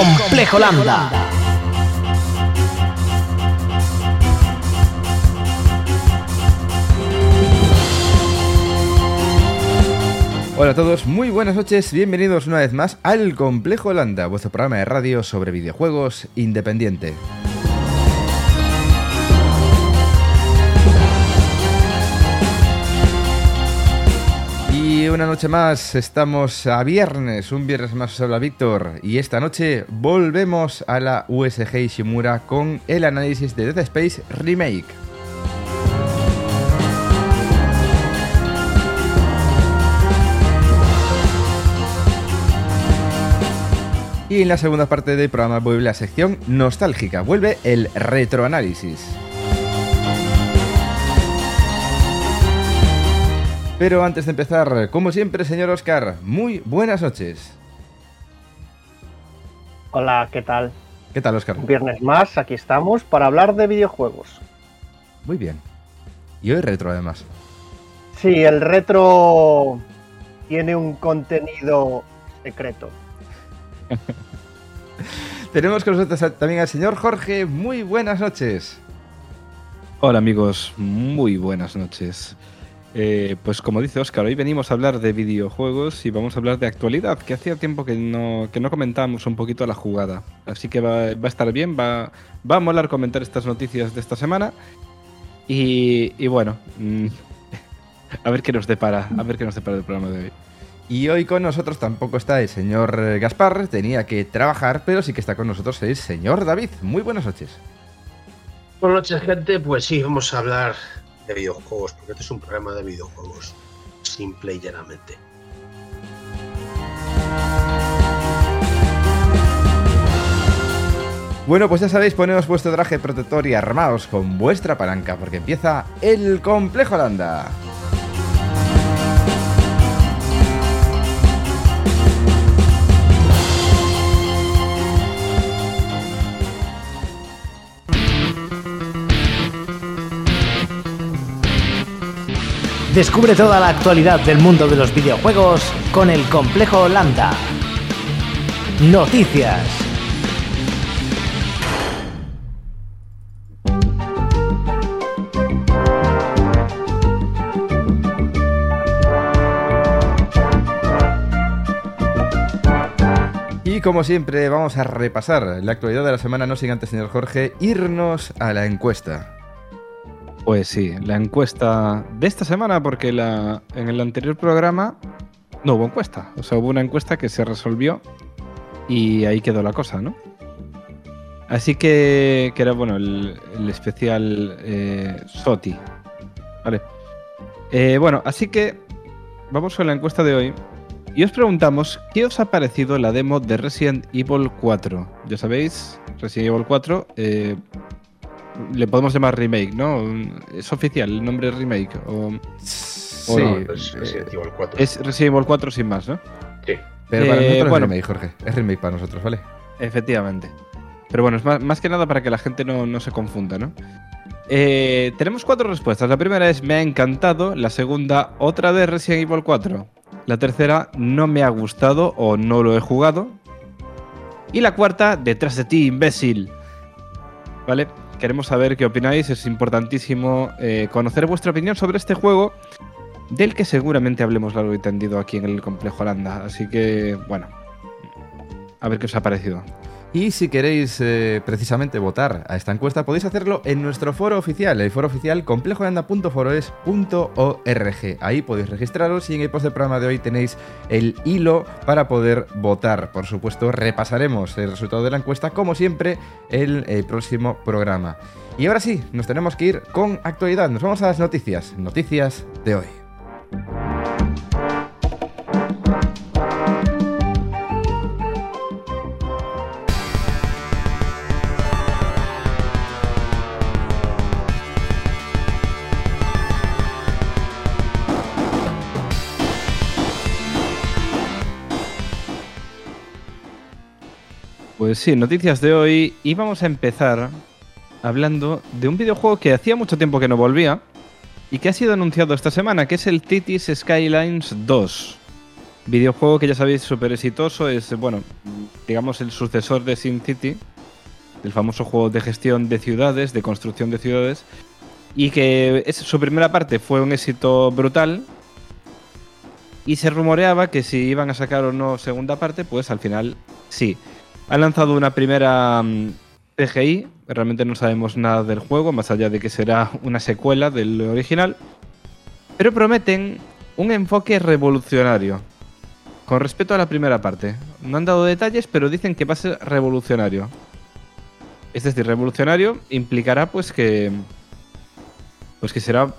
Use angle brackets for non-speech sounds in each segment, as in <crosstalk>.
Complejo Lambda. Hola a todos, muy buenas noches, bienvenidos una vez más al Complejo Lambda, vuestro programa de radio sobre videojuegos independiente. Una noche más, estamos a viernes, un viernes más os habla Víctor, y esta noche volvemos a la USG Ishimura con el análisis de Dead Space Remake. Y en la segunda parte del programa vuelve la sección nostálgica, vuelve el retroanálisis. Pero antes de empezar, como siempre, señor Oscar, muy buenas noches. Hola, ¿qué tal? ¿Qué tal, Oscar? Un viernes más, aquí estamos para hablar de videojuegos. Muy bien. Y hoy retro, además. Sí, el retro tiene un contenido secreto. <laughs> Tenemos con nosotros también al señor Jorge. Muy buenas noches. Hola amigos, muy buenas noches. Eh, pues como dice Oscar, hoy venimos a hablar de videojuegos y vamos a hablar de actualidad, que hacía tiempo que no, que no comentábamos un poquito la jugada. Así que va, va a estar bien, va, va, a molar comentar estas noticias de esta semana. Y, y bueno, mmm, <laughs> a ver qué nos depara, a ver qué nos depara el programa de hoy. Y hoy con nosotros tampoco está el señor Gaspar, tenía que trabajar, pero sí que está con nosotros el señor David. Muy buenas noches. Buenas noches, gente. Pues sí, vamos a hablar de videojuegos, porque este es un programa de videojuegos, simple y llanamente. Bueno, pues ya sabéis, poneos vuestro traje protector y armaos con vuestra palanca, porque empieza el Complejo Landa. Descubre toda la actualidad del mundo de los videojuegos con el Complejo Lambda. Noticias. Y como siempre vamos a repasar la actualidad de la semana, no sin antes, señor Jorge, irnos a la encuesta. Pues sí, la encuesta de esta semana, porque la, en el anterior programa no hubo encuesta. O sea, hubo una encuesta que se resolvió y ahí quedó la cosa, ¿no? Así que, que era, bueno, el, especial eh, SOTI. Vale. Eh, bueno, así que vamos con la encuesta de hoy. Y os preguntamos, ¿qué os ha parecido la demo de Resident Evil 4? Ya sabéis, Resident Evil 4 eh, le podemos llamar remake, ¿no? Es oficial el nombre remake. O, sí, o no. Es Resident Evil 4. es Resident Evil 4 sin más, ¿no? Sí. Pero para Eh, nosotros bueno. es remake, Jorge. Es remake para nosotros, ¿vale? Efectivamente. Pero bueno, es más, más que nada para que la gente no, no se confunda, ¿no? Eh, tenemos cuatro respuestas. La primera es me ha encantado. La segunda, otra vez Resident Evil 4. La tercera, no me ha gustado o no lo he jugado. Y la cuarta, detrás de ti, imbécil. ¿Vale? Queremos saber qué opináis. Es importantísimo eh, conocer vuestra opinión sobre este juego. Del que seguramente hablemos largo y tendido aquí en el complejo Holanda. Así que, bueno. A ver qué os ha parecido. Y si queréis eh, precisamente votar a esta encuesta, podéis hacerlo en nuestro foro oficial, el foro oficial complejoyanda.foroes.org. Ahí podéis registraros y en el post del programa de hoy tenéis el hilo para poder votar. Por supuesto, repasaremos el resultado de la encuesta, como siempre, el, el próximo programa. Y ahora sí, nos tenemos que ir con actualidad. Nos vamos a las noticias. Noticias de hoy. Pues sí, noticias de hoy y vamos a empezar hablando de un videojuego que hacía mucho tiempo que no volvía y que ha sido anunciado esta semana, que es el Titis Skylines 2. Videojuego que ya sabéis súper exitoso, es, bueno, digamos el sucesor de SimCity, del famoso juego de gestión de ciudades, de construcción de ciudades, y que su primera parte fue un éxito brutal, y se rumoreaba que si iban a sacar o no segunda parte, pues al final sí. Han lanzado una primera mm, CGI, realmente no sabemos nada del juego, más allá de que será una secuela del original, pero prometen un enfoque revolucionario. Con respecto a la primera parte, no han dado detalles, pero dicen que va a ser revolucionario. Es decir, revolucionario implicará pues que pues que será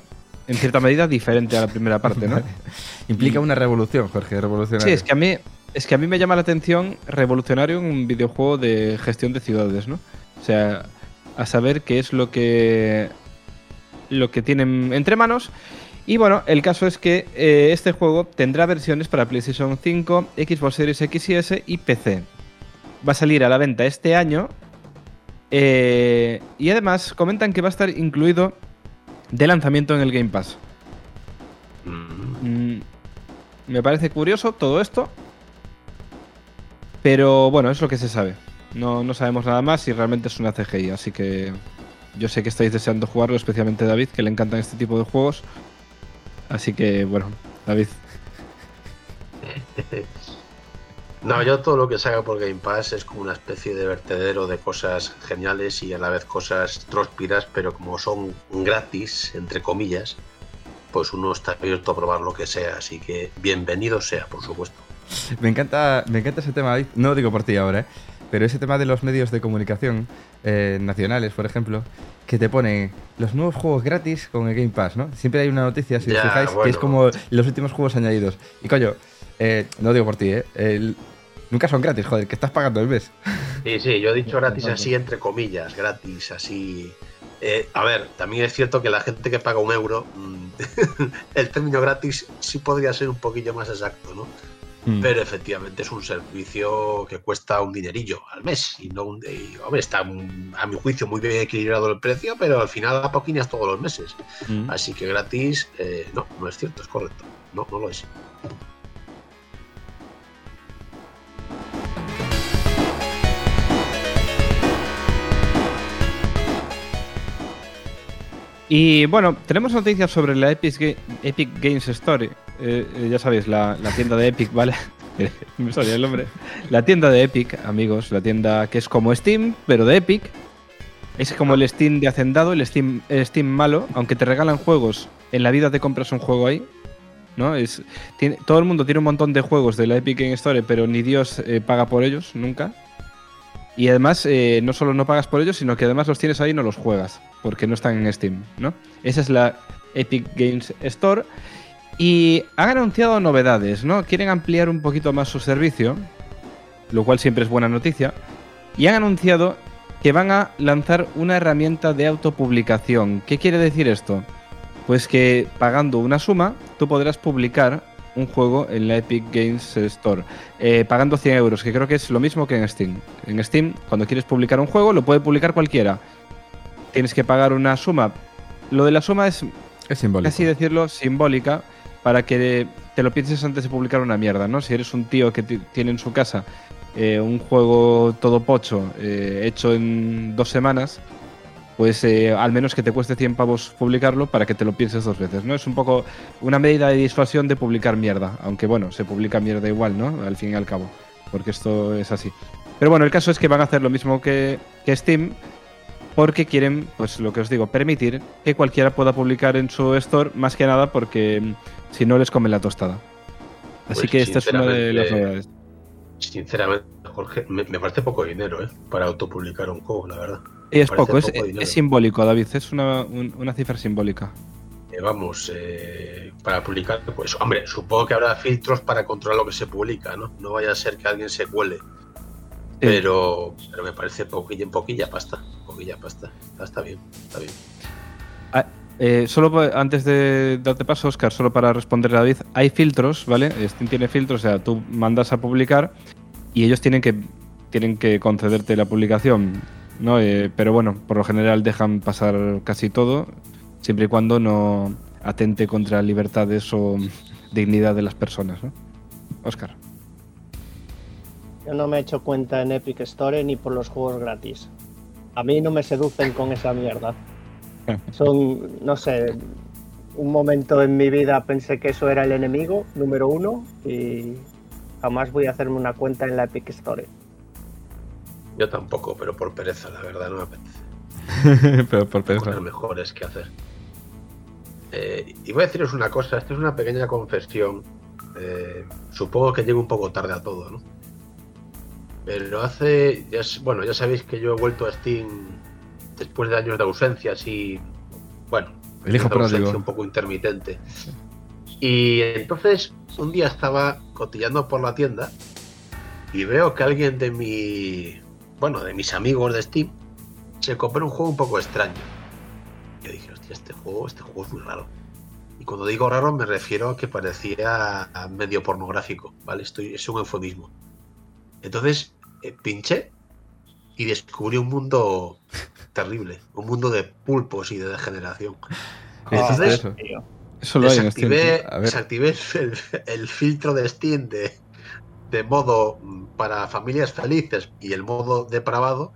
en cierta medida diferente a la primera parte, ¿no? <laughs> Implica una revolución, Jorge, revolucionario. Sí, es que a mí es que a mí me llama la atención revolucionario en un videojuego de gestión de ciudades, ¿no? O sea, a saber qué es lo que lo que tienen entre manos. Y bueno, el caso es que eh, este juego tendrá versiones para PlayStation 5, Xbox Series X y S y PC. Va a salir a la venta este año. eh, y además comentan que va a estar incluido de lanzamiento en el Game Pass. Mm, Mm, me parece curioso todo esto. Pero bueno, es lo que se sabe. No, no sabemos nada más y realmente es una CGI. Así que yo sé que estáis deseando jugarlo, especialmente David, que le encantan este tipo de juegos. Así que bueno, David. <laughs> No, yo todo lo que salga por Game Pass es como una especie de vertedero de cosas geniales y a la vez cosas tróspiras, pero como son gratis, entre comillas, pues uno está abierto a probar lo que sea. Así que bienvenido sea, por supuesto. <laughs> Me encanta, me encanta ese tema. No digo por ti ahora, ¿eh? pero ese tema de los medios de comunicación eh, nacionales, por ejemplo, que te ponen los nuevos juegos gratis con el Game Pass, ¿no? Siempre hay una noticia, si os fijáis, que es como los últimos juegos añadidos. Y coño, eh, no digo por ti, ¿eh? El- nunca son gratis, joder, que estás pagando el mes. <laughs> Sí, sí, yo he dicho gratis así, entre comillas, gratis, así. Eh, a ver, también es cierto que la gente que paga un euro, mm, <laughs> el término gratis sí podría ser un poquillo más exacto, ¿no? Mm. Pero efectivamente es un servicio que cuesta un dinerillo al mes. Y no un, y, hombre, está a mi juicio muy bien equilibrado el precio, pero al final da poquinas todos los meses. Mm. Así que gratis, eh, no, no es cierto, es correcto. No, no lo es. Y bueno, tenemos noticias sobre la Epic, Epic Games Store. Eh, eh, ya sabéis, la, tienda de Epic, ¿vale? <laughs> Me salía el nombre. La tienda de Epic, amigos, la tienda que es como Steam, pero de Epic. Es como el Steam de Hacendado, el Steam, el Steam malo, aunque te regalan juegos, en la vida te compras un juego ahí. ¿no? Es, tiene- todo el mundo tiene un montón de juegos de la Epic Games Store, pero ni Dios eh, paga por ellos, nunca. Y además, eh, no solo no pagas por ellos, sino que además los tienes ahí y no los juegas, porque no están en Steam, ¿no? Esa es la Epic Games Store. Y han anunciado novedades, ¿no? Quieren ampliar un poquito más su servicio, lo cual siempre es buena noticia. Y han anunciado que van a lanzar una herramienta de autopublicación. ¿Qué quiere decir esto? Pues que pagando una suma, tú podrás publicar un juego en la Epic Games Store, eh, pagando 100 euros, que creo que es lo mismo que en Steam. En Steam, cuando quieres publicar un juego, lo puede publicar cualquiera. Tienes que pagar una suma. Lo de la suma es Es simbólico. así decirlo, simbólica, para que te lo pienses antes de publicar una mierda, ¿no? Si eres un tío que ti- tiene en su casa eh, un juego todo pocho eh, hecho en dos semanas, pues eh, al menos que te cueste 100 pavos publicarlo para que te lo pienses dos veces, ¿no? Es un poco una medida de disuasión de publicar mierda, aunque bueno, se publica mierda igual, ¿no? Al fin y al cabo, porque esto es así. Pero bueno, el caso es que van a hacer lo mismo que, que Steam, porque quieren, pues lo que os digo, permitir que cualquiera pueda publicar en su store, más que nada porque si no les come la tostada. Así Pues, que esta es una de las novedades. Sinceramente, Jorge, me, me parece poco dinero, ¿eh? Para autopublicar un juego, la verdad. Y es poco, es, poco es simbólico, David, es una, un- una cifra simbólica. Eh, vamos, eh, para publicar, pues hombre, supongo que habrá filtros para controlar lo que se publica, ¿no? No vaya a ser que alguien se cuele. Pero, pero me parece poquilla, poquilla pasta. Poquilla pasta. Está, está bien, está bien. Ah, eh, solo antes de darte paso, Oscar, solo para responder a David, hay filtros, ¿vale? Steam tiene filtros, o sea, tú mandas a publicar y ellos tienen que, tienen que concederte la publicación, ¿no? Eh, pero bueno, por lo general dejan pasar casi todo, siempre y cuando no atente contra libertades o dignidad de las personas, ¿no? Oscar. Yo no me he hecho cuenta en Epic Store ni por los juegos gratis. A mí no me seducen con esa mierda. Son, no sé, un momento en mi vida pensé que eso era el enemigo número uno y jamás voy a hacerme una cuenta en la Epic Store. Yo tampoco, pero por pereza, la verdad, no me apetece. <laughs> Pero por Cosas pensar. mejores que hacer. Eh, y voy a deciros una cosa, esto es una pequeña confesión. Eh, supongo que llego un poco tarde a todo, ¿no? Pero hace, ya, bueno, ya sabéis que yo he vuelto a Steam después de años de ausencia, así, bueno, El hijo de ausencia pródigo. un poco intermitente. Y entonces un día estaba cotillando por la tienda y veo que alguien de mi, bueno, de mis amigos de Steam se compró un juego un poco extraño. Yo dije, hostia, este juego, este juego es muy raro. Y cuando digo raro me refiero a que parecía medio pornográfico, ¿vale? Estoy, es un eufemismo. Entonces eh, pinché y descubrí un mundo terrible, un mundo de pulpos y de degeneración. ¿Qué hiciste Entonces, eso? Tío. Eso lo hay en Steam. Desactivé, ver. desactivé el, el filtro de Steam de, de modo mm, para familias felices y el modo depravado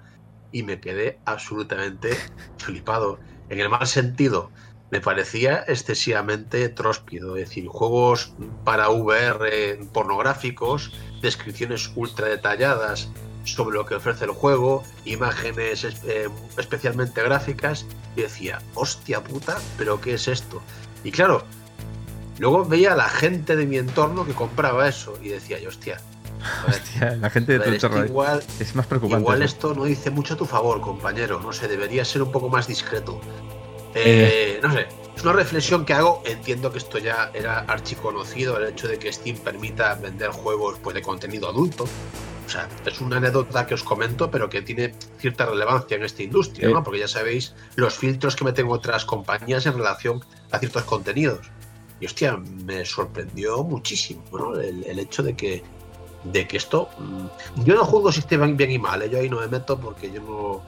y me quedé absolutamente flipado. En el mal sentido, me parecía excesivamente tróspido. Es decir, juegos para VR pornográficos, descripciones ultra detalladas sobre lo que ofrece el juego, imágenes es- eh, especialmente gráficas, y decía, hostia puta, pero ¿qué es esto? Y claro, luego veía a la gente de mi entorno que compraba eso y decía yo, hostia, ver, Hostia, la gente de tu entorno igual, es más preocupante. igual eso. esto no dice mucho a tu favor, compañero. No sé, debería ser un poco más discreto. Eh, no sé, es una reflexión que hago. Entiendo que esto ya era archiconocido, el hecho de que Steam permita vender juegos pues, de contenido adulto. O sea, es una anécdota que os comento, pero que tiene cierta relevancia en esta industria, Eh. ¿no? Porque ya sabéis los filtros que meten otras compañías en relación a ciertos contenidos. Y hostia, me sorprendió muchísimo, ¿no? El, el hecho de que, de que esto. mm, Yo no juzgo si esté bien y mal, ¿eh? yo ahí no me meto porque yo no,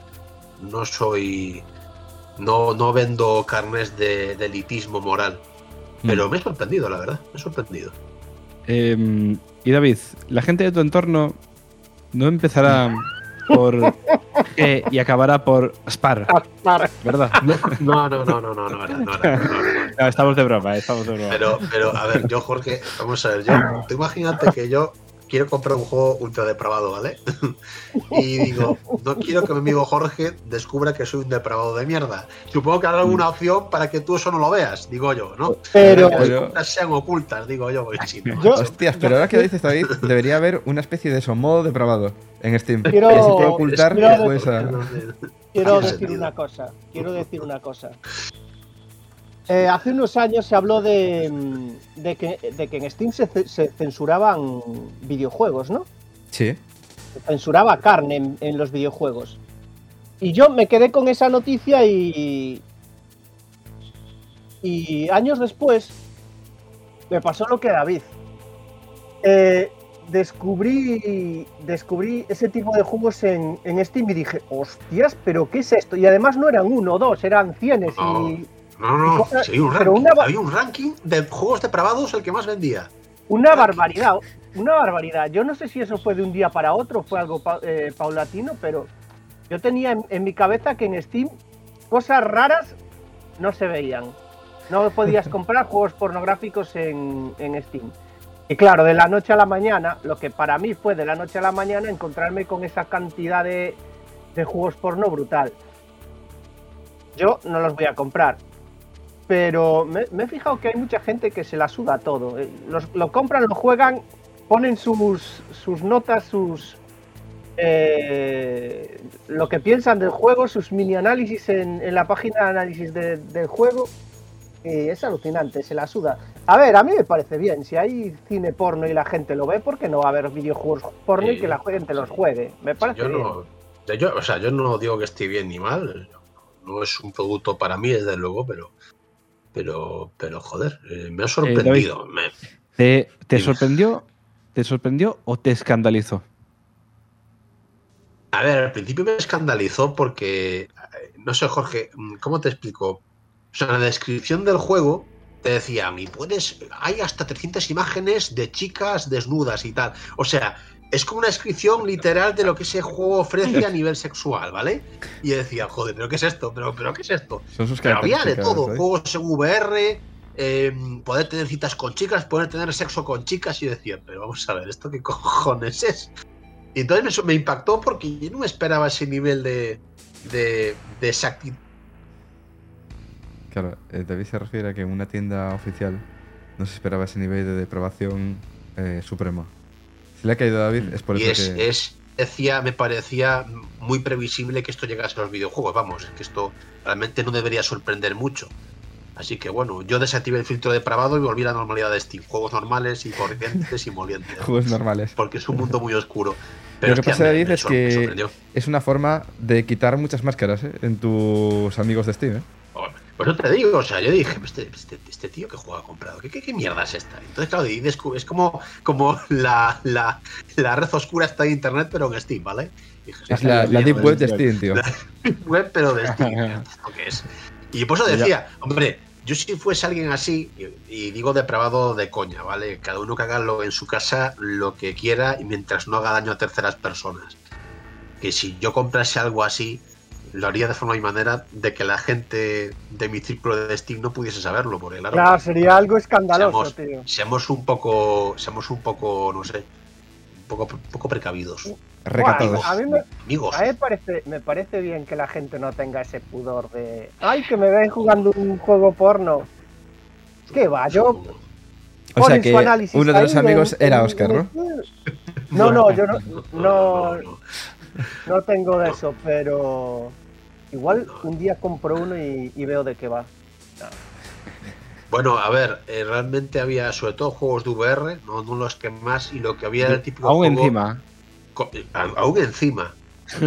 no soy. No, no vendo carnes de, de elitismo moral. Pero me he sorprendido, la verdad. Me he sorprendido. Eh, y David, la gente de tu entorno no empezará por G y acabará por Spar, ¿verdad? No, no, no, no, no, no, era, no, era, no, no, no. No, estamos de broma, eh, estamos de broma. Pero, pero, a ver, yo, Jorge, vamos a ver, yo, tú imagínate que yo quiero comprar un juego ultra depravado, ¿vale? <laughs> Y digo, no quiero que mi amigo Jorge descubra que soy un depravado de mierda. Supongo que habrá alguna opción para que tú eso no lo veas, digo yo, ¿no? Pero- Que las compras sean ocultas, digo yo, no. Hostias, pero ahora que lo dices, David, debería haber una especie de eso, modo depravado en Steam. Quiero- que se puede ocultar quiero- pues, a- Quiero Tiene decir sentido. una cosa. Quiero decir una cosa. Eh, hace unos años se habló de, mm, de, que, de que en Steam se, ce- se censuraban videojuegos, ¿no? Sí. Se censuraba carne en, en los videojuegos. Y yo me quedé con esa noticia y. Y años después me pasó lo que David. Eh, descubrí, descubrí ese tipo de juegos en, en Steam y dije, hostias, pero ¿qué es esto? Y además no eran uno o dos, eran cienes. Y No, no, no. Sí, hay un pero ranking. una Había un ranking de juegos depravados el que más vendía. una barbaridad, una barbaridad. Yo no sé si eso fue de un día para otro, fue algo pa- eh, paulatino, pero yo tenía en, en mi cabeza que en Steam cosas raras no se veían. No podías <laughs> comprar juegos pornográficos en, en Steam. Y claro, de la noche a la mañana, lo que para mí fue de la noche a la mañana encontrarme con esa cantidad de, de juegos porno brutal. Yo no los voy a comprar. Pero me, me he fijado que hay mucha gente que se la suda todo. Eh, Los, lo compran, lo juegan, ponen sus, sus notas, sus. eh, lo que piensan del juego, sus mini análisis en, en la página de análisis de- del juego. Y es alucinante, se la suda. A ver, a mí me parece bien. Si hay cine porno y la gente lo ve, ¿por qué no va a haber videojuegos porno y Sí, que la gente los juegue? Me parece Yo bien. no, yo, o sea, yo no digo que esté bien ni mal. No es un producto para mí, desde luego, pero. Pero, pero joder, eh, me ha sorprendido. me- ¿Te, sorprendió? ¿Te sorprendió o te escandalizó? A ver, al principio me escandalizó porque, eh, no sé, Jorge, ¿cómo te explico? O sea, en la descripción del juego te decían, y puedes, hay hasta 300 imágenes de chicas desnudas y tal. O sea, es como una descripción literal de lo que ese juego ofrece a nivel sexual, ¿vale? Y decía, joder, ¿pero qué es esto? ¿Pero, pero qué es esto? Son sus Pero había de todo, juegos en VR, eh, poder tener citas con chicas, poder tener sexo con chicas, y yo decía, pero vamos a ver, ¿esto qué cojones es? Y entonces me, me impactó porque yo no me esperaba ese nivel de, de, de exactitud. Claro, eh, David se refiere a que en una tienda oficial no se esperaba ese nivel de depravación eh, supremo. Le ha caído a David es por Y eso es, que... es, decía, me parecía muy previsible que esto llegase a los videojuegos. Vamos, que esto realmente no debería sorprender mucho. Así que bueno, yo desactivé el filtro depravado y volví a la normalidad de Steam. Juegos normales y corrientes y molientes. <laughs> Juegos normales. Porque es un mundo muy oscuro. Lo que pasa, David, es que es una forma de quitar muchas máscaras ¿eh? en tus amigos de Steam. ¿eh? Por eso te digo, o sea, yo dije, este, este, este tío que juega comprado, ¿qué, qué, qué mierda es esta? Entonces, claro, es como, como la, la, la red oscura está en internet, pero en Steam, ¿vale? Dije, Es la, la Deep Web de Steam, tío. web, pero de Steam. <laughs> ¿Esto qué es? Y por eso decía, hombre, yo si fuese alguien así, y, y digo depravado de coña, ¿vale? Cada uno que haga lo- en su casa lo que quiera y mientras no haga daño a terceras personas. Que si yo comprase algo así, lo haría de forma y manera de que la gente de mi círculo de Steam no pudiese saberlo, porque claro, Claro, sería algo escandaloso, seamos, tío. seamos un poco, seamos un poco, no sé, un poco, un poco precavidos. Recatados. A mí, me, Amigos. a mí me parece, me parece bien que la gente no tenga ese pudor de. ¡Ay, que me ven jugando un juego porno! ¿Qué va? Yo. O sea que su análisis uno de los amigos era Oscar, ¿no? <laughs> No, no, yo no, <laughs> no, no, tengo de eso, pero. Igual un día compro uno y, y veo de qué va. Bueno, a ver, eh, realmente había sobre todo juegos de VR, no, no los que más, y lo que había era el típico Aún juego encima. co- eh, a- aún encima,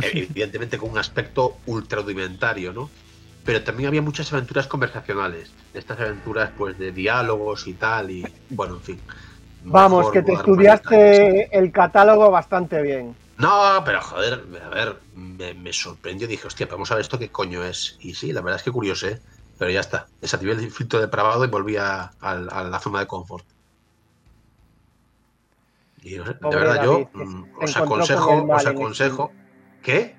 evidentemente con un aspecto ultra rudimentario, ¿no? Pero también había muchas aventuras conversacionales, estas aventuras pues de diálogos y tal, y bueno, en fin. Vamos, Mejor que te con estudiaste el catálogo bastante bien. No, pero joder, a ver, me, me sorprendió. Dije, hostia, vamos a ver esto qué coño es. Y sí, la verdad es que curioso, ¿eh? Pero ya está. Desactivé el filtro depravado y volví a, a- a la zona de confort. Y no sé, de verdad, yo David, mm, os el aconsejo, os aconsejo. ¿Qué?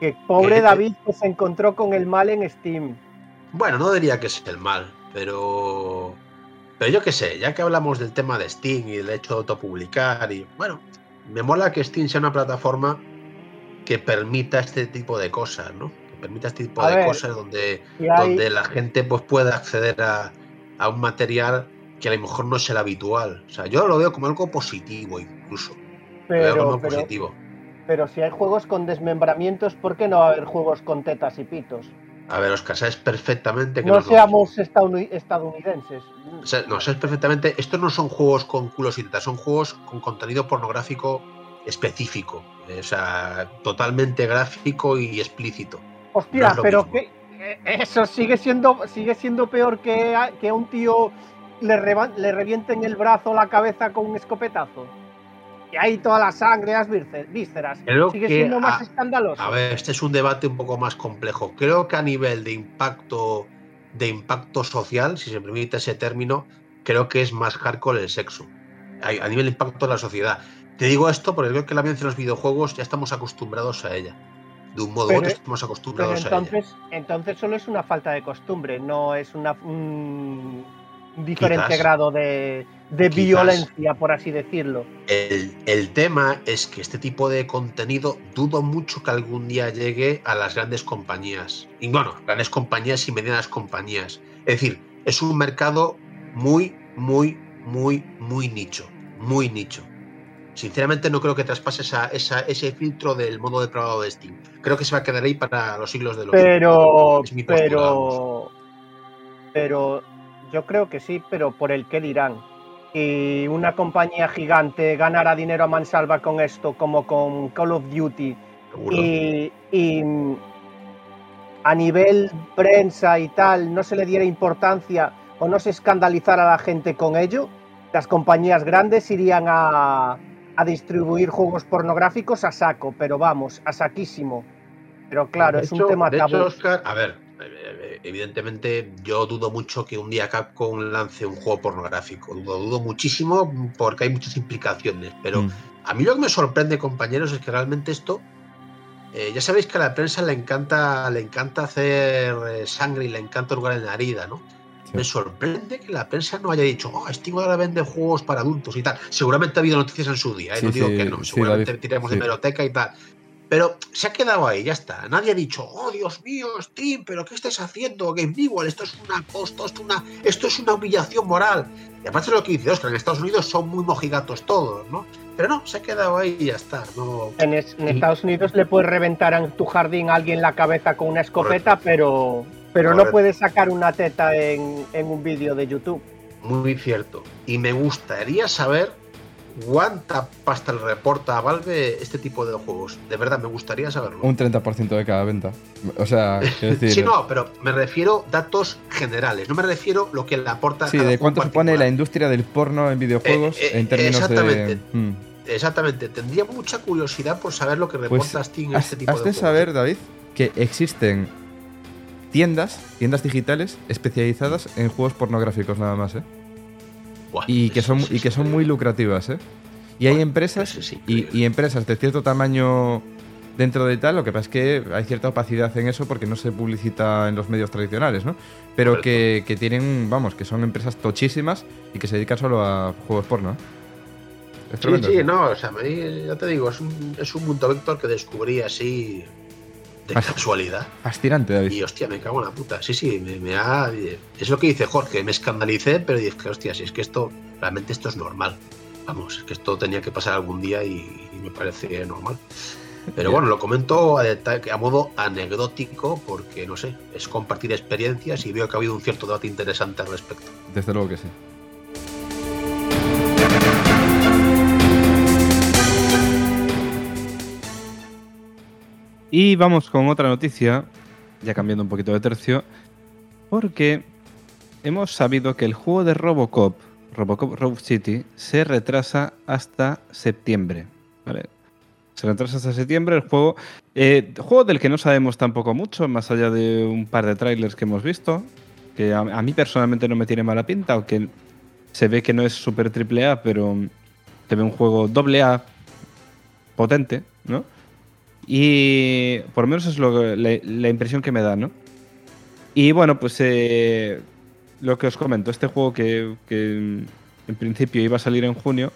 Que pobre ¿Qué? David que se encontró con el mal en Steam. Bueno, no diría que es el mal, pero. Pero yo qué sé, ya que hablamos del tema de Steam y del hecho de autopublicar, y bueno, me mola que Steam sea una plataforma que permita este tipo de cosas, ¿no? Que permita este tipo A de ver, cosas donde, hay, donde la gente pues pueda acceder a, a un material que a lo mejor no es el habitual. O sea, yo lo veo como algo positivo incluso. Lo veo como pero, positivo. pero si hay juegos con desmembramientos, ¿por qué no va a haber juegos con tetas y pitos? A ver, Oscar, sabes perfectamente que No seamos estadouni- estadounidenses. O sea, no, sabes perfectamente, estos no son juegos con culos y tetas, son juegos con contenido pornográfico específico. eh, O sea, totalmente gráfico y explícito. No Hostia, es pero mismo. que eh, eso sigue siendo sigue siendo peor que a, que a un tío le, reba- le revienten el brazo o la cabeza con un escopetazo. Y ahí toda la sangre, las vísce- vísceras. Creo sigue que siendo más a- escandaloso. A ver, este es un debate un poco más complejo. Creo que a nivel de impacto, de impacto social, si se permite ese término, creo que es más hardcore el sexo. A, a nivel de impacto de la sociedad. Te digo esto porque creo que la violencia en los videojuegos ya estamos acostumbrados a ella. De un modo u Pero- otro estamos acostumbrados a ella. entonces, solo es una falta de costumbre, no es una, un diferente Quizás. grado de, de violencia, por así decirlo. El, el tema es que este tipo de contenido dudo mucho que algún día llegue a las grandes compañías. Y bueno, grandes compañías y medianas compañías. Es decir, es un mercado muy, muy, muy, muy nicho. Muy nicho. Sinceramente no creo que traspase esa, esa- ese filtro del modo depravado de Steam. Creo que se va a quedar ahí para los siglos de los Pero, postura, pero, pero yo creo que sí, pero por el qué dirán. Y una compañía gigante ganara dinero a mansalva con esto, como con Call of Duty, y, y, a nivel prensa y tal no se le diera importancia o no se escandalizara a la gente con ello, las compañías grandes irían a, a distribuir juegos pornográficos a saco, pero vamos, a saquísimo. Pero claro, De es hecho- un tema de tabú. hecho, Oscar, a ver, eh, evidentemente yo dudo mucho que un día Capcom lance un juego pornográfico. Dudo, dudo muchísimo porque hay muchas implicaciones. Pero Mm. a mí lo que me sorprende, compañeros, es que realmente esto. eh, ya sabéis que a la prensa le encanta, le encanta hacer eh, sangre y le encanta hurgar en la herida, ¿no? Sí. Me sorprende que la prensa no haya dicho, oh, Steam ahora vende juegos para adultos y tal. Seguramente ha habido noticias en su día, ¿eh? Sí, no digo sí, que no, seguramente David, tiremos de meroteca y tal. Pero se ha quedado ahí, ya está. Nadie ha dicho, oh Dios mío, Steam, pero ¿qué estáis haciendo? Game Newell, esto es una esto es una, esto es una humillación moral. Y aparte de lo que dice Oscar, en Estados Unidos son muy mojigatos todos, ¿no? Pero no, se ha quedado ahí y ya está. No, En, es- en Estados Unidos le puedes reventar en tu jardín a alguien la cabeza con una escopeta, pero, pero no puedes sacar una teta en, en un vídeo de YouTube. muy cierto. Y me gustaría saber cuánta pasta le reporta a Valve este tipo de juegos. De verdad, me gustaría saberlo. Un 30% de cada venta. O sea, <laughs> quiero decir. Sí, no, pero me refiero datos generales. No me refiero lo que le aporta. Sí, cada de cuánto supone la industria del porno en videojuegos Eh, eh, en términos exactamente. de. Mm. Exactamente. Tendría mucha curiosidad por saber lo que Pues reporta Steam en has, este tipo has de, de juegos. saber, David, que existen tiendas, tiendas digitales especializadas en juegos pornográficos nada más, ¿eh? Buah, Y que son, y que son muy lucrativas, ¿eh? Y hay empresas es y, empresas de cierto tamaño dentro de tal, lo que pasa es que hay cierta opacidad en eso porque no se publicita en los medios tradicionales, ¿no? Pero que, que tienen, vamos, que son empresas tochísimas y que se dedican solo a juegos porno. ¿eh? Es Sí, sí, eso. no, o sea, a mí, ya te digo, es un, es un mundo Vector que descubrí así de Fasc- casualidad. Fascinante, David. Y hostia, me cago en la puta. Sí, sí, me, me ha. Es lo que dice Jorge, me escandalicé, pero dije, hostia, si es que esto, realmente esto es normal. Vamos, es que esto tenía que pasar algún día y, y me parece normal. Pero bueno, lo comento a, a modo anecdótico porque, no sé, es compartir experiencias y veo que ha habido un cierto debate interesante al respecto. Desde luego que sí. Y vamos con otra noticia, ya cambiando un poquito de tercio, porque hemos sabido que el juego de Robocop, Robocop Rogue City, se retrasa hasta septiembre. ¿vale? Se retrasa hasta septiembre el juego. eh, juego del que no sabemos tampoco mucho, más allá de un par de trailers que hemos visto, que a, a mí personalmente no me tiene mala pinta, aunque se ve que no es super triple A, pero se ve un juego doble A potente, ¿no? Y por lo menos es lo que- la, la impresión que me da, ¿no? Y bueno, pues eh, lo que os comento, este juego que, que en principio iba a salir en junio,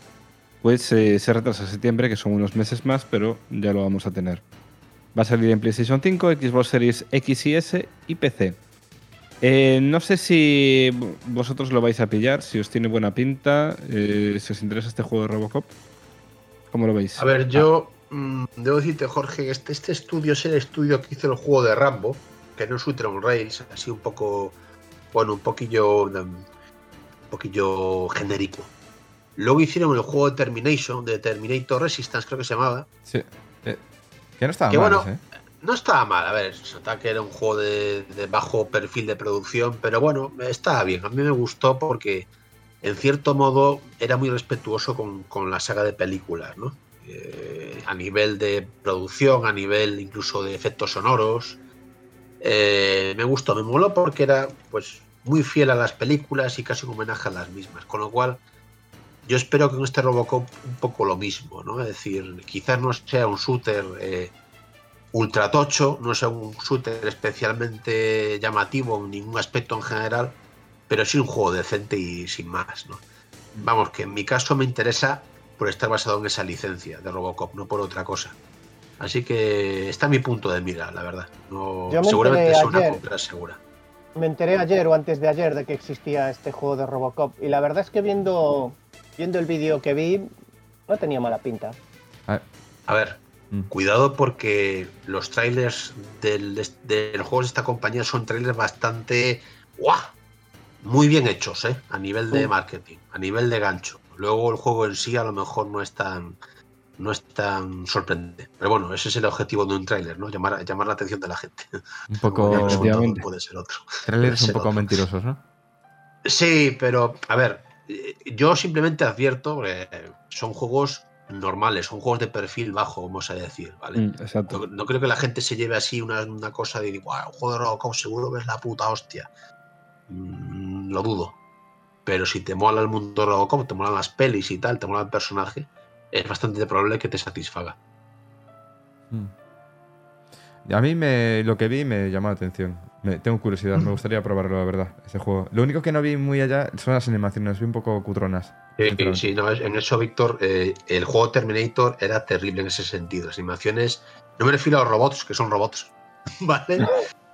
pues eh, se retrasa a septiembre, que son unos meses más, pero ya lo vamos a tener. Va a salir en PlayStation 5, Xbox Series X y S y PC. Eh, no sé si vosotros lo vais a pillar, si os tiene buena pinta, eh, si os interesa este juego de Robocop. ¿Cómo lo veis? A ver, yo mm, debo decirte, Jorge, que este, este estudio es el estudio que hizo el juego de Rambo, que no es on Rails, así un poco, bueno, un poquillo, mm, un poquillo genérico. Luego hicieron el juego de Termination, de Terminator Resistance, creo que se llamaba. Sí. Eh, que no estaba Que mal bueno, ¿eh? No estaba mal, a ver, se nota que era un juego de, de bajo perfil de producción, pero bueno, estaba bien. A mí me gustó porque, en cierto modo, era muy respetuoso con, con la saga de películas, ¿no? A nivel de producción, a nivel incluso de efectos sonoros. Eh, me gustó, me moló porque era pues muy fiel a las películas y casi un homenaje a las mismas. Con lo cual, yo espero que con este Robocop un poco lo mismo, ¿no? Es decir, quizás no sea un shooter eh, ultra tocho, no sea un shooter especialmente llamativo en ningún aspecto en general, pero sí un juego decente y sin más, ¿no? Vamos, que en mi caso me interesa por estar basado en esa licencia de Robocop, no por otra cosa. Así que está mi punto de mira, la verdad. No, Yo me seguramente es una compra segura. Me enteré ayer o antes de ayer de que existía este juego de Robocop y la verdad es que viendo, viendo el vídeo que vi no tenía mala pinta. A ver, Mm. cuidado porque los trailers del, del juego de esta compañía son trailers bastante ¡guau! muy bien hechos, ¿eh? A nivel de Uh. marketing, a nivel de gancho. Luego el juego en sí a lo mejor no es tan no es tan sorprendente. Pero bueno, ese es el objetivo de un tráiler, ¿no? Llamar, llamar la atención de la gente. <laughs> Un poco. Efectivamente. puede ser otro. Trailers un poco otro. mentirosos, ¿no? Sí, pero a ver, eh, yo simplemente advierto, porque son juegos normales, son juegos de perfil bajo, vamos a decir, ¿vale? Mm, exacto. No, no creo que la gente se lleve así una, una cosa de, "Guau, un juego de Robocop seguro que es la puta hostia. Mm, lo dudo. Pero si te mola el mundo Robocop, te molan las pelis y tal, te mola el personaje, es bastante probable que te satisfaga. Mm. A mí me, lo que vi me llamó la atención. Me- tengo curiosidad, me gustaría probarlo, la verdad, ese juego. Lo único que no vi muy allá son las animaciones, vi un poco cutronas. Sí, sí, no, en eso, Víctor, eh, el juego Terminator era terrible en ese sentido. Las animaciones, no me refiero a los robots, que son robots, <laughs> ¿vale?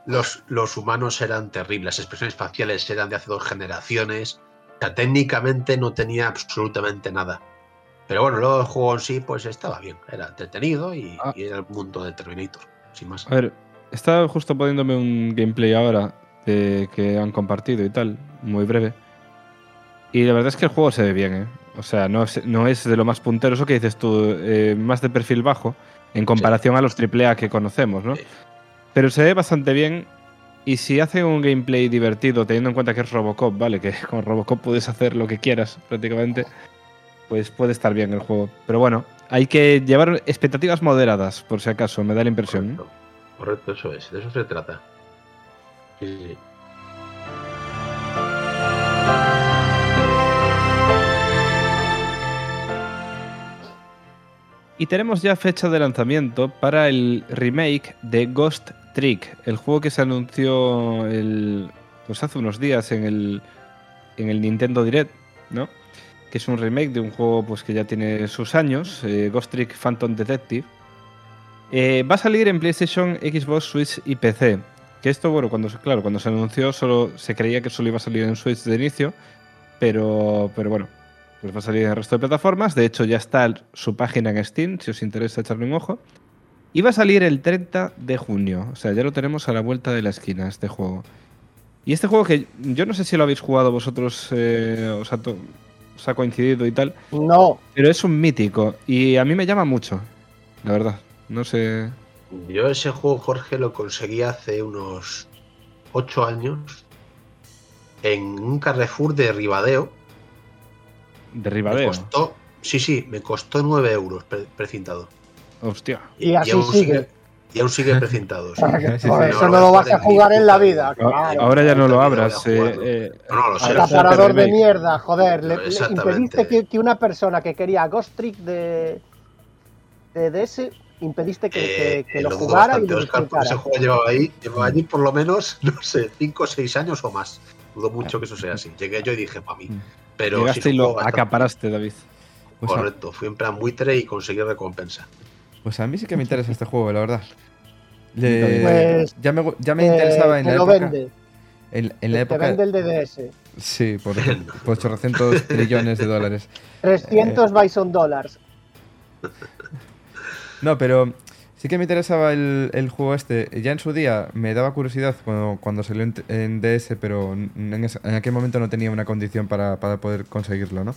Los, los humanos eran terribles, las expresiones faciales eran de hace dos generaciones. Sea, técnicamente no tenía absolutamente nada. Pero bueno, luego el juego en sí, pues estaba bien, era entretenido y, Ah. y era el mundo de Terminator, sin más. A ver, estaba justo poniéndome un gameplay ahora de que han compartido y tal, muy breve. Y la verdad es que el juego se ve bien, ¿eh? O sea, no es, no es de lo más puntero, eso que dices tú, eh, más de perfil bajo, en comparación a los AAA que conocemos, ¿no? Sí. Pero se ve bastante bien. Y si hacen un gameplay divertido, teniendo en cuenta que es Robocop, ¿vale? Que <laughs> con Robocop puedes hacer lo que quieras, prácticamente. Pues puede estar bien el juego. Pero bueno, hay que llevar expectativas moderadas, por si acaso, me da la impresión. Correcto, correcto, eso es, de eso se trata. Sí, sí, sí. Y tenemos ya fecha de lanzamiento para el remake de Ghost Trick, el juego que se anunció el, pues hace unos días en el, en el Nintendo Direct, ¿no? Que es un remake de un juego pues, que ya tiene sus años, eh, Ghost Trick Phantom Detective. Eh, va a salir en PlayStation, Xbox, Switch y PC. Que esto, bueno, cuando, claro, cuando se anunció solo se creía que solo iba a salir en Switch de inicio, pero, pero bueno, pues va a salir en el resto de plataformas. De hecho, ya está su página en Steam, si os interesa echarle un ojo. Va a salir el 30 de junio. O sea, ya lo tenemos a la vuelta de la esquina, este juego. Y este juego que yo no sé si lo habéis jugado vosotros, eh, os, ha os ha coincidido y tal, No, pero es un mítico. Y a mí me llama mucho, la verdad. No sé. Yo ese juego, Jorge, lo conseguí hace unos 8 años en un Carrefour de Ribadeo. De Me Ribadeo. costó, sí, sí, me costó 9 euros pre- precintado. Hostia. y así aún sigue. y aún sigue <laughs> precintado. sí. Por sí, eso no lo vas a jugar en la vida. Claro. Ahora ya no lo abras. eh, eh, No, lo sé. De mierda, joder. Le, le Exactamente. impediste que, que una persona que quería Ghost Trick de, de DS, impediste que, Eh, que- que lo jugara y lo porque ese juego llevaba ahí, llevaba allí por lo menos, <laughs> no sé, 5 o 6 años o más. Dudo mucho que eso sea así. Llegué yo y dije, para mí. Pero Llegaste un y lo acaparaste, David. Correcto, fui en plan buitre y conseguí recompensa. Pues a mí sí que me interesa este juego, la verdad. Le- Pues, ya me, ya me Eh, interesaba en te la lo época. vende. En, en la te época. vende el DDS. Sí, por, por 800 trillones <laughs> de dólares. 300 Bison Dollars. No, pero sí que me interesaba el, el juego este. Ya en su día me daba curiosidad cuando, cuando salió en, en DS, pero en, ese- en aquel momento no tenía una condición para, para poder conseguirlo, ¿no?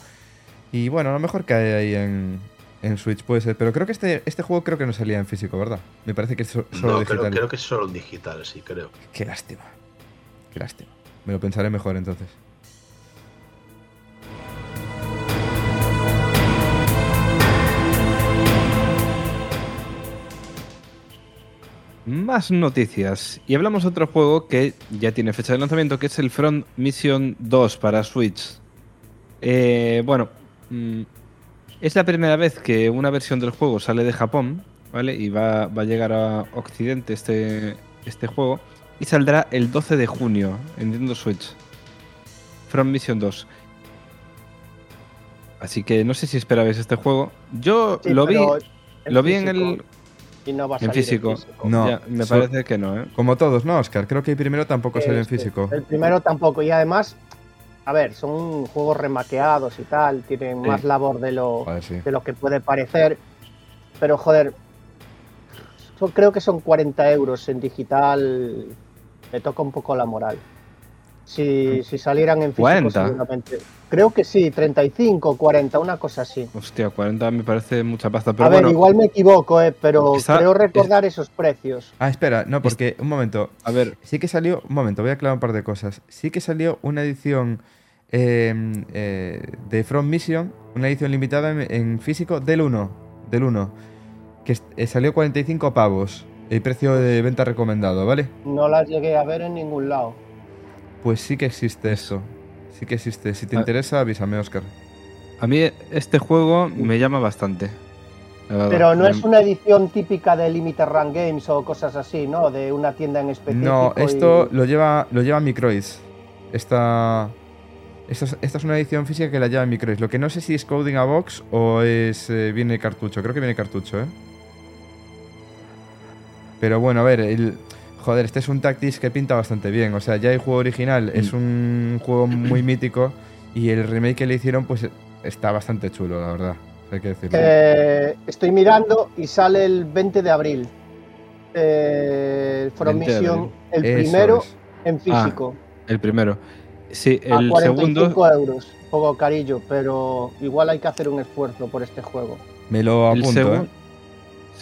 Y bueno, a lo mejor cae ahí en, en Switch, puede ser. Pero creo que este, este juego creo que no salía en físico, ¿verdad? Me parece que es so- solo No, digital. creo, creo que es solo en digital, sí, creo. Qué lástima. Qué lástima. Me lo pensaré mejor entonces. Más noticias. Y hablamos de otro juego que ya tiene fecha de lanzamiento, que es el Front Mission 2 para Switch. Eh, bueno, mm, es la primera vez que una versión del juego sale de Japón, ¿vale? Y va, va a llegar a Occidente este, este juego. Y saldrá el 12 de junio en Nintendo Switch. Front Mission 2. Así que no sé si esperabais este juego. Yo Sí, lo vi, lo vi en el... y no va a en salir físico. No, ya, me so- parece que no, ¿eh? Como todos, ¿no, Oscar? Creo que el primero tampoco salió en Este, físico. El primero tampoco. Y además, a ver, son juegos remaqueados y tal. Tienen Sí. más labor de lo, Joder, sí. de lo que puede parecer. Pero joder, yo creo que son 40 euros en digital. Me toca un poco la moral. Si, si salieran en físico, 40. seguramente. Creo que sí, 35, 40, una cosa así. Hostia, 40 me parece mucha pasta, pero a ver, igual me equivoco, eh, pero Está- creo recordar esos precios. Ah, espera, no, porque un momento. a ver, Sí que salió, un momento, voy a aclarar un par de cosas. Sí que salió una edición eh, eh, de From Mission, una edición limitada en, en físico del 1, del 1, que eh, salió 45 pavos, el precio de venta recomendado, ¿vale? No las llegué a ver en ningún lado. Pues sí que existe eso, sí que existe. Si te Ah. interesa, avísame, Oscar. A mí este juego me llama bastante. Pero no es una edición típica de Limited Run Games o cosas así, ¿no? De una tienda en específico. No, y- esto lo lleva, lo lleva Microids. Esta, esta, es- esta es una edición física que la lleva Microids. Lo que no sé si es coding a box o es eh, viene cartucho. Creo que viene cartucho, ¿eh? Pero bueno, a ver, el, joder, este es un Tactics que pinta bastante bien. O sea, ya el juego original es un juego muy mítico y el remake que le hicieron pues está bastante chulo, la verdad. Hay que decirlo. Eh, estoy mirando y sale el 20 de abril. Eh, From 20 de Mission, el Eso primero es. en físico. El primero. Sí, a el 45 segundo. euros. Poco carillo, pero igual hay que hacer un esfuerzo por este juego. Me lo El apunto, segun- ¿eh?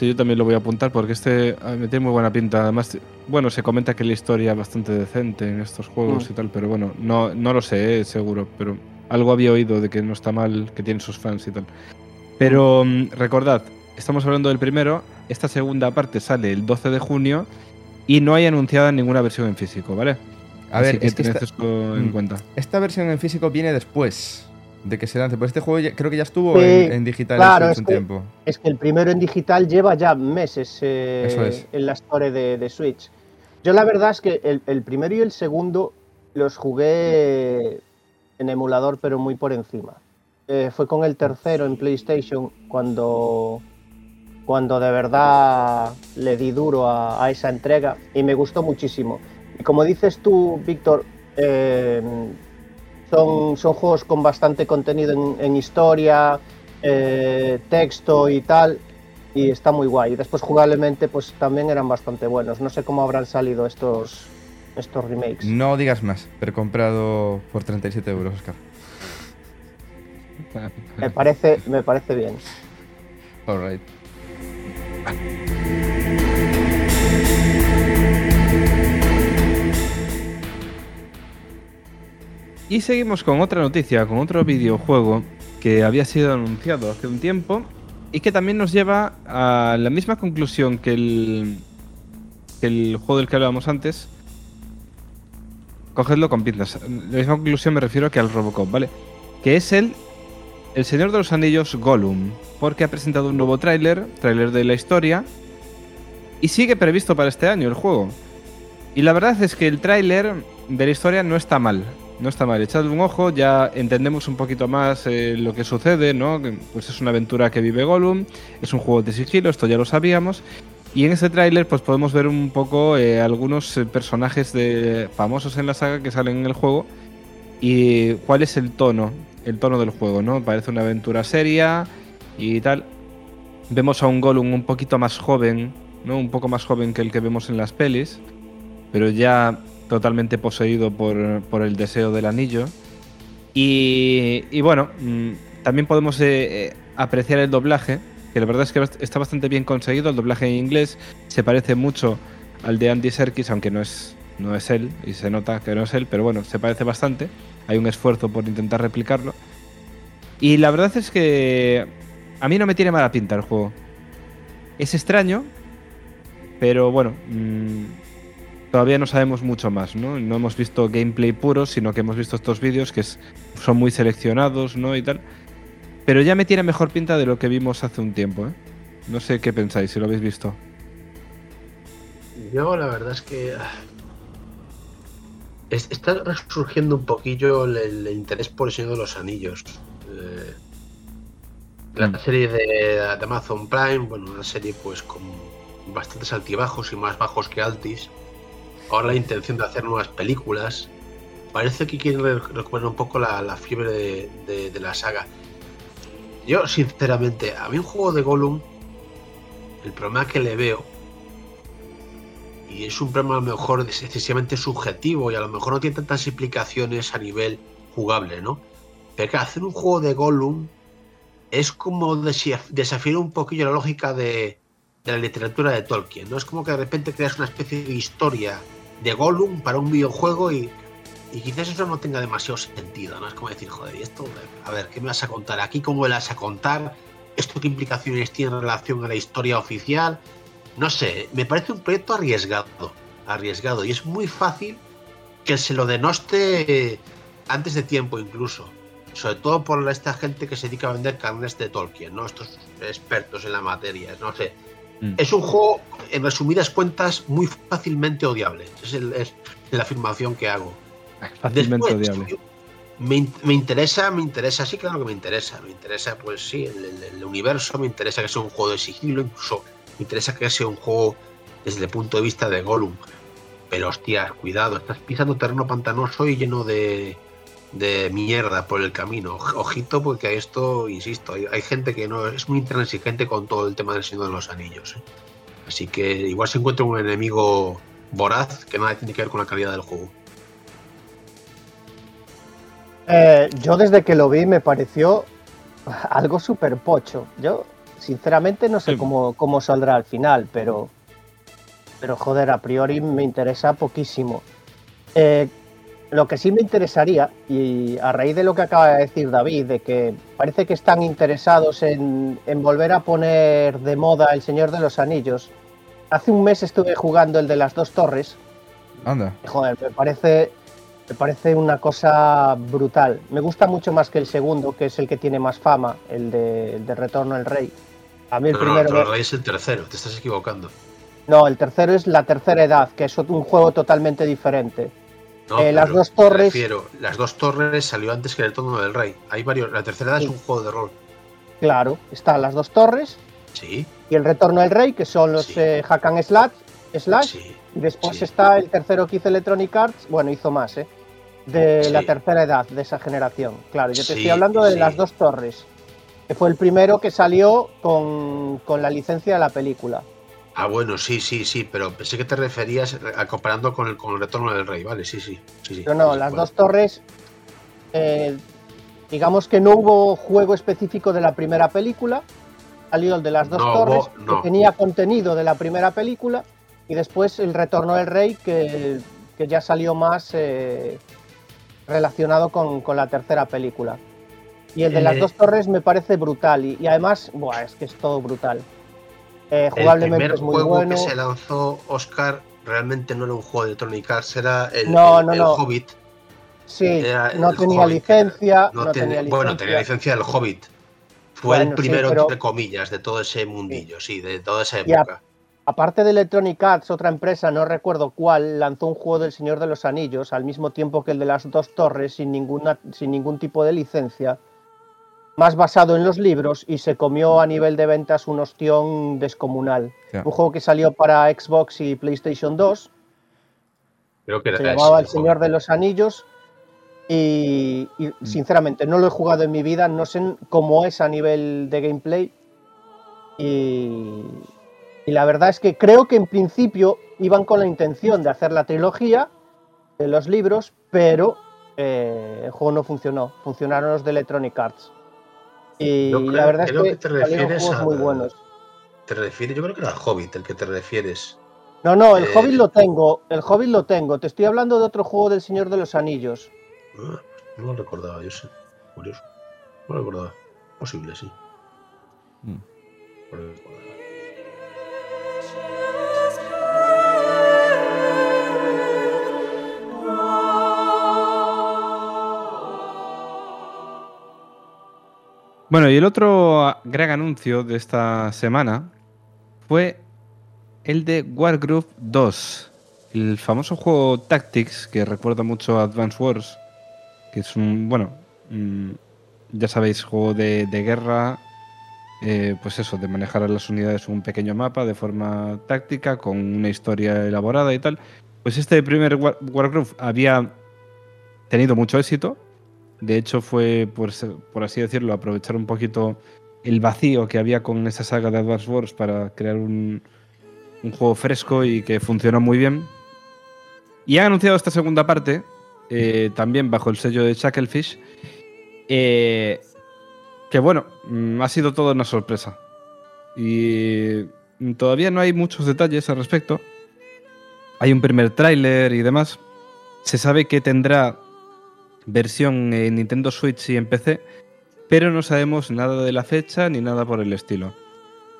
Yo también lo voy a apuntar porque este ah, me tiene muy buena pinta. Además, bueno, se comenta que la historia es bastante decente en estos juegos Mm. y tal, pero bueno, no, no lo sé, eh, seguro, pero algo había oído de que no está mal, que tiene sus fans y tal. Pero mm, recordad, estamos hablando del primero, esta segunda parte sale el 12 de junio y no hay anunciada ninguna versión en físico, ¿vale? A Así ver, que es que esta- en Mm. cuenta. Esta versión en físico viene después de que se lance. Pues este juego ya- creo que ya estuvo Sí, en, en digital claro, es un tiempo. Es que el primero en digital lleva ya meses eh, es. en la store de, de Switch. Yo la verdad es que el, el primero y el segundo los jugué en emulador, pero muy por encima. Eh, fue con el tercero en PlayStation cuando, cuando de verdad le di duro a, a esa entrega y me gustó muchísimo. Y como dices tú, Víctor, eh, son, son juegos con bastante contenido en, en historia, eh, texto y tal, y está muy guay. Y después jugablemente pues también eran bastante buenos. No sé cómo habrán salido estos, estos remakes. No digas más, pero comprado por 37 euros, Oscar. Me parece, me parece bien. Alright. Y seguimos con otra noticia, con otro videojuego que había sido anunciado hace un tiempo y que también nos lleva a la misma conclusión que el, que el juego del que hablábamos antes. Cogedlo con pinzas. La misma conclusión me refiero que al Robocop, ¿vale? Que es el El Señor de los Anillos Gollum, porque ha presentado un nuevo tráiler, tráiler de la historia, y sigue previsto para este año el juego. Y la verdad es que el tráiler de la historia no está mal. No está mal, echadle un ojo, ya entendemos un poquito más eh, lo que sucede, ¿no? Pues es una aventura que vive Gollum, es un juego de sigilo, esto ya lo sabíamos. Y en ese tráiler pues podemos ver un poco eh, algunos eh, personajes de, famosos en la saga que salen en el juego y cuál es el tono, el tono del juego, ¿no? Parece una aventura seria y tal. Vemos a un Gollum un poquito más joven, ¿no? Un poco más joven que el que vemos en las pelis, pero ya totalmente poseído por, por el deseo del anillo. Y, y bueno, mm, también podemos eh, eh, apreciar el doblaje, que la verdad es que está bastante bien conseguido. El doblaje en inglés se parece mucho al de Andy Serkis, aunque no es, no es él, y se nota que no es él, pero bueno, se parece bastante. Hay un esfuerzo por intentar replicarlo. Y la verdad es que a mí no me tiene mala pinta el juego. Es extraño, pero bueno, mm, todavía no sabemos mucho más, ¿no? No hemos visto gameplay puro, sino que hemos visto estos vídeos que es- son muy seleccionados, ¿no? Y tal. Pero ya me tiene mejor pinta de lo que vimos hace un tiempo, ¿eh? No sé qué pensáis, si lo habéis visto. Yo la verdad es que ah, es- está resurgiendo un poquillo el, interés por el Señor de los Anillos. Eh, la serie de, de Amazon Prime, bueno, una serie pues con bastantes altibajos y más bajos que altis. Ahora la intención de hacer nuevas películas. Parece que quieren re- recuperar un poco la, fiebre de, la saga. Yo, sinceramente, a mí un juego de Gollum, el problema que le veo y es un problema a lo mejor excesivamente subjetivo y a lo mejor no tiene tantas implicaciones a nivel jugable, ¿no? Pero que hacer un juego de Gollum es como desafiar un poquillo la lógica de la literatura de Tolkien, ¿no? Es como que de repente creas una especie de historia de Gollum para un videojuego y, quizás eso no tenga demasiado sentido, ¿no? Es como decir, joder, ¿y esto? A ver, ¿qué me vas a contar? ¿Aquí cómo me vas a contar? ¿Esto qué implicaciones tiene en relación a la historia oficial? No sé, me parece un proyecto arriesgado, arriesgado. Y es muy fácil que se lo denoste antes de tiempo incluso. Sobre todo por esta gente que se dedica a vender carnes de Tolkien, ¿no? Estos expertos en la materia, no sé. Mm. Es un juego, en resumidas cuentas, muy fácilmente odiable. Esa es, el- es la afirmación que hago. Fácilmente Después, odiable. Me, me interesa, me interesa, sí, claro que me interesa. Me interesa, pues sí, el, el- el universo, me interesa que sea un juego de sigilo, incluso me interesa que sea un juego desde el punto de vista de Gollum. Pero hostias, cuidado, estás pisando terreno pantanoso y lleno de, de mierda por el camino. Oj- Ojito, porque esto, insisto, hay, hay gente que no es muy intransigente con todo el tema del Señor de los Anillos. ¿eh? Así que igual se encuentra un enemigo voraz que nada tiene que ver con la calidad del juego. Eh, yo desde que lo vi me pareció algo súper pocho. Yo, sinceramente, no sé Sí. cómo, cómo saldrá al final, pero, pero joder, a priori me interesa poquísimo. Eh, lo que sí me interesaría, y a raíz de lo que acaba de decir David, de que parece que están interesados en, en volver a poner de moda El Señor de los Anillos. Hace un mes estuve jugando el de las dos torres Anda. Joder, me parece, me parece una cosa brutal. Me gusta mucho más que el segundo, que es el que tiene más fama, el de, el de Retorno al Rey. A mí el No, no, primero. Troll me- Rey es el tercero, te estás equivocando. No, el tercero es La Tercera Edad, que es un juego totalmente diferente. No, Eh, las dos torres- refiero, las dos torres salió antes que el tono del rey. Hay varios. La tercera edad Sí. es un juego de rol. Claro, están las dos torres Sí, y el Retorno al Rey, que son los Sí. eh, Hack and Slash. slash sí. y después está el tercero que hizo Electronic Arts, bueno, hizo más, ¿eh? De la tercera edad, de esa generación. Claro, yo te estoy hablando de las dos torres, que fue el primero que salió con, con la licencia de la película. Ah, bueno, sí, sí, sí, pero pensé que te referías a comparando con el, con el retorno del rey, vale, sí, sí. sí, sí Pero no, Sí, las dos torres, eh, digamos que no hubo juego específico de la primera película, salió el de las dos No torres, no. que tenía contenido de la primera película, y después el Retorno del Rey, que, que ya salió más eh, relacionado con, con la tercera película. Y el de las Eh, dos torres me parece brutal, y, y además, buah, es que es todo brutal. Eh, El primer es muy juego bueno. que se lanzó Oscar realmente no era un juego de Electronic Arts, era el, No, el- no, el no. Hobbit. Sí, era no tenía Hobbit, licencia, No no, tenía- tenía licencia. Bueno, tenía licencia del Hobbit. Fue el sí, primero, pero- entre comillas, de todo ese mundillo, sí, de toda esa a- época. Aparte de Electronic Arts, otra empresa, no recuerdo cuál, lanzó un juego del Señor de los Anillos al mismo tiempo que el de las dos torres, sin, ninguna, sin ningún tipo de licencia, más basado en los libros y se comió a nivel de ventas un ostión descomunal. Un juego que salió para Xbox y PlayStation 2, Creo que era se llamaba El Señor de los Anillos. Y, y, sinceramente no lo he jugado en mi vida, no sé cómo es a nivel de gameplay. Y, y la verdad es que creo que en principio iban con la intención de hacer la trilogía de los libros, pero eh, el juego no funcionó, funcionaron los de Electronic Arts. Y creo- la verdad es creo que, que te refieres juegos a- muy buenos. Te refieres, yo creo que era el Hobbit el que te refieres. No, no, el eh, Hobbit lo tengo, el Hobbit lo tengo. Te estoy hablando de otro juego del Señor de los Anillos. Ah, no lo recordaba, yo sé. Curioso. No lo recordaba. Posible, sí. Mm. No lo recordaba. Bueno, y el otro gran anuncio de esta semana fue el de Wargroove 2, el famoso juego Tactics que recuerda mucho a Advance Wars, que es un, bueno, mm, ya sabéis, juego de, de guerra, eh, pues eso, de manejar a las unidades un pequeño mapa de forma táctica, con una historia elaborada y tal. Pues este primer War- había tenido mucho éxito, de hecho, fue, por, por así decirlo, aprovechar un poquito el vacío que había con esa saga de Advance Wars para crear un, juego fresco y que funcionó muy bien. Y han anunciado esta segunda parte, eh, también bajo el sello de Shacklefish, eh, que bueno, mm, ha sido toda una sorpresa. Y mm, todavía no hay muchos detalles al respecto. Hay un primer tráiler y demás. Se sabe que tendrá versión en Nintendo Switch y en PC, pero no sabemos nada de la fecha ni nada por el estilo.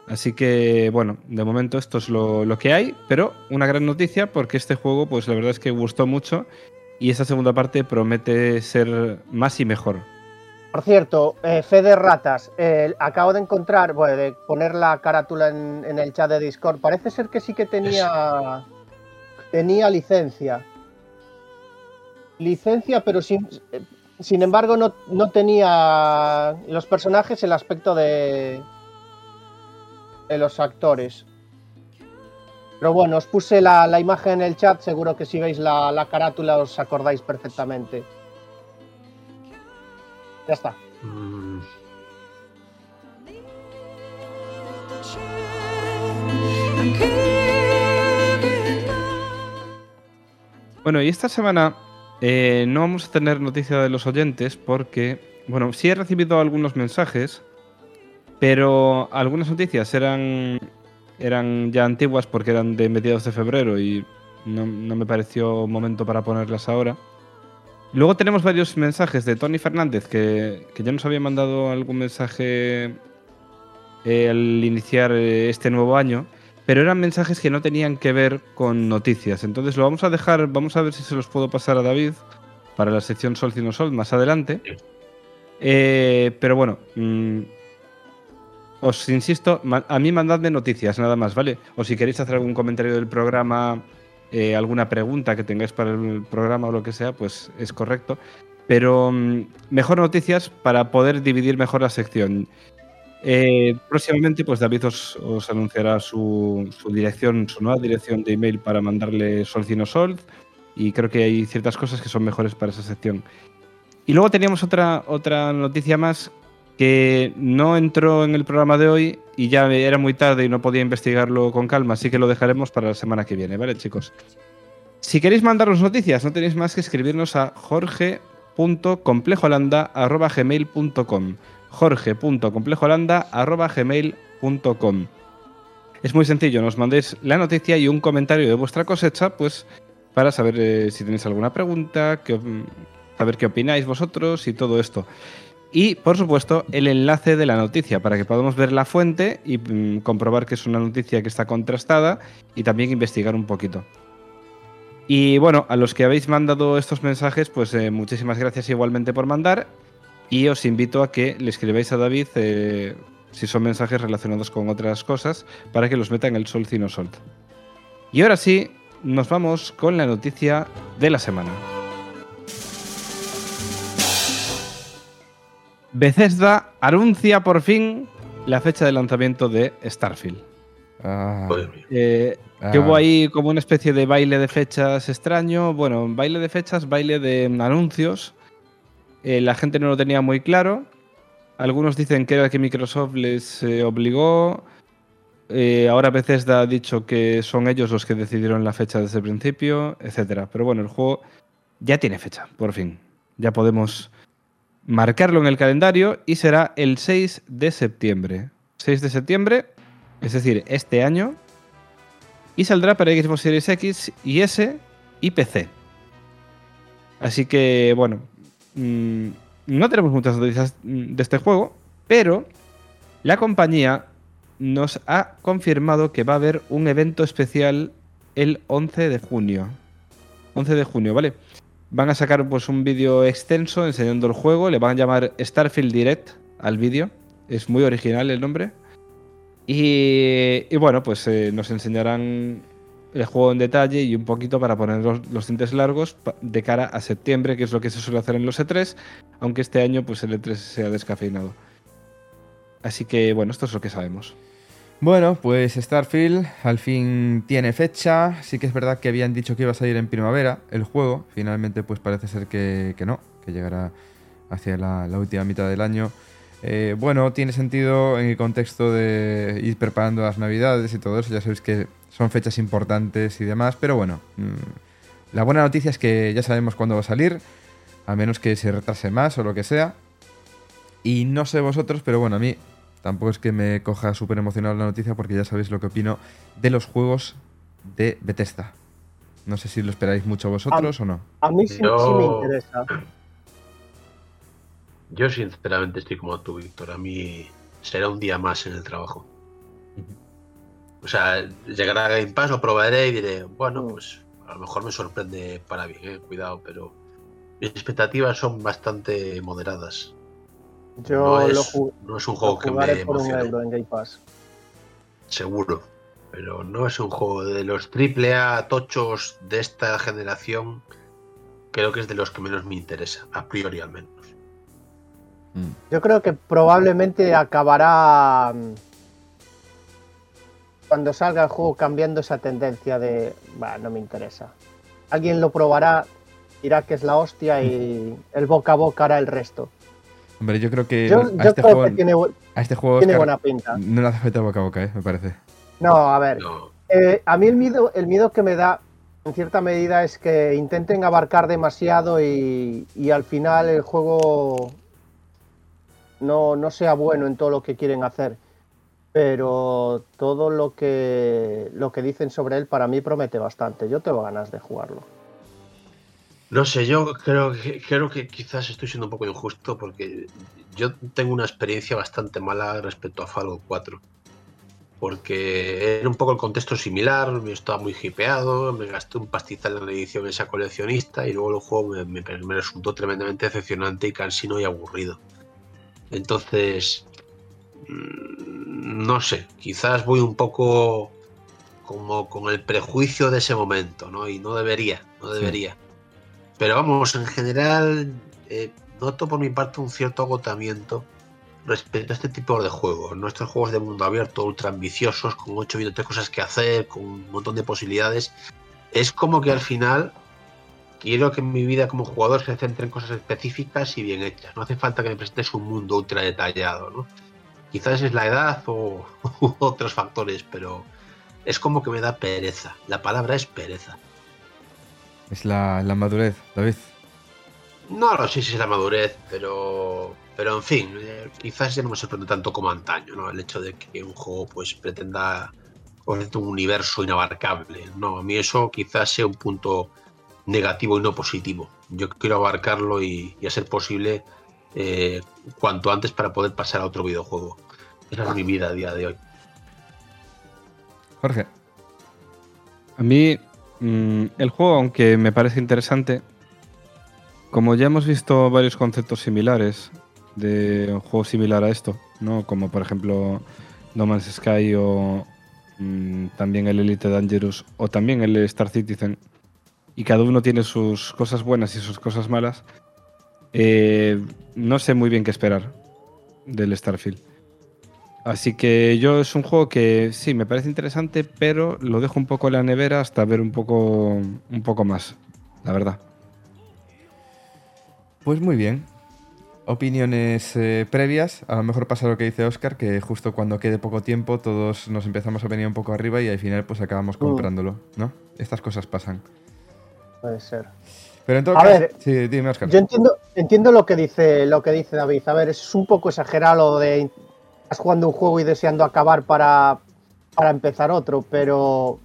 Así que, bueno, de momento esto es lo, lo, que hay, pero una gran noticia porque este juego, pues la verdad es que gustó mucho y esta segunda parte promete ser más y mejor. Por cierto, eh, Fede Ratas, eh, acabo de encontrar, bueno, de poner la carátula en, en, el chat de Discord, parece ser que sí que tenía, tenía licencia. Licencia, pero sin, sin embargo no, no tenía los personajes el aspecto de, de los actores. Pero bueno, os puse la, la, imagen en el chat, seguro que si veis la, la, carátula os acordáis perfectamente. Ya está. Mm. Bueno, y esta semana eh, no vamos a tener noticia de los oyentes porque, bueno, sí he recibido algunos mensajes, pero algunas noticias eran, eran ya antiguas porque eran de mediados de febrero y no, no me pareció momento para ponerlas ahora. Luego tenemos varios mensajes de Tony Fernández que, que ya nos había mandado algún mensaje al iniciar eh, este nuevo año, pero eran mensajes que no tenían que ver con noticias. Entonces lo vamos a dejar, vamos a ver si se los puedo pasar a David para la sección Sol Cino Sol más adelante. Eh, pero bueno, mmm, os insisto, a mí mandadme noticias nada más, ¿vale? O si queréis hacer algún comentario del programa eh, alguna pregunta que tengáis para el programa o lo que sea, pues es correcto. Pero um, mejor noticias para poder dividir mejor la sección. Eh, próximamente, pues David os, anunciará su, su, dirección, su nueva dirección de email para mandarle Solcino Sol. Y creo que hay ciertas cosas que son mejores para esa sección. Y luego teníamos otra, otra noticia más que no entró en el programa de hoy y ya era muy tarde y no podía investigarlo con calma, así que lo dejaremos para la semana que viene, ¿vale, chicos? Si queréis mandarnos noticias, no tenéis más que escribirnos a jorge.complejolanda.gmail.com jorge.complejolanda.gmail.com Es muy sencillo, nos mandéis la noticia y un comentario de vuestra cosecha, pues para saber eh, si tenéis alguna pregunta, que, saber qué opináis vosotros y todo esto. Y, por supuesto, el enlace de la noticia para que podamos ver la fuente y mmm, comprobar que es una noticia que está contrastada y también investigar un poquito. Y bueno, a los que habéis mandado estos mensajes, pues eh, muchísimas gracias igualmente por mandar. Y os invito a que le escribáis a David eh, si son mensajes relacionados con otras cosas para que los meta en el Sol Cino Solt. Y ahora sí, nos vamos con la noticia de la semana. Bethesda anuncia por fin la fecha de lanzamiento de Starfield. Ah, eh, ah. Que hubo ahí como una especie de baile de fechas extraño. Bueno, baile de fechas, baile de anuncios. Eh, la gente no lo tenía muy claro. Algunos dicen que era que Microsoft les eh, obligó. Eh, ahora Bethesda ha dicho que son ellos los que decidieron la fecha desde el principio, etcétera. Pero bueno, el juego ya tiene fecha, por fin. Ya podemos marcarlo en el calendario y será el 6 de septiembre. 6 de septiembre, es decir, este año. Y saldrá para Xbox Series X y S y PC. Así que, bueno, mmm, no tenemos muchas noticias de este juego, pero la compañía nos ha confirmado que va a haber un evento especial el 11 de junio. 11 de junio, ¿vale? Van a sacar pues, un vídeo extenso enseñando el juego. Le van a llamar Starfield Direct al vídeo. Es muy original el nombre. Y, y bueno, pues eh, nos enseñarán el juego en detalle y un poquito para poner los, los tintes largos de cara a septiembre, que es lo que se suele hacer en los E3, aunque este año pues el E3 se ha descafeinado. Así que bueno, esto es lo que sabemos. Bueno, pues Starfield al fin tiene fecha. Sí que es verdad que habían dicho que iba a salir en primavera el juego. Finalmente, pues parece ser que, que no, que llegará hacia la, la, última mitad del año. Eh, bueno, tiene sentido en el contexto de ir preparando las navidades y todo eso. Ya sabéis que son fechas importantes y demás. Pero bueno, mmm, la buena noticia es que ya sabemos cuándo va a salir. A menos que se retrase más o lo que sea. Y no sé vosotros, pero bueno, a mí Tampoco es que me coja súper emocionado la noticia porque ya sabéis lo que opino de los juegos de Bethesda. No sé si lo esperáis mucho vosotros a, o no. A mí sí, Yo... sí, me interesa. Yo sinceramente estoy como tú, Víctor. A mí será un día más en el trabajo. O sea, llegará a Game Pass, lo probaré y diré, bueno, pues a lo mejor me sorprende para bien, eh, cuidado, pero mis expectativas son bastante moderadas. Yo no, lo, es, ju- no es un lo juego que me emocione, euro en Game Pass. seguro. Pero no es un juego de los triple A tochos de esta generación. Creo que es de los que menos me interesa, a priori al menos. Mm. Yo creo que probablemente acabará mm, cuando salga el juego cambiando esa tendencia de, "Bah, no me interesa. Alguien lo probará, dirá que es la hostia y <laughs> el boca a boca hará el resto. Hombre, yo creo que Yo, a, yo este creo juego, que tiene, bu- a este juego tiene buena pinta. no le hace falta boca a boca, ¿eh? me parece. No, a ver, No, eh, a mí el miedo, el miedo que me da en cierta medida es que intenten abarcar demasiado y, y al final el juego no, no sea bueno en todo lo que quieren hacer. Pero todo lo que, lo que dicen sobre él para mí promete bastante. Yo tengo ganas de jugarlo. No sé, yo creo creo que quizás estoy siendo un poco injusto porque yo tengo una experiencia bastante mala respecto a Fallout 4. Porque era un poco el contexto similar, me estaba muy hipeado, me gasté un pastizal en la edición esa coleccionista y luego el juego me, me- resultó tremendamente decepcionante y cansino y aburrido. Entonces, no sé, quizás voy un poco como con el prejuicio de ese momento, ¿no? Y no debería, no Sí. debería. Pero vamos, en general, eh, noto por mi parte un cierto agotamiento respecto a este tipo de juegos. Nuestros juegos de mundo abierto, ultra ambiciosos, con 8 millones de cosas que hacer, con un montón de posibilidades. Es como que al final quiero que mi vida como jugador se centre en cosas específicas y bien hechas. No hace falta que me presentes un mundo ultra detallado, ¿no? Quizás es la edad o <laughs> u otros factores, pero es como que me da pereza. La palabra es pereza. Es la, la madurez, David. No, no sé si es la madurez, pero, pero en fin, eh, quizás ya no me sorprende tanto como antaño, ¿no? El hecho de que un juego pues pretenda ofrecer un universo inabarcable. No, a mí eso quizás sea un punto negativo y no positivo. Yo quiero abarcarlo y, y a ser posible eh, cuanto antes para poder pasar a otro videojuego. Esa es mi vida a día de hoy. Jorge. A mí, mm, el juego, aunque me parece interesante, como ya hemos visto varios conceptos similares de un juego similar a esto, ¿no? Como por ejemplo No Man's Sky o mm, también el Elite Dangerous o también el Star Citizen, y cada uno tiene sus cosas buenas y sus cosas malas, eh, no sé muy bien qué esperar del Starfield. Así que yo es un juego que sí, me parece interesante, pero lo dejo un poco en la nevera hasta ver un poco, un poco más, la verdad. Pues muy bien. Opiniones eh, previas. A lo mejor pasa lo que dice Oscar, que justo cuando quede poco tiempo todos nos empezamos a venir un poco arriba y al final pues acabamos comprándolo, ¿no? Estas cosas pasan. Puede ser. Pero en todo A caso... ver, sí, dime, Oscar. Yo entiendo, entiendo lo que dice lo que dice David. A ver, es un poco exagerado lo de estás jugando un juego y deseando acabar para, para empezar otro, pero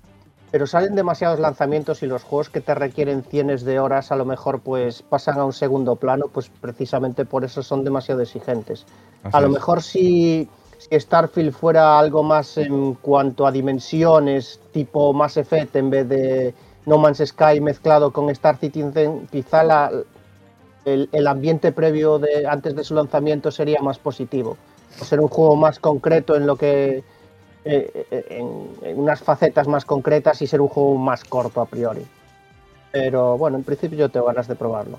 pero salen demasiados lanzamientos y los juegos que te requieren cienes de horas a lo mejor pues pasan a un segundo plano, pues precisamente por eso son demasiado exigentes. Así A lo es. mejor si, si Starfield fuera algo más en cuanto a dimensiones, tipo Mass Effect, en vez de No Man's Sky mezclado con Star Citizen, quizá la, el, el ambiente previo de antes de su lanzamiento sería más positivo. O ser un juego más concreto en lo que eh, eh, en, en unas facetas más concretas y ser un juego más corto a priori. Pero bueno, en principio yo tengo ganas de probarlo.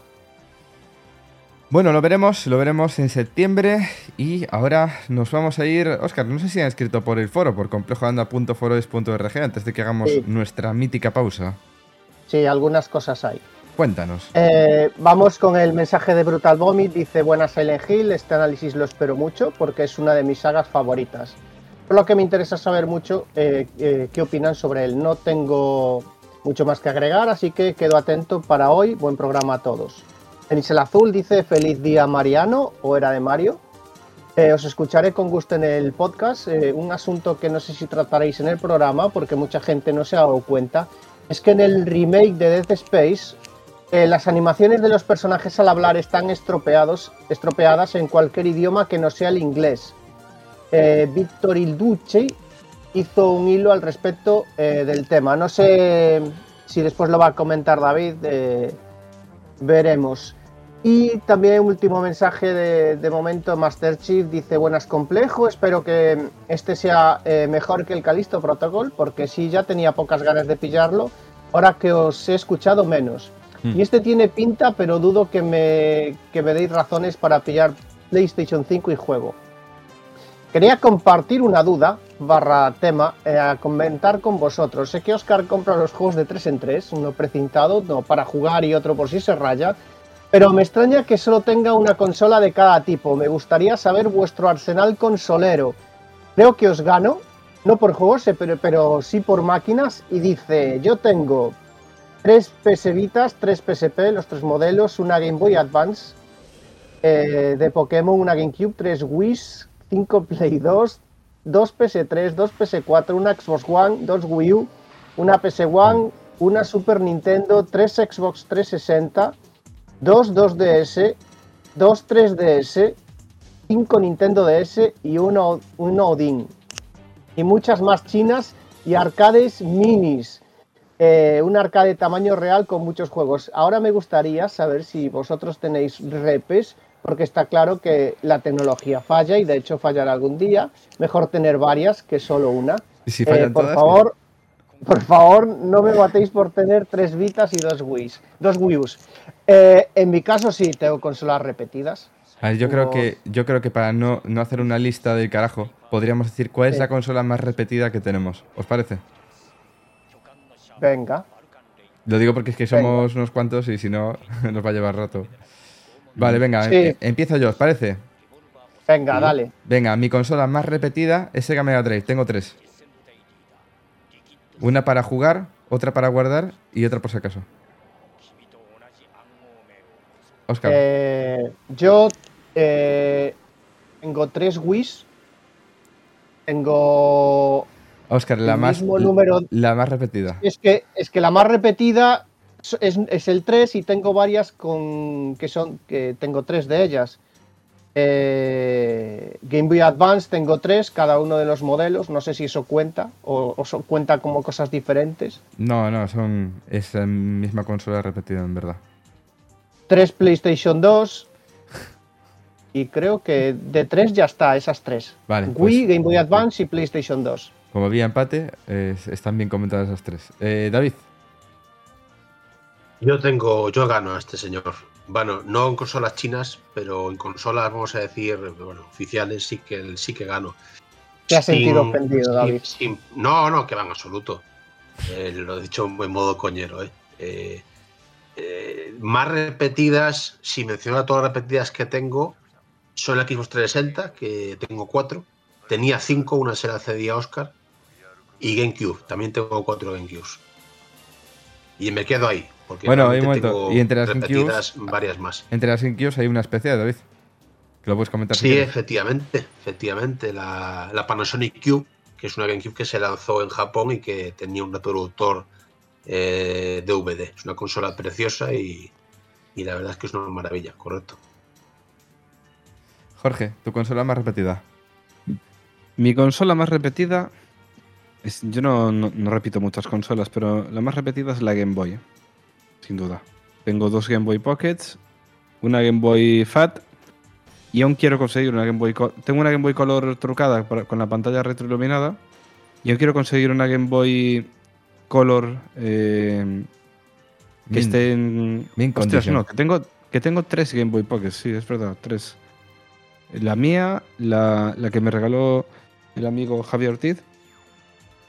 Bueno, lo veremos, lo veremos en septiembre y ahora nos vamos a ir... Oscar, no sé si han escrito por el foro, por complejoanda.foroes.org, antes de que hagamos Sí. nuestra mítica pausa. Sí, algunas cosas hay. Cuéntanos. Eh, vamos con el mensaje de Brutal Vomit. Dice: Buenas Silent Hill. Este análisis lo espero mucho porque es una de mis sagas favoritas. Por lo que me interesa saber mucho eh, eh, qué opinan sobre él. No tengo mucho más que agregar, así que quedo atento para hoy. Buen programa a todos. Tenis el Azul dice: Feliz día, Mariano, o era de Mario. Os escucharé con gusto en el podcast. Un asunto que no sé si trataréis en el programa porque mucha gente no se ha dado cuenta es que en el remake de Dead Space eh, las animaciones de los personajes al hablar están estropeados, estropeadas en cualquier idioma que no sea el inglés. Eh, Víctor Ilducci hizo un hilo al respecto eh, del tema. No sé si después lo va a comentar David, eh, veremos. Y también último mensaje de, de momento, Master Chief dice buenas complejo, espero que este sea eh, mejor que el Calisto Protocol, porque sí ya tenía pocas ganas de pillarlo, ahora que os he escuchado menos. Hmm. Y este tiene pinta, pero dudo que me, que me deis razones para pillar PlayStation 5 y juego. Quería compartir una duda, barra tema, eh, a comentar con vosotros. Sé que Oscar compra los juegos de 3 en 3, uno precintado, no para jugar y otro por si se raya, pero me extraña que solo tenga una consola de cada tipo. Me gustaría saber vuestro arsenal consolero. Creo que os gano, no por juegos, eh, pero, pero sí por máquinas, y dice, yo tengo tres PS Vitas, tres PSP, los tres modelos, una Game Boy Advance eh, de Pokémon, una GameCube, tres Wii, 5 <laughs> Play 2, 2 PS3, 2 PS4, una Xbox One, 2 Wii U, una PS One, una Super Nintendo, 3 Xbox 360, 2 2DS, 2 3DS, 5 Nintendo DS y uno, un Odin. Y muchas más chinas y arcades minis. Eh, un arcade tamaño real con muchos juegos. Ahora me gustaría saber si vosotros tenéis repes porque está claro que la tecnología falla y de hecho fallará algún día. Mejor tener varias que solo una. Y si Eh, por todas, favor, por favor, no me matéis por tener tres Vitas y dos Wii's, dos Wii U's. Eh, en mi caso sí, tengo consolas repetidas. A ver, yo creo que yo creo que para no, no hacer una lista del carajo, podríamos decir cuál es la consola más repetida que tenemos. ¿Os parece? Venga. Lo digo porque es que somos unos cuantos y si no, <laughs> nos va a llevar rato. Vale, venga, Sí. em- empiezo yo, ¿os parece? Venga, dale. Venga, mi consola más repetida es Sega Mega Drive. Tengo tres. Una para jugar, otra para guardar y otra por si acaso. Oscar. Eh, yo eh, tengo tres Wii's. Tengo. Oscar, la más, número- la más repetida. Es que, es que la más repetida es, es el 3 y tengo varias con que son. que tengo tres de ellas. Eh, Game Boy Advance tengo tres, cada uno de los modelos. No sé si eso cuenta o, o so- cuenta como cosas diferentes. No, no, son. Es la misma consola repetida, en verdad. Tres PlayStation 2. Y creo que de tres ya está, esas tres. Vale, Wii, pues- Game Boy Advance y PlayStation 2. Como había empate, eh, están bien comentadas esas tres. Eh, David, Yo tengo, yo gano a este señor. Bueno, no en consolas chinas, pero en consolas, vamos a decir, bueno, oficiales sí que sí que gano. Te has sentido ofendido, David. sin- no, no, que va en absoluto. Eh, lo he dicho en modo coñero, ¿eh? Eh, eh, más repetidas, si menciono todas las repetidas que tengo, son la Xbox 360, que tengo cuatro. Tenía cinco, una se la cedí a Oscar. Y GameCube, también tengo cuatro GameCubes. Y me quedo ahí, porque Bueno, hay un momento, tengo y entre las repetidas varias más. entre las Inkios hay una especie, David. Que lo puedes comentar Sí, efectivamente, efectivamente. La, la Panasonic Cube, que es una GameCube que se lanzó en Japón y que tenía un reproductor eh, DVD. Es una consola preciosa y, y la verdad es que es una maravilla, correcto. Jorge, tu consola más repetida. Mi consola más repetida. es- yo no, no- no repito muchas consolas, pero la más repetida es la Game Boy. Sin duda. Tengo dos Game Boy Pockets, una Game Boy Fat y aún quiero conseguir una Game Boy. Tengo una Game Boy Color trucada con la pantalla retroiluminada y aún quiero conseguir una Game Boy Color eh, que esté en. Ostras, no, que tengo, que tengo tres Game Boy Pockets, sí, es verdad, tres. La mía, la, la que me regaló el amigo Javier Ortiz,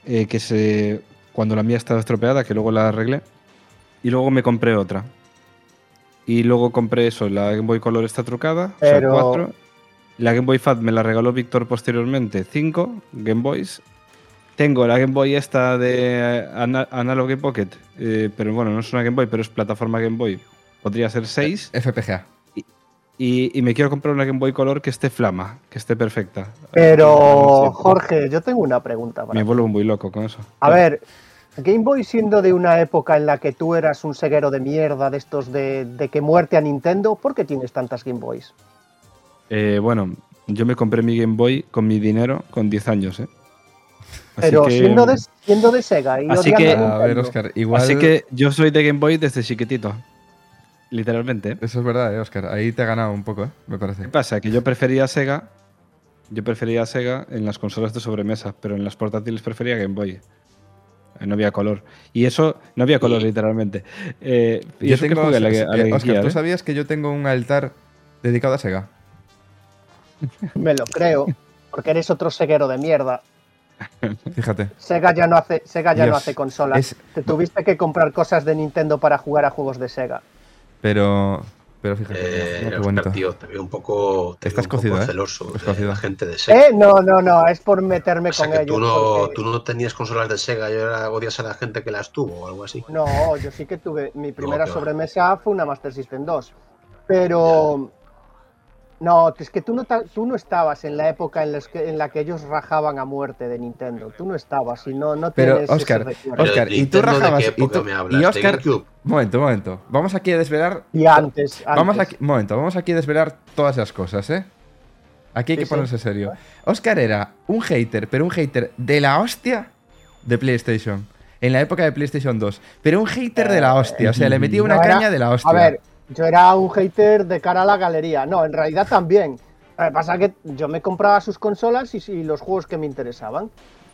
eh, que se, cuando la mía estaba estropeada, que luego la arreglé, y luego me compré otra. Y luego compré eso, la Game Boy Color está trucada, Pero- o sea, cuatro. La Game Boy Fat me la regaló Víctor posteriormente, cinco Game Boys. Tengo la Game Boy esta de eh, Ana- Analog Pocket, eh, pero bueno, no es una Game Boy, pero es plataforma Game Boy. Podría ser 6. FPGA. Y, y me quiero comprar una Game Boy Color que esté flama, que esté perfecta. Pero, Sí. Jorge, yo tengo una pregunta para Me vuelvo muy loco con eso. A ver, Game Boy siendo de una época en la que tú eras un ceguero de mierda de estos de, de que muerte a Nintendo, ¿por qué tienes tantas Game Boys? Eh, bueno, yo me compré mi Game Boy con mi dinero con 10 años, ¿eh? Así Pero que- siendo, de, siendo de Sega y Así que- a A ver. Oscar, igual. Así que yo soy de Game Boy desde chiquitito. Literalmente. ¿eh? Eso es verdad, eh, Oscar. Ahí te ha ganado un poco, ¿eh? me parece. ¿Qué pasa? Que yo prefería Sega. Yo prefería Sega en las consolas de sobremesa, pero en las portátiles prefería Game Boy. Eh, No había color. Y eso, no había color, Y- literalmente. Eh, y Yo eso que tengo, jugué a la, a la eh, Oscar, ¿tú ¿eh? sabías que yo tengo un altar dedicado a Sega? <laughs> Me lo creo, porque eres otro ceguero de mierda. Fíjate. Sega ya no hace, Sega ya no hace consolas. es- Te tuviste que comprar cosas de Nintendo para jugar a juegos de Sega. Pero. Pero fíjate, Eh, mira qué Oscar, bonito. tío, te veo un poco, te Estás veo un poco cocido, ¿eh? celoso Estás de cocido. la gente de Sega. Eh, no, no, no, es por meterme o sea, con que ellos. tú no, porque- tú no tenías consolas de Sega y ahora odias a la gente que las tuvo o algo así. No, yo sí que tuve. Mi primera va. sobremesa fue una Master System 2. Pero. No, es que tú no, tú no estabas en la época en, las que- en la que ellos rajaban a muerte de Nintendo. Tú no estabas y no, no Pero, tienes ese Oscar, recuerdo. Pero Oscar, y tú Nintendo, ¿de rajabas. y, tú- me hablas? y ¿De Oscar. Momento, momento. Vamos aquí a desvelar. Y antes. Vamos antes. aquí, momento, vamos aquí a desvelar todas esas cosas, ¿eh? Aquí hay que sí. ponerse serio. Oscar era un hater, pero un hater de la hostia de PlayStation. En la época de PlayStation 2. Pero un hater de la hostia. O sea, le metía una No, era- caña de la hostia. A ver, yo era un hater de cara a la galería. No, en realidad también. Lo que pasa es que yo me compraba sus consolas y, y los juegos que me interesaban.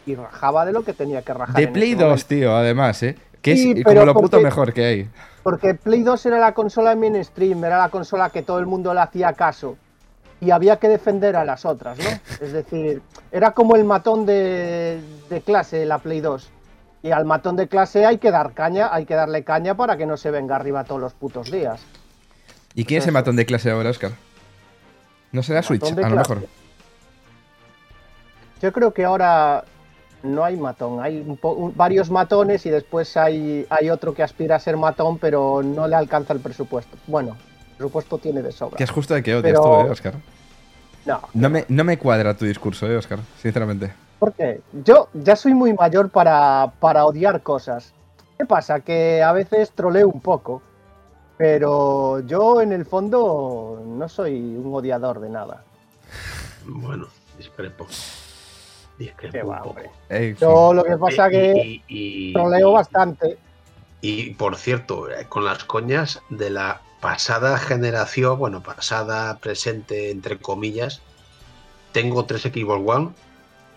Y rajaba de lo que tenía que rajar. de Play ese 2, momento. tío, además, ¿eh? Que Sí, es pero como lo puto porque- mejor que hay. Porque Play 2 era la consola mainstream, era la consola que todo el mundo le hacía caso. Y había que defender a las otras, ¿no? Es decir, era como el matón de, de clase, la Play 2. Y al matón de clase hay que dar caña, hay que darle caña para que no se venga arriba todos los putos días. ¿Y quién es el matón de clase ahora, Oscar? No será Switch, Matón a lo mejor. Yo creo que ahora no hay matón, hay un po- un- varios matones y después hay, hay otro que aspira a ser matón, pero no le alcanza el presupuesto. Bueno, el presupuesto tiene de sobra. Que es justo de que odias Pero- tú, ¿eh, Oscar? No, No me, no me cuadra tu discurso, ¿eh, Oscar? Sinceramente. Porque yo ya soy muy mayor para, para odiar cosas. ¿Qué pasa? Que a veces troleo un poco, pero yo en el fondo no soy un odiador de nada. Bueno, discrepo. Discrepo Qué un va, poco. Eh. Yo lo que pasa Y- que y- y- troleo y- bastante. Y por cierto, eh, con las coñas de la pasada generación, bueno, pasada, presente, entre comillas, tengo tres Xbox One,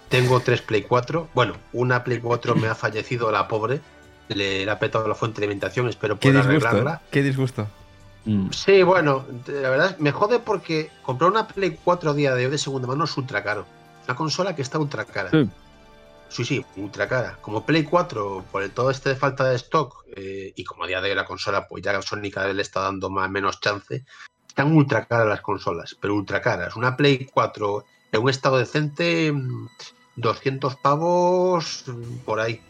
tengo tres Play 4. Bueno, una Play 4 me ha fallecido la pobre, le, le ha petado la fuente de alimentación, espero Qué poder disgusto, arreglarla. ¿eh? Qué disgusto. Mm. Sí, bueno, la verdad me jode porque comprar una Play 4 a día de hoy de segunda mano es ultra caro. Una consola que está ultra cara. Sí. Sí, sí, ultra cara. Como Play 4, por el todo este de falta de stock, eh, y como a día de hoy la consola, pues ya Sony cada vez le está dando más menos chance, están ultra caras las consolas, pero ultra caras. Una Play 4 en un estado decente, mm, 200 pavos mm, por ahí.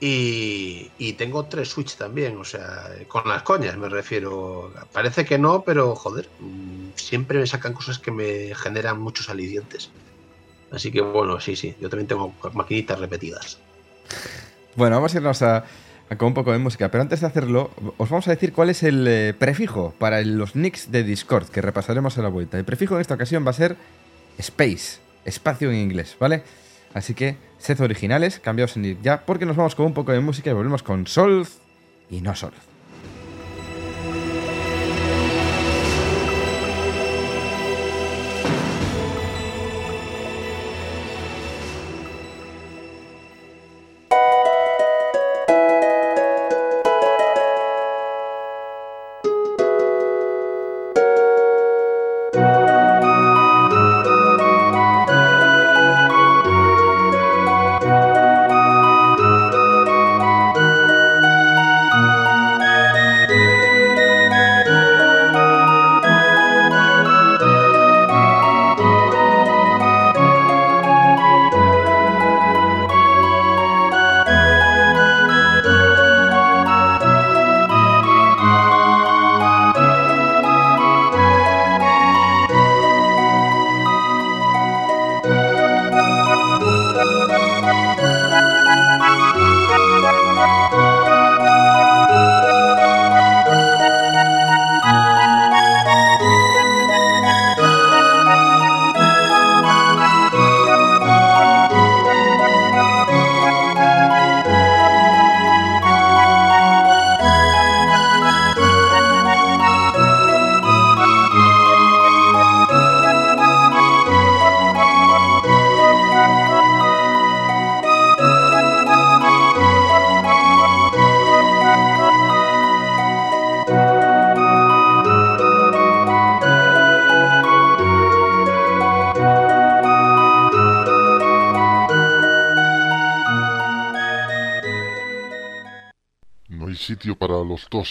Y, y tengo tres Switch también, o sea, con las coñas me refiero. Parece que no, pero joder, mm, siempre me sacan cosas que me generan muchos alicientes. Así que bueno, sí, sí, yo también tengo maquinitas repetidas. Bueno, vamos a irnos a, a con un poco de música, pero antes de hacerlo, os vamos a decir cuál es el eh, prefijo para los nicks de Discord que repasaremos a la vuelta. El prefijo en esta ocasión va a ser space, espacio en inglés, ¿vale? Así que sed originales, cambiaos en nick ya, porque nos vamos con un poco de música y volvemos con Solve y no Solve.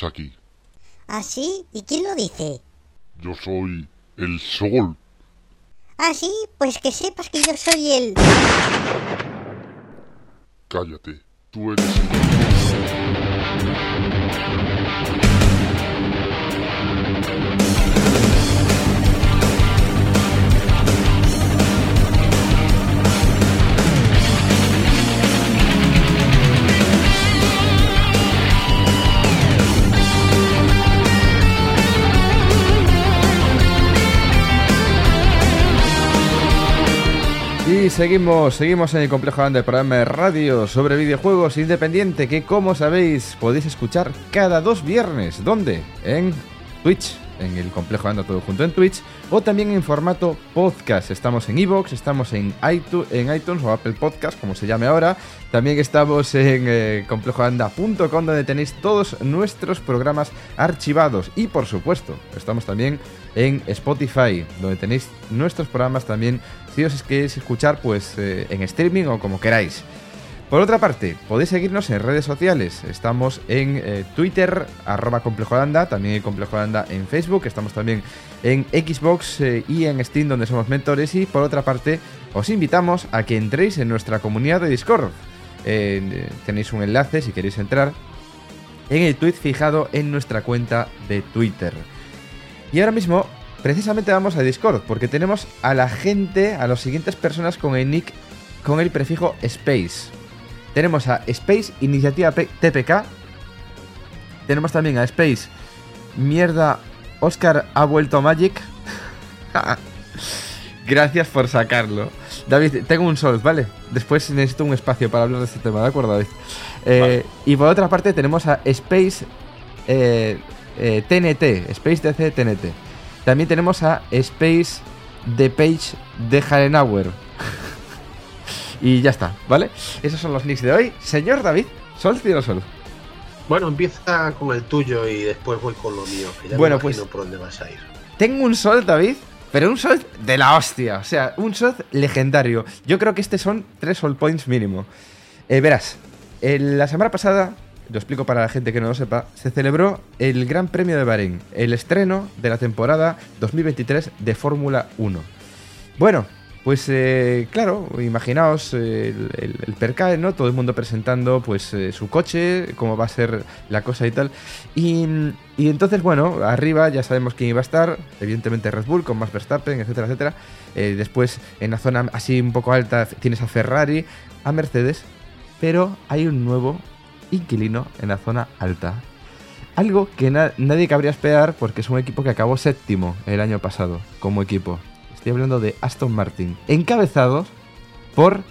Aquí. ¿Ah, sí? ¿Y quién lo dice? Yo soy el sol. ¿Ah, sí? Pues que sepas que yo soy el... Cállate. Tú eres el seguimos, seguimos en el complejo grande programa de radio sobre videojuegos independiente que como sabéis podéis escuchar cada dos viernes. ¿Dónde? En Twitch, en el complejo anda todo junto en Twitch o también en formato podcast. Estamos en Evox, estamos en iTunes, en iTunes o Apple Podcast, como se llame ahora. También estamos en eh, donde tenéis todos nuestros programas archivados y por supuesto, estamos también en Spotify, donde tenéis nuestros programas también si os queréis escuchar pues eh, en streaming o como queráis. Por otra parte, podéis seguirnos en redes sociales. Estamos en eh, Twitter, arroba Complejo Holanda, también en Complejo Holanda en Facebook. Estamos también en Xbox eh, y en Steam, donde somos mentores. Y por otra parte, os invitamos a que entréis en nuestra comunidad de Discord. Eh, tenéis un enlace si queréis entrar en el tweet fijado en nuestra cuenta de Twitter. Y ahora mismo, precisamente vamos a Discord, porque tenemos a la gente, a las siguientes personas con el nick, con el prefijo Space. Tenemos a Space Iniciativa TPK. Tenemos también a Space Mierda Oscar ha vuelto Magic. <laughs> Gracias por sacarlo. David, tengo un sol, ¿vale? Después necesito un espacio para hablar de este tema, ¿de acuerdo, David? Eh, Y por otra parte tenemos a Space eh, eh, TNT, Space DC TNT. También tenemos a Space The Page de Harenauer. <laughs> y ya está, ¿vale? Esos son los nicks de hoy. Señor David, sol, cielo, sol. Bueno, empieza con el tuyo y después voy con lo mío. Que ya me Bueno, imagino pues- por dónde vas a ir. Tengo un sol, David, pero un sol de la hostia. O sea, un sol legendario. Yo creo que este son tres sol points mínimo. Eh, verás, la semana pasada, lo explico para la gente que no lo sepa, se celebró el Gran Premio de Bahrein, el estreno de la temporada 2023 de Fórmula 1. Bueno, pues eh, claro, imaginaos eh, el, el, percal, ¿no? Todo el mundo presentando pues eh, su coche, cómo va a ser la cosa y tal. Y, entonces, bueno, arriba ya sabemos quién iba a estar, evidentemente Red Bull con Max Verstappen, etcétera, etcétera. Eh, después, en la zona así un poco alta, tienes a Ferrari, a Mercedes, pero hay un nuevo inquilino en la zona alta. Algo que na- nadie cabría esperar porque es un equipo que acabó séptimo el año pasado como equipo. Estoy hablando de Aston Martin, encabezados por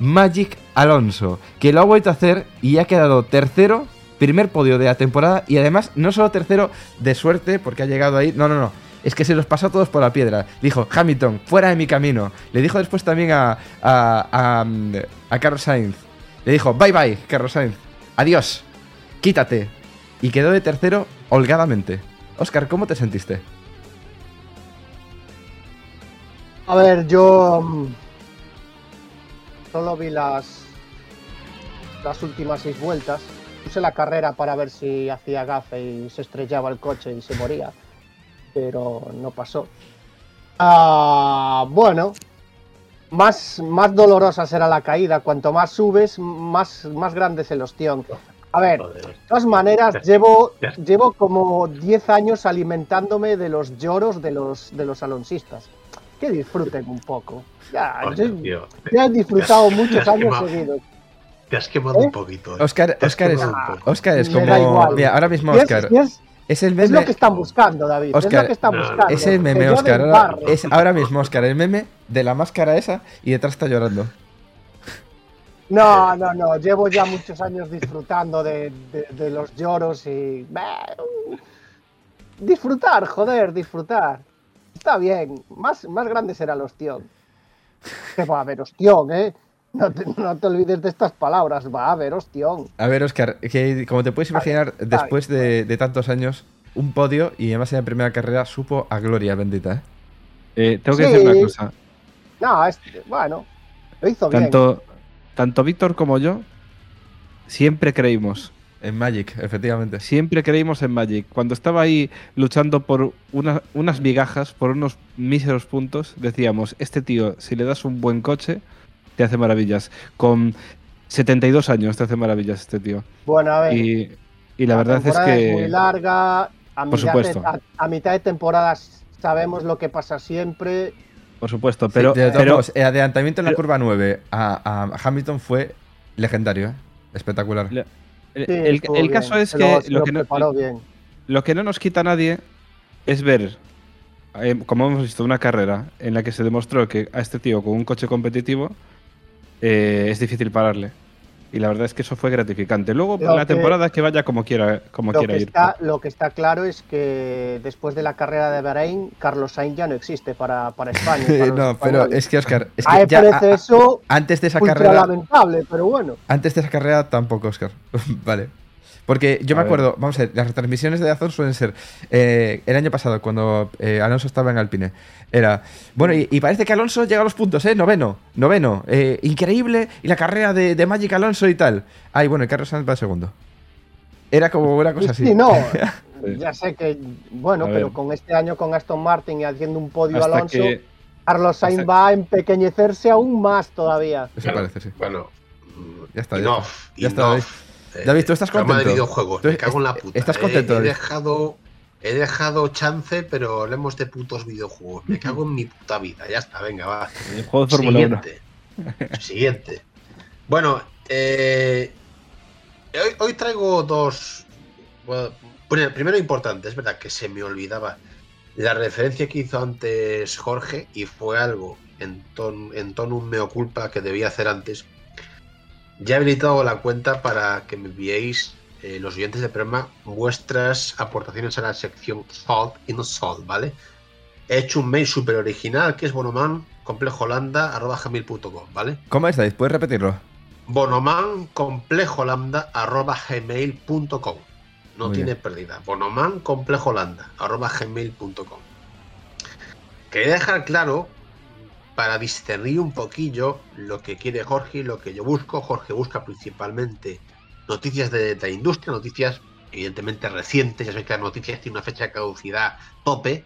Magic Alonso, que lo ha vuelto a hacer y ha quedado tercero, primer podio de la temporada y además no solo tercero de suerte porque ha llegado ahí, no, no, no. Es que se los pasó a todos por la piedra. Dijo, Hamilton, fuera de mi camino. Le dijo después también a, a, a, mm, a Carlos Sainz. Le dijo, bye bye, Carlos Sainz. Adiós. Quítate. Y quedó de tercero holgadamente. Oscar, ¿cómo te sentiste? A ver, yo mm, solo vi las las últimas seis vueltas. Puse la carrera para ver si hacía gafe y se estrellaba el coche y se moría, pero no pasó. Ah, bueno, más, más dolorosa será la caída. Cuanto más subes, más, más grande es el ostión. A ver, de todas maneras, llevo, llevo como 10 años alimentándome de los lloros de los, de los alonsistas. Que disfruten un poco. Ya, yo- tío, ya he disfrutado <laughs> muchos años quemado. seguidos. Te has quemado ¿Eh? un poquito. ¿eh? Oscar, has Oscar, es, quemado un poco. Oscar es Me como... Mira, ahora mismo Y es- Oscar... y es, Es el es lo que están buscando, David. es Oscar, lo que están buscando. Es el meme, Oscar. Ahora, es ahora mismo, Oscar, el meme de la máscara esa y detrás está llorando. No, no, no. Llevo ya muchos años disfrutando de, de- de los lloros y. Disfrutar, joder, disfrutar. Está bien. Más, más grande será el ostión. Que va a haber ostión, ¿eh? No te, no te olvides de estas palabras. Va a haber ostión. A ver, Oscar, que como te puedes imaginar, después de, de tantos años, un podio y además en la primera carrera supo a gloria bendita, ¿eh? Eh, tengo que Sí. decir una cosa. No, es, bueno. Lo hizo bien. Tanto, tanto Víctor como yo siempre creímos En Magic, efectivamente. Siempre creímos en Magic. Cuando estaba ahí luchando por una- unas migajas, por unos míseros puntos, decíamos, este tío, si le das un buen coche, te hace maravillas. Con 72 años te hace maravillas este tío. Bueno, a ver. Y, y la verdad es temporada muy que... larga. A Por mitad, supuesto. De, a, a mitad de temporada sabemos lo que pasa siempre. Por supuesto, pero... Sí, de todos pero modos, el adelantamiento en la pero- curva 9 a, a Hamilton fue legendario, ¿eh? espectacular. Le- el, bien, caso es que, lo, se lo lo que no, preparó bien. lo que no nos quita nadie es ver, eh, como hemos visto, una carrera en la que se demostró que a este tío con un coche competitivo eh, es difícil pararle. Y la verdad es que eso fue gratificante. Luego, Lo la que- temporada que vaya como quiera, como Lo quiera que, ir. está, lo que está claro es que después de la carrera de Bahrein, Carlos Sainz ya no existe para, para España. <laughs> para los no, pero es que, Oscar, es A mí que me ya parece a- a- eso antes de esa carrera, lamentable, pero bueno. antes de esa carrera tampoco, Oscar. <laughs> vale. Porque yo A me ver. acuerdo, vamos a ver, las retransmisiones de Dazón suelen ser eh, el año pasado, cuando eh, Alonso estaba en Alpine. Era, bueno, y, y parece que Alonso llega a los puntos, ¿eh? Noveno, noveno, eh, increíble, y la carrera de, de Magic Alonso y tal. Ay, bueno, y Carlos Sainz va segundo. Era como una cosa así. Sí, no. <laughs> Ya sé que, bueno, A pero ver. con este año con Aston Martin y haciendo un podio Hasta Alonso, que, Carlos Sainz hasta- va a empequeñecerse aún más todavía. Eso parece, sí. Bueno, Ya está, ya enough, Ya está, enough. Eh, David, ¿tú estás contento? de videojuegos, Tú me cago en la puta. ¿estás Eh, contento, He, David? dejado, he dejado chance, pero hablemos de putos videojuegos. Me cago en mi puta vida. Ya está, venga, va. el juego de Fórmula 1. Siguiente. Siguiente. Bueno, eh, hoy, hoy traigo dos. bueno, pri- primero importante, es verdad que se me olvidaba la referencia que hizo antes Jorge y fue algo en, ton, en tono un meo culpa que debía hacer antes. Ya he habilitado la cuenta para que me enviéis, eh, los oyentes del programa, vuestras aportaciones a la sección Salt y no Salt, ¿vale? He hecho un mail súper original que es bonoman ¿vale? ¿Cómo es, David? ¿Puedes repetirlo? Bonoman complejolanda.gmail.com No Muy tiene bien. pérdida. Bonoman Quería dejar claro para discernir un poquillo lo que quiere Jorge y lo que yo busco. Jorge busca principalmente noticias de, la industria, noticias evidentemente recientes, ya sabéis que las noticias tienen una fecha de caducidad tope,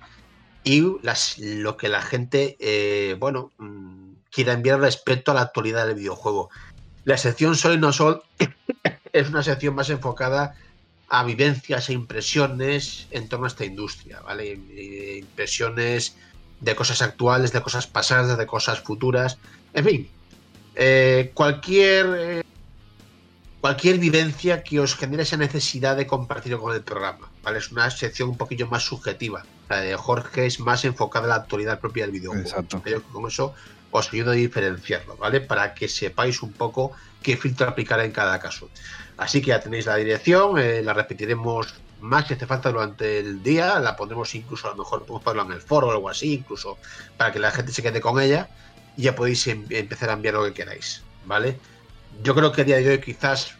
y las, lo que la gente, eh, bueno, mm, quiera enviar respecto a la actualidad del videojuego. La sección Sol no Sol <laughs> es una sección más enfocada a vivencias e impresiones en torno a esta industria, ¿vale? Impresiones de cosas actuales, de cosas pasadas, de cosas futuras, en fin, eh, cualquier eh, cualquier vivencia que os genere esa necesidad de compartirlo con el programa, ¿vale? Es una sección un poquillo más subjetiva. La de Jorge es más enfocada a la actualidad propia del videojuego. Exacto. Con eso os ayudo a diferenciarlo, ¿vale? Para que sepáis un poco qué filtro aplicar en cada caso. Así que ya tenéis la dirección, eh, la repetiremos más si hace falta durante el día, la pondremos incluso a lo mejor podemos ponerlo en el foro o algo así, incluso para que la gente se quede con ella y ya podéis em- empezar a enviar lo que queráis, ¿vale? Yo creo que a día de hoy quizás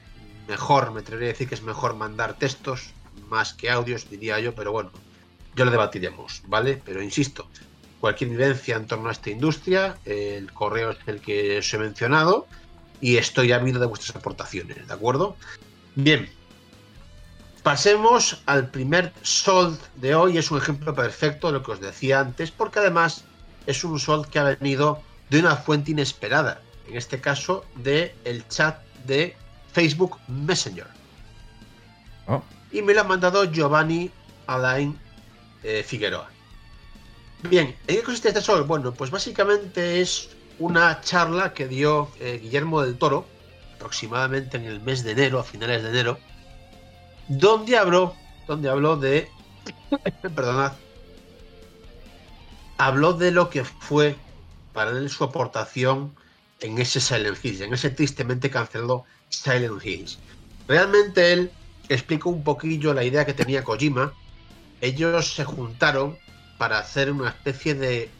mejor, me atrevería a decir que es mejor mandar textos más que audios, diría yo, pero bueno, yo lo debatiremos, ¿vale? Pero insisto, cualquier vivencia en torno a esta industria, el correo es el que os he mencionado y estoy ávido de vuestras aportaciones, ¿de acuerdo? Bien, pasemos al primer sold de hoy, es un ejemplo perfecto de lo que os decía antes, porque además es un sold que ha venido de una fuente inesperada, en este caso de el chat de Facebook Messenger. Oh. Y me lo ha mandado Giovanni Alain eh, Figueroa. Bien, ¿en qué consiste este sol? Bueno, pues básicamente es una charla que dio eh, Guillermo del Toro, aproximadamente en el mes de enero, a finales de enero, donde habló, donde habló de, <laughs> perdonad, habló de lo que fue para él su aportación en ese Silent Hills, en ese tristemente cancelado Silent Hills. Realmente él explicó un poquillo la idea que tenía Kojima. Ellos se juntaron para hacer una especie de,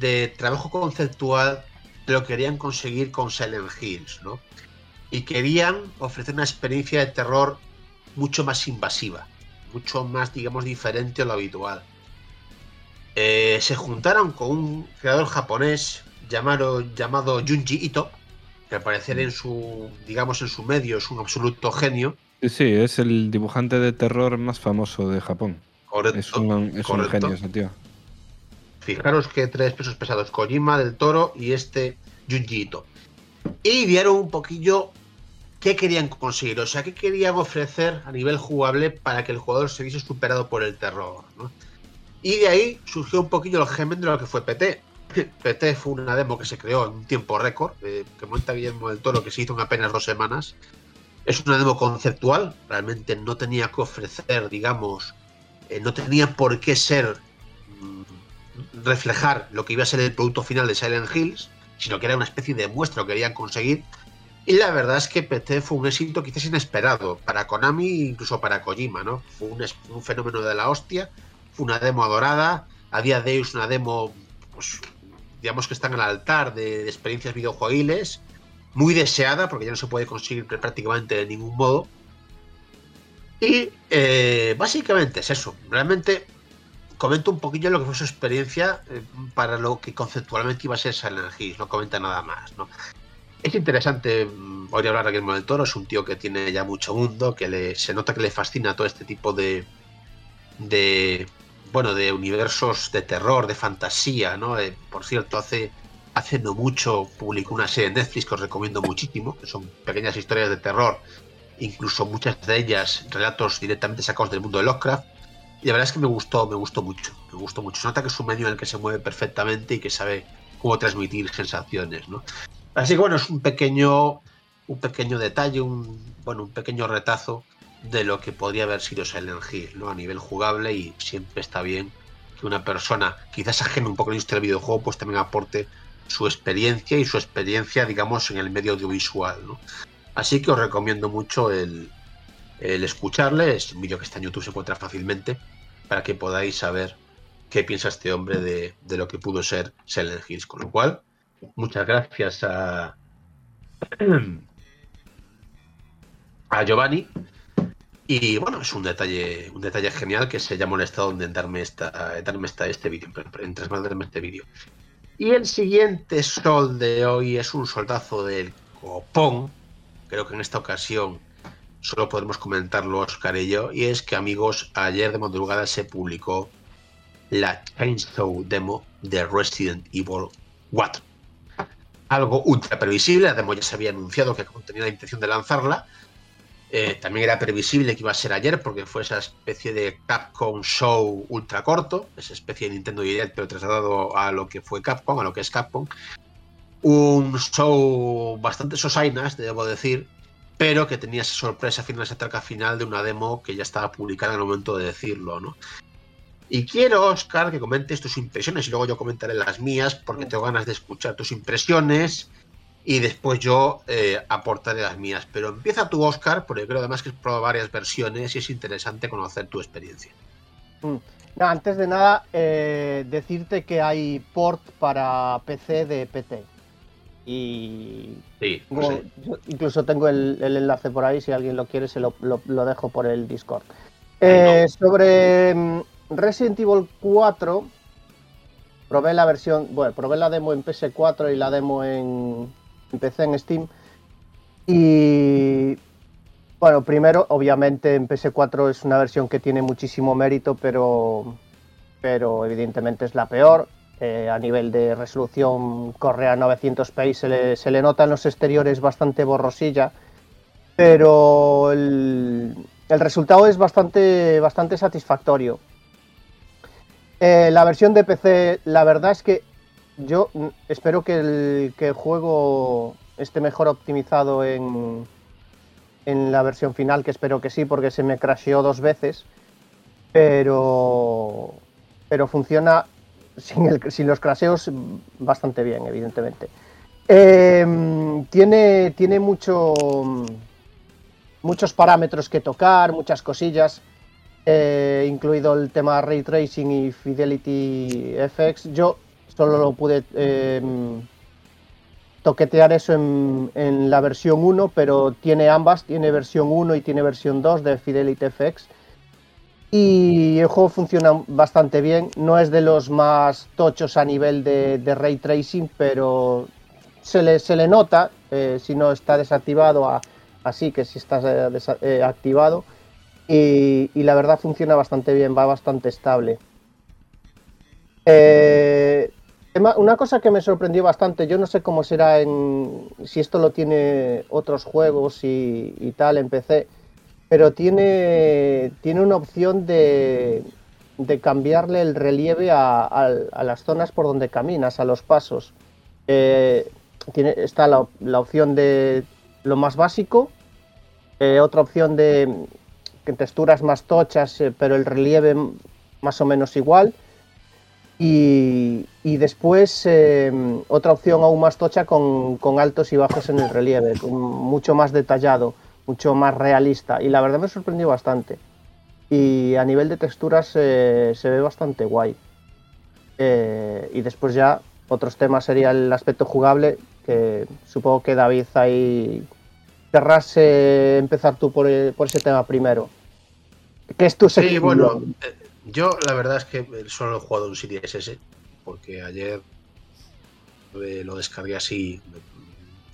de trabajo conceptual de lo que querían conseguir con Silent Hills, ¿no? Y querían ofrecer una experiencia de terror mucho más invasiva, mucho más, digamos, diferente a lo habitual. Eh, se juntaron con un creador japonés llamado, llamado Junji Ito, que al parecer en su, digamos, en su medio es un absoluto genio, Sí, es el dibujante de terror más famoso de Japón. Correcto. Es un, es un correcto. genio ese tío. Fijaros que tres pesos pesados, Kojima del Toro y este Junji Ito. Y vieron un poquillo qué querían conseguir, o sea, qué querían ofrecer a nivel jugable para que el jugador se viese superado por el terror. Y de ahí surgió un poquillo el germen de lo que fue PT. <laughs> PT fue una demo que se creó en un tiempo récord, eh, que monta Guillermo del Toro, que se hizo en apenas dos semanas. Es una demo conceptual, realmente no tenía que ofrecer, digamos, eh, no tenía por qué ser mm, reflejar lo que iba a ser el producto final de Silent Hills, sino que era una especie de muestra que querían conseguir. Y la verdad es que PT fue un éxito quizás inesperado para Konami e incluso para Kojima, ¿no? Fue un, fenómeno de la hostia, fue una demo adorada, a día de hoy es una demo, pues, digamos que está en el altar de, experiencias videojuegiles, muy deseada porque ya no se puede conseguir prácticamente de ningún modo. Y eh, básicamente es eso, realmente comenta un poquillo lo que fue su experiencia eh, para lo que conceptualmente iba a ser Silent Hills, no comenta nada más, ¿no? Es interesante mm, oír hablar a Guillermo del Toro, es un tío que tiene ya mucho mundo, que le, se nota que le fascina todo este tipo de, de bueno, de universos de terror, de fantasía, ¿no? Eh, por cierto, hace, hace no mucho publicó una serie en Netflix que os recomiendo muchísimo, que son pequeñas historias de terror, incluso muchas de ellas relatos directamente sacados del mundo de Lovecraft. Y la verdad es que me gustó, me gustó mucho, me gustó mucho. Se nota que es un medio en el que se mueve perfectamente y que sabe cómo transmitir sensaciones, ¿no? Así que bueno, es un pequeño, un pequeño detalle, un, bueno, un pequeño retazo de lo que podría haber sido Silent Hill, ¿no? A nivel jugable y siempre está bien que una persona, quizás ajena un poco a la industria del videojuego, pues también aporte su experiencia y su experiencia, digamos, en el medio audiovisual, ¿no? Así que os recomiendo mucho el, el escucharle, es un vídeo que está en YouTube, se encuentra fácilmente, para que podáis saber qué piensa este hombre de, de lo que pudo ser Silent Hills. Con lo cual, muchas gracias a, <clears throat> a Giovanni. Y bueno, es un detalle, un detalle genial que se haya molestado en darme esta, darme esta, este vídeo, en este vídeo. Y el siguiente sol de hoy es un soldazo del copón. Creo que en esta ocasión solo podemos comentarlo Oscar y yo. Y es que, amigos, ayer de madrugada se publicó la Chainsaw Demo de Resident Evil 4. Algo ultra previsible, la demo ya se había anunciado que tenía la intención de lanzarla. Eh, también era previsible que iba a ser ayer porque fue esa especie de Capcom Show ultra corto, esa especie de Nintendo Direct pero trasladado a lo que fue Capcom, a lo que es Capcom. Un show bastante sosainas, debo decir, pero que tenía esa sorpresa final, esa traca final de una demo que ya estaba publicada en el momento de decirlo, ¿no? Y quiero, Oscar, que comentes tus impresiones y luego yo comentaré las mías porque tengo ganas de escuchar tus impresiones y después yo eh, aportaré las mías. Pero empieza tú, Oscar, porque creo además que has probado varias versiones y es interesante conocer tu experiencia. Mm. No, antes de nada, eh, decirte que hay port para PC de PT. Y Sí, tengo- sí. yo incluso tengo el, el enlace por ahí, si alguien lo quiere, se lo, lo- lo dejo por el Discord. Eh, Sobre mm, Resident Evil 4, probé la versión, bueno, probé la demo en PS4 y la demo en, PC en Steam. Y bueno, primero, obviamente en PS4 es una versión que tiene muchísimo mérito, pero, pero evidentemente es la peor. Eh, a nivel de resolución corre a 900p, se le, se le nota en los exteriores bastante borrosilla, pero el, el resultado es bastante, bastante satisfactorio. Eh, la versión de PC, la verdad es que yo mm, espero que el, juego esté mejor optimizado en, en la versión final, que espero que sí, porque se me crasheó dos veces, pero, pero funciona sin, los crasheos bastante bien, evidentemente. Eh, tiene, tiene mucho, muchos parámetros que tocar, muchas cosillas, eh, incluido el tema Ray Tracing y Fidelity FX. Yo solo lo pude eh, toquetear eso en, la versión 1, pero tiene ambas, tiene versión 1 y tiene versión 2 de Fidelity FX. Y el juego funciona bastante bien, no es de los más tochos a nivel de, ray tracing, pero se le, se le nota, eh, si no está desactivado, así que si estás eh, eh, activado. Y, la verdad funciona bastante bien, va bastante estable. Eh, una cosa que me sorprendió bastante, yo no sé cómo será en si esto lo tiene otros juegos y, tal en PC, pero tiene, tiene una opción de, de cambiarle el relieve a, las zonas por donde caminas, a los pasos. Eh, tiene, está la, la opción de lo más básico, eh, otra opción de que texturas más tochas, eh, pero el relieve más o menos igual. Y, y después eh, otra opción aún más tocha con, con altos y bajos en el relieve, mucho más detallado, mucho más realista. Y la verdad me sorprendió bastante. Y a nivel de texturas eh, se ve bastante guay. Eh, y después ya otros temas sería el aspecto jugable, que supongo que David ahí querrás eh, empezar tú por, eh, por ese tema primero. ¿Qué es tu Sí, bueno, eh, yo la verdad es que solo he jugado un Series S, porque ayer eh, lo descargué así,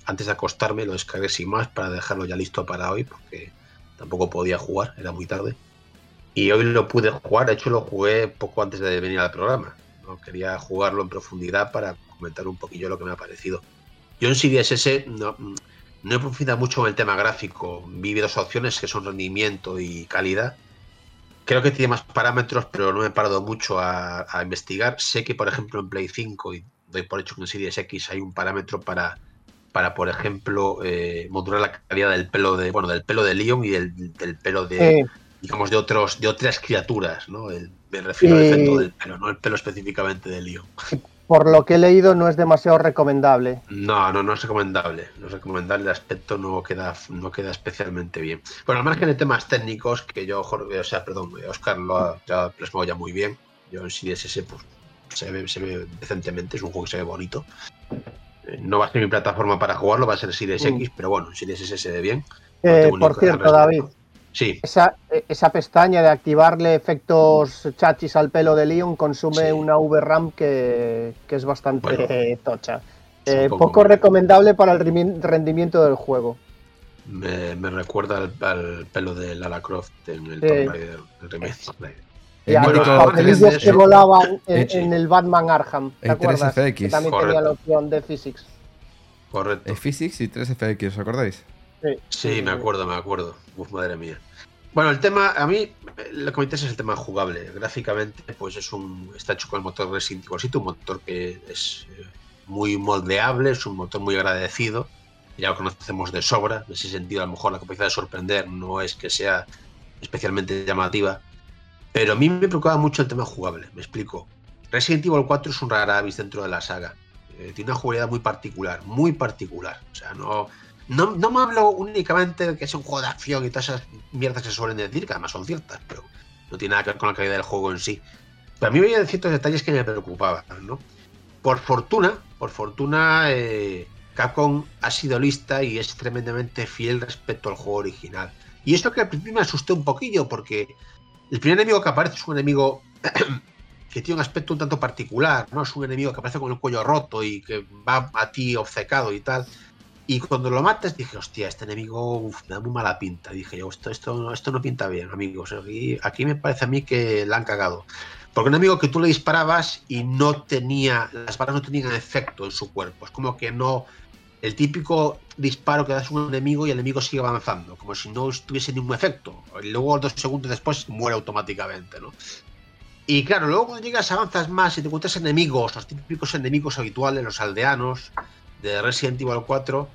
antes de acostarme lo descargué sin más para dejarlo ya listo para hoy, porque tampoco podía jugar, era muy tarde. Y hoy lo pude jugar, de hecho lo jugué poco antes de venir al programa. No quería jugarlo en profundidad para comentar un poquillo lo que me ha parecido. Yo en Series S no, no he profundizado mucho en el tema gráfico. Vi dos opciones que son rendimiento y calidad. Creo que tiene más parámetros, pero no me he parado mucho a, a investigar. Sé que, por ejemplo, en Play 5, y doy por hecho que en Series X hay un parámetro para, para por ejemplo, eh, modular la calidad del pelo de, bueno, del pelo de Leon y del, del pelo de, Eh, digamos, de otros, de otras criaturas, ¿no? El- me refiero al Y- efecto del pelo, no el pelo específicamente de Leon. <laughs> por lo que he leído no es demasiado recomendable. No, no, no es recomendable. No es recomendable. El aspecto no queda, no queda especialmente bien. Bueno, al margen de temas técnicos, que yo, Jorge, o sea, perdón, Oscar lo ha ya plasmado ya muy bien. Yo en Series S, pues, se ve, se ve decentemente, es un juego que se ve bonito. Eh, No va a ser mi plataforma para jugarlo, va a ser Series Mm. X, pero bueno, en Series S se ve bien. No Eh, por cierto, David. Sí, esa, esa pestaña de activarle efectos chachis al pelo de Leon consume Sí. una VRAM que, que es bastante Bueno, eh, tocha. es Eh, poco- poco recomendable para el rendimiento del juego. me, me recuerda al, al pelo de Lara Croft en el Sí. Tomb Raider, el remake Tomb Raider. Y El a bueno, los papelillos 3DS, que volaban en, en el Batman Arkham. ¿Te acuerdas? 3FX. Que también Correcto. tenía la opción de Physics. Correcto. Physics y 3FX, ¿os acordáis? Sí, me acuerdo, me acuerdo. Uf, madre mía. Bueno, el tema, a mí, lo que me interesa es el tema jugable. Gráficamente, pues es un. Está hecho con el motor Resident Evil 7, un motor que es eh, muy moldeable, es un motor muy agradecido. Ya lo conocemos de sobra. En ese sentido, a lo mejor la capacidad de sorprender no es que sea especialmente llamativa. Pero a mí me preocupa mucho el tema jugable, me explico. Resident Evil 4 es un rara avis dentro de la saga. Eh, tiene una jugabilidad muy particular, muy particular. O sea, no, no, no me hablo únicamente de que es un juego de acción y todas esas mierdas que se suelen decir, que además son ciertas, pero no tiene nada que ver con la calidad del juego en sí. Pero a mí había ciertos detalles que me preocupaban, ¿no? Por fortuna, por fortuna, eh, Capcom ha sido lista y es tremendamente fiel respecto al juego original. Y esto que al principio me asusté un poquillo, porque el primer enemigo que aparece es un enemigo <clears throat> que tiene un aspecto un tanto particular, ¿no? Es un enemigo que aparece con el cuello roto y que va a ti obcecado y tal. Y cuando lo matas dije, hostia, este enemigo uf, me da muy mala pinta. Dije yo, esto, esto, esto no pinta bien, amigos. Aquí, aquí me parece a mí que la han cagado. Porque un enemigo que tú le disparabas y no tenía, las balas no tenían efecto en su cuerpo. Es como que no, el típico disparo que das a un enemigo y el enemigo sigue avanzando, como si no tuviese ningún efecto. Y luego dos segundos después muere automáticamente, ¿no? Y claro, luego cuando llegas avanzas más y te encuentras enemigos, los típicos enemigos habituales, los aldeanos de Resident Evil 4,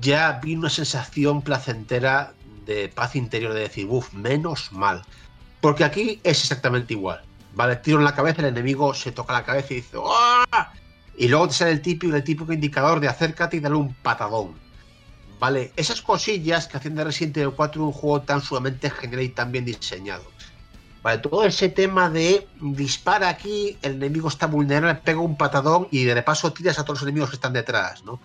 ya vi una sensación placentera de paz interior de decir, uff, menos mal. Porque aquí es exactamente igual. Vale, tiro en la cabeza, el enemigo se toca la cabeza y dice, ¡ah! Y luego te sale el típico, el indicador de acércate y dale un patadón. Vale, esas cosillas que hacen de Resident Evil 4 un juego tan sumamente genial y tan bien diseñado. Vale, todo ese tema de dispara aquí, el enemigo está vulnerable, pega un patadón y de paso tiras a todos los enemigos que están detrás, ¿no?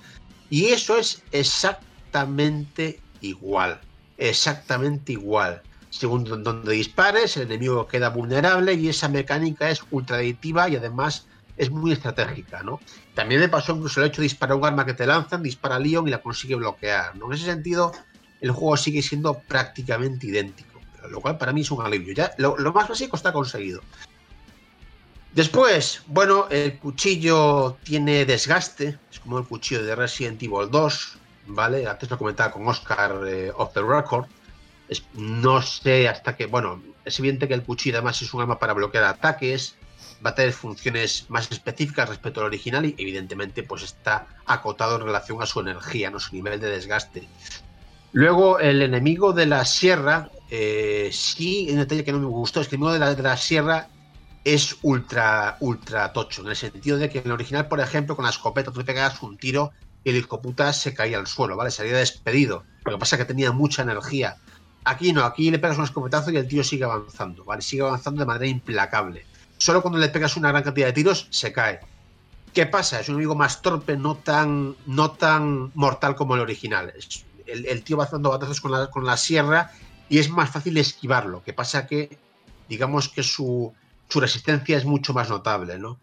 Y eso es exactamente igual. Exactamente igual. Según don- donde dispares, el enemigo queda vulnerable y esa mecánica es ultra adictiva y además es muy estratégica, ¿no? También me pasó incluso el hecho de disparar un arma que te lanzan, dispara a Leon y la consigue bloquear, ¿no? En ese sentido, el juego sigue siendo prácticamente idéntico, lo cual para mí es un alivio. Ya, lo, lo más básico está conseguido. Después, bueno, el cuchillo tiene desgaste, es como el cuchillo de Resident Evil 2, ¿vale? Antes lo comentaba con Oscar eh, off the record. Es- no sé hasta qué, bueno, es evidente que el cuchillo además es un arma para bloquear ataques, va a tener funciones más específicas respecto al original y evidentemente pues está acotado en relación a su energía, no su nivel de desgaste. Luego el enemigo de la sierra, eh, sí, un detalle que no me gustó, es que el enemigo de la, sierra es ultra, ultra tocho, en el sentido de que en el original, por ejemplo, con la escopeta tú le pegabas un tiro y el hijo puta se caía al suelo, ¿vale? Salía despedido. Lo que pasa es que tenía mucha energía. Aquí no, aquí le pegas un escopetazo y el tío sigue avanzando, ¿vale? Sigue avanzando de manera implacable. Solo cuando le pegas una gran cantidad de tiros se cae. ¿Qué pasa? Es un enemigo más torpe, no tan, no tan mortal como el original. Es- el, tío va haciendo batazos con la, con la sierra y es más fácil esquivarlo. Que pasa que, digamos que su, su resistencia es mucho más notable, ¿no?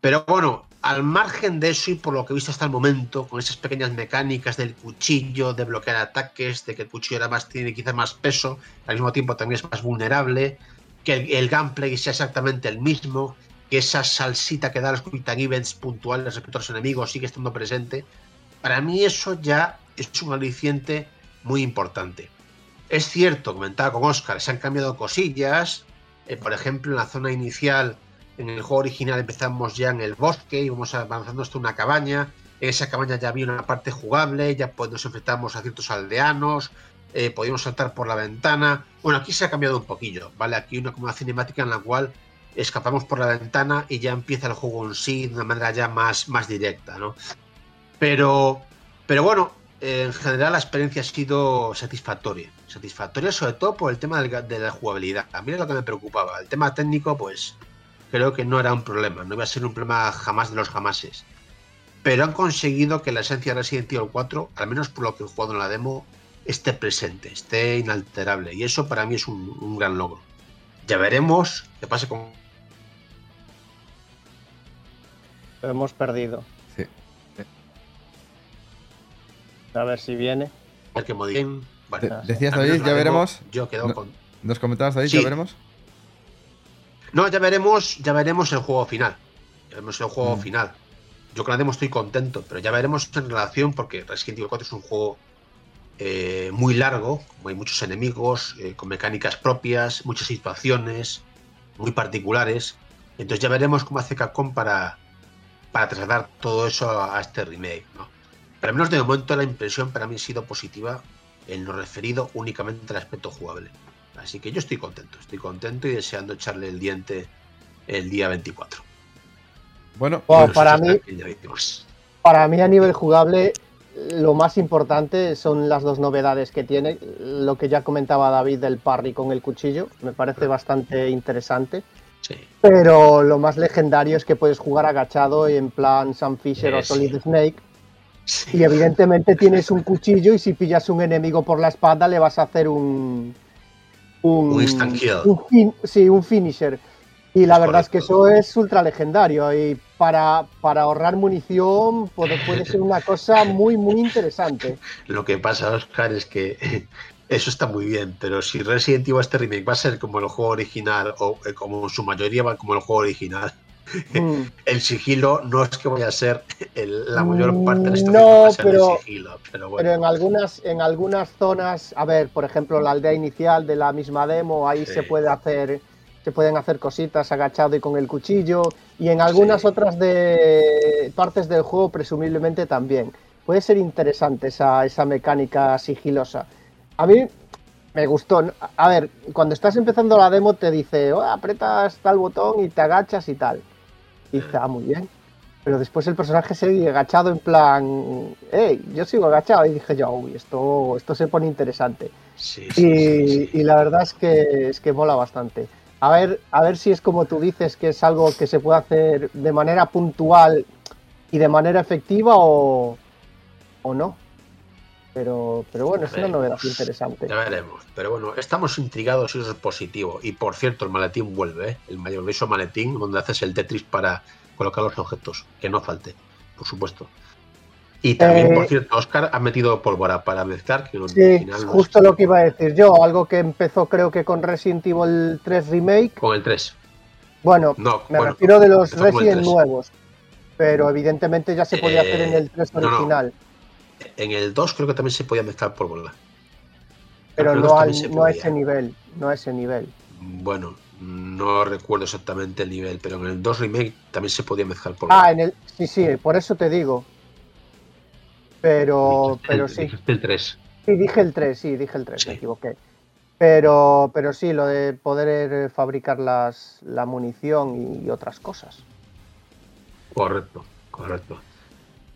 Pero bueno, al margen de eso y por lo que he visto hasta el momento, con esas pequeñas mecánicas del cuchillo, de bloquear ataques, de que el cuchillo además tiene quizás más peso, al mismo tiempo también es más vulnerable, que el, el gameplay sea exactamente el mismo, que esa salsita que da los quick events puntuales respecto a los enemigos sigue estando presente, para mí eso ya es un aliciente muy importante. Es cierto, comentaba con Oscar, se han cambiado cosillas, eh, por ejemplo, en la zona inicial en el juego original empezamos ya en el bosque, íbamos avanzando hasta una cabaña. En esa cabaña ya había una parte jugable, ya pues, nos enfrentamos a ciertos aldeanos, eh, podíamos saltar por la ventana. Bueno, aquí se ha cambiado un poquillo, ¿vale? Aquí una, como una cinemática en la cual escapamos por la ventana y ya empieza el juego en sí de una manera ya más, más directa, ¿no? Pero, pero bueno, en general la experiencia ha sido satisfactoria. Satisfactoria sobre todo por el tema de la jugabilidad. A mí es lo que me preocupaba. El tema técnico, pues creo que no era un problema. No iba a ser un problema jamás de los jamases. Pero han conseguido que la esencia de Resident Evil 4, al menos por lo que he jugado en la demo, esté presente, esté inalterable. Y eso para mí es un, un gran logro. Ya veremos qué pasa con Lo hemos perdido. A ver si viene. el que modifiquen. Bueno, De- decías, David, ya veremos. Yo quedo No. con. ¿Nos comentabas, David? Sí. ¿Ya veremos? No, ya veremos, ya veremos el juego final. Ya veremos el juego Mm. final. Yo con la demo estoy contento, pero ya veremos en relación, porque Resident Evil 4 es un juego eh, muy largo, como hay muchos enemigos, eh, con mecánicas propias, muchas situaciones muy particulares. Entonces ya veremos cómo hace Capcom para, para trasladar todo eso a, a este remake. ¿no? Pero al menos de momento la impresión para mí ha sido positiva en lo referido únicamente al aspecto jugable. Así que yo estoy contento, estoy contento y deseando echarle el diente el día 24. Bueno, Bueno, para mí, para mí a nivel jugable, lo más importante son las dos novedades que tiene. Lo que ya comentaba David del parry con el cuchillo, me parece bastante interesante. Sí. Pero lo más legendario es que puedes jugar agachado en plan Sam Fisher o sí. Solid Snake. Y evidentemente tienes un cuchillo y si pillas un enemigo por la espalda le vas a hacer un... Un instant kill. un fin- sí, un finisher. Y la Es verdad es que eso es ultra legendario y para, para ahorrar munición puede, puede ser una cosa muy, muy interesante. <laughs> Lo que pasa, Oscar, es que <laughs> eso está muy bien, pero si Resident Evil este remake va a ser como el juego original o eh, como en su mayoría va como el juego original, Mm. el sigilo no es que vaya a ser el- la mayor parte de la situación no, va a ser pero- el sigilo, pero bueno. Pero en algunas, en algunas zonas, a ver, por ejemplo, la aldea inicial de la misma demo, ahí Sí. se puede hacer, se pueden hacer cositas agachado y con el cuchillo, y en algunas Sí. otras de partes del juego, presumiblemente también. Puede ser interesante esa, esa mecánica sigilosa. A mí me gustó. A ver, cuando estás empezando la demo te dice, oh, apretas tal botón y te agachas y tal. Y dice, ah, muy bien. Pero después el personaje sigue agachado en plan, hey, yo sigo agachado. Y dije yo, uy, esto, esto se pone interesante. Sí, sí, Y, sí, sí. y la verdad es que, es que mola bastante. A ver, a ver si es como tú dices, que es algo que se puede hacer de manera puntual y de manera efectiva o, o no. Pero, pero bueno, es una novedad interesante. Ya veremos. Pero bueno, estamos intrigados y eso es positivo. Y por cierto, el maletín vuelve, ¿eh? el maravilloso maletín donde haces el Tetris para colocar los objetos. Que no falte, por supuesto. Y también, Eh, por cierto, Oscar ha metido pólvora para mezclar, que Sí, no justo lo que iba a decir yo, algo que empezó creo que con Resident Evil 3 Remake. Con el 3. Bueno, No, me bueno, refiero de los Resident 3. nuevos, pero evidentemente ya se podía Eh, hacer en el 3 no, no. En el 2 creo que también se podía mezclar pólvora. pero no, 2 al- no a ese nivel, no a ese nivel. Bueno, no recuerdo exactamente el nivel, pero en el 2 Remake también se podía mezclar pólvora. Ah, en el, sí, sí, por eso te digo. Pero, pero el- sí. dijiste el 3. Sí, dije el 3, sí, dije el 3, Sí. me equivoqué. Pero, pero sí, lo de poder eh, fabricar las, la munición y otras cosas. Correcto, correcto.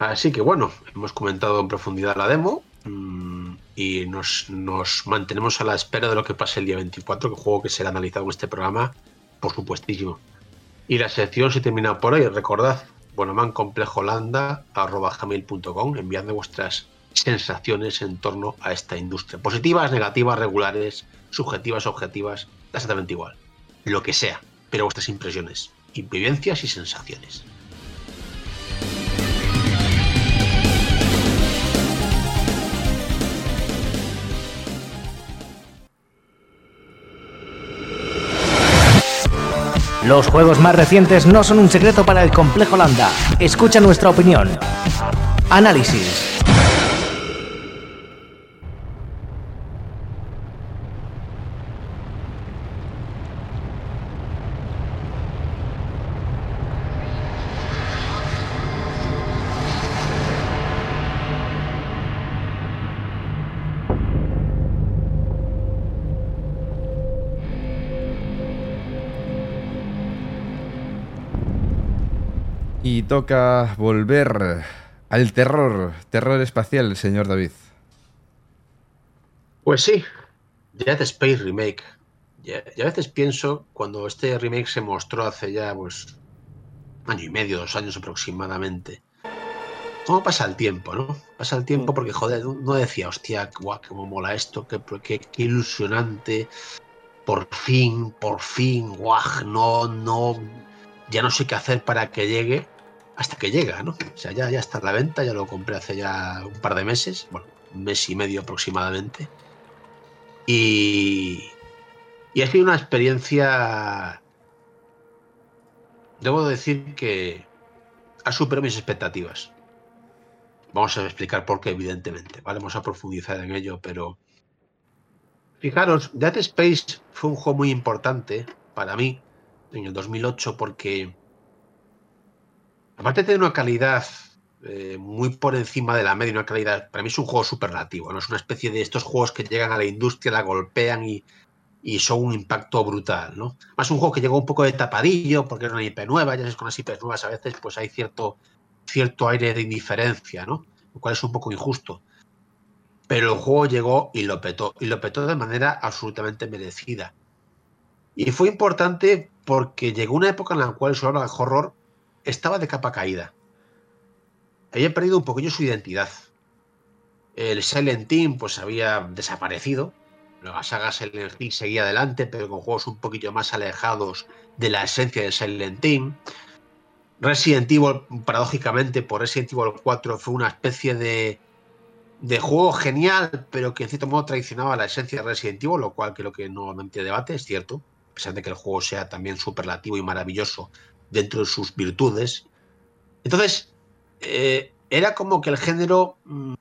Así que bueno, hemos comentado en profundidad la demo mm, y nos, nos mantenemos a la espera de lo que pase el día 24, que juego que será analizado en este programa, por supuestísimo. Y la sección se termina por hoy. Recordad, bonomancomplejolanda.com, enviando vuestras sensaciones en torno a esta industria. Positivas, negativas, regulares, subjetivas, objetivas, exactamente igual. Lo que sea, pero vuestras impresiones, vivencias y sensaciones. Los juegos más recientes no son un secreto para el complejo Landa. Escucha nuestra opinión. Análisis. Toca volver al terror, terror espacial, señor David. Pues sí, Dead Space Remake. Ya, ya a veces pienso, cuando este remake se mostró hace ya, pues, año y medio, dos años aproximadamente, ¿cómo pasa el tiempo, no? Pasa el tiempo porque, joder, no decía, hostia, guau, cómo mola esto, qué, qué, qué ilusionante, por fin, por fin, guau, no, no, ya no sé qué hacer para que llegue, hasta que llega, ¿no? O sea, ya, ya está a la venta, ya lo compré hace ya un par de meses, bueno, un mes y medio aproximadamente. Y, y ha sido una experiencia, debo decir que ha superado mis expectativas. Vamos a explicar por qué, evidentemente, ¿vale? Vamos a profundizar en ello, pero fijaros, Dead Space fue un juego muy importante para mí en el 2008 porque aparte tener una calidad eh, muy por encima de la media, una calidad, para mí es un juego superlativo, ¿no? Es una especie de estos juegos que llegan a la industria, la golpean y, y son un impacto brutal, ¿no? Más un juego que llegó un poco de tapadillo, porque es una IP nueva, ya sabes, con las IPs nuevas a veces pues hay cierto, cierto aire de indiferencia, ¿no? Lo cual es un poco injusto. Pero el juego llegó y lo petó, y lo petó de manera absolutamente merecida. Y fue importante porque llegó una época en la cual el horror estaba de capa caída. Había perdido un poquillo su identidad. El Silent Team pues había desaparecido. La saga Silent Hill seguía adelante, pero con juegos un poquillo más alejados de la esencia de Silent Team. Resident Evil, paradójicamente, por Resident Evil 4 fue una especie de, de juego genial, pero que en cierto modo traicionaba la esencia de Resident Evil, lo cual creo que no, debate, es cierto. A pesar de que el juego sea también superlativo y maravilloso dentro de sus virtudes. Entonces, eh, era como que el género mm,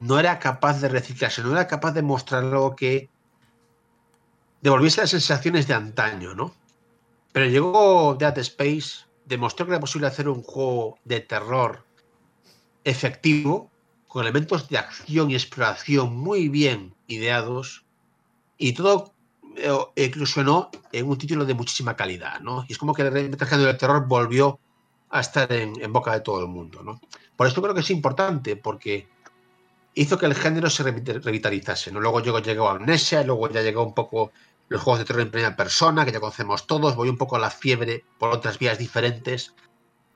no era capaz de reciclarse, no era capaz de mostrar algo que devolviese las sensaciones de antaño, ¿no? Pero llegó Dead Space, demostró que era posible hacer un juego de terror efectivo, con elementos de acción y exploración muy bien ideados, y todo eclosionó en un título de muchísima calidad, ¿no? Y es como que el género del terror volvió a estar en, en, boca de todo el mundo, ¿no? Por esto creo que es importante, porque hizo que el género se revitalizase, ¿no? Luego llegó, llegó Amnesia, luego ya llegó un poco los juegos de terror en primera persona, que ya conocemos todos, voy un poco a la fiebre por otras vías diferentes,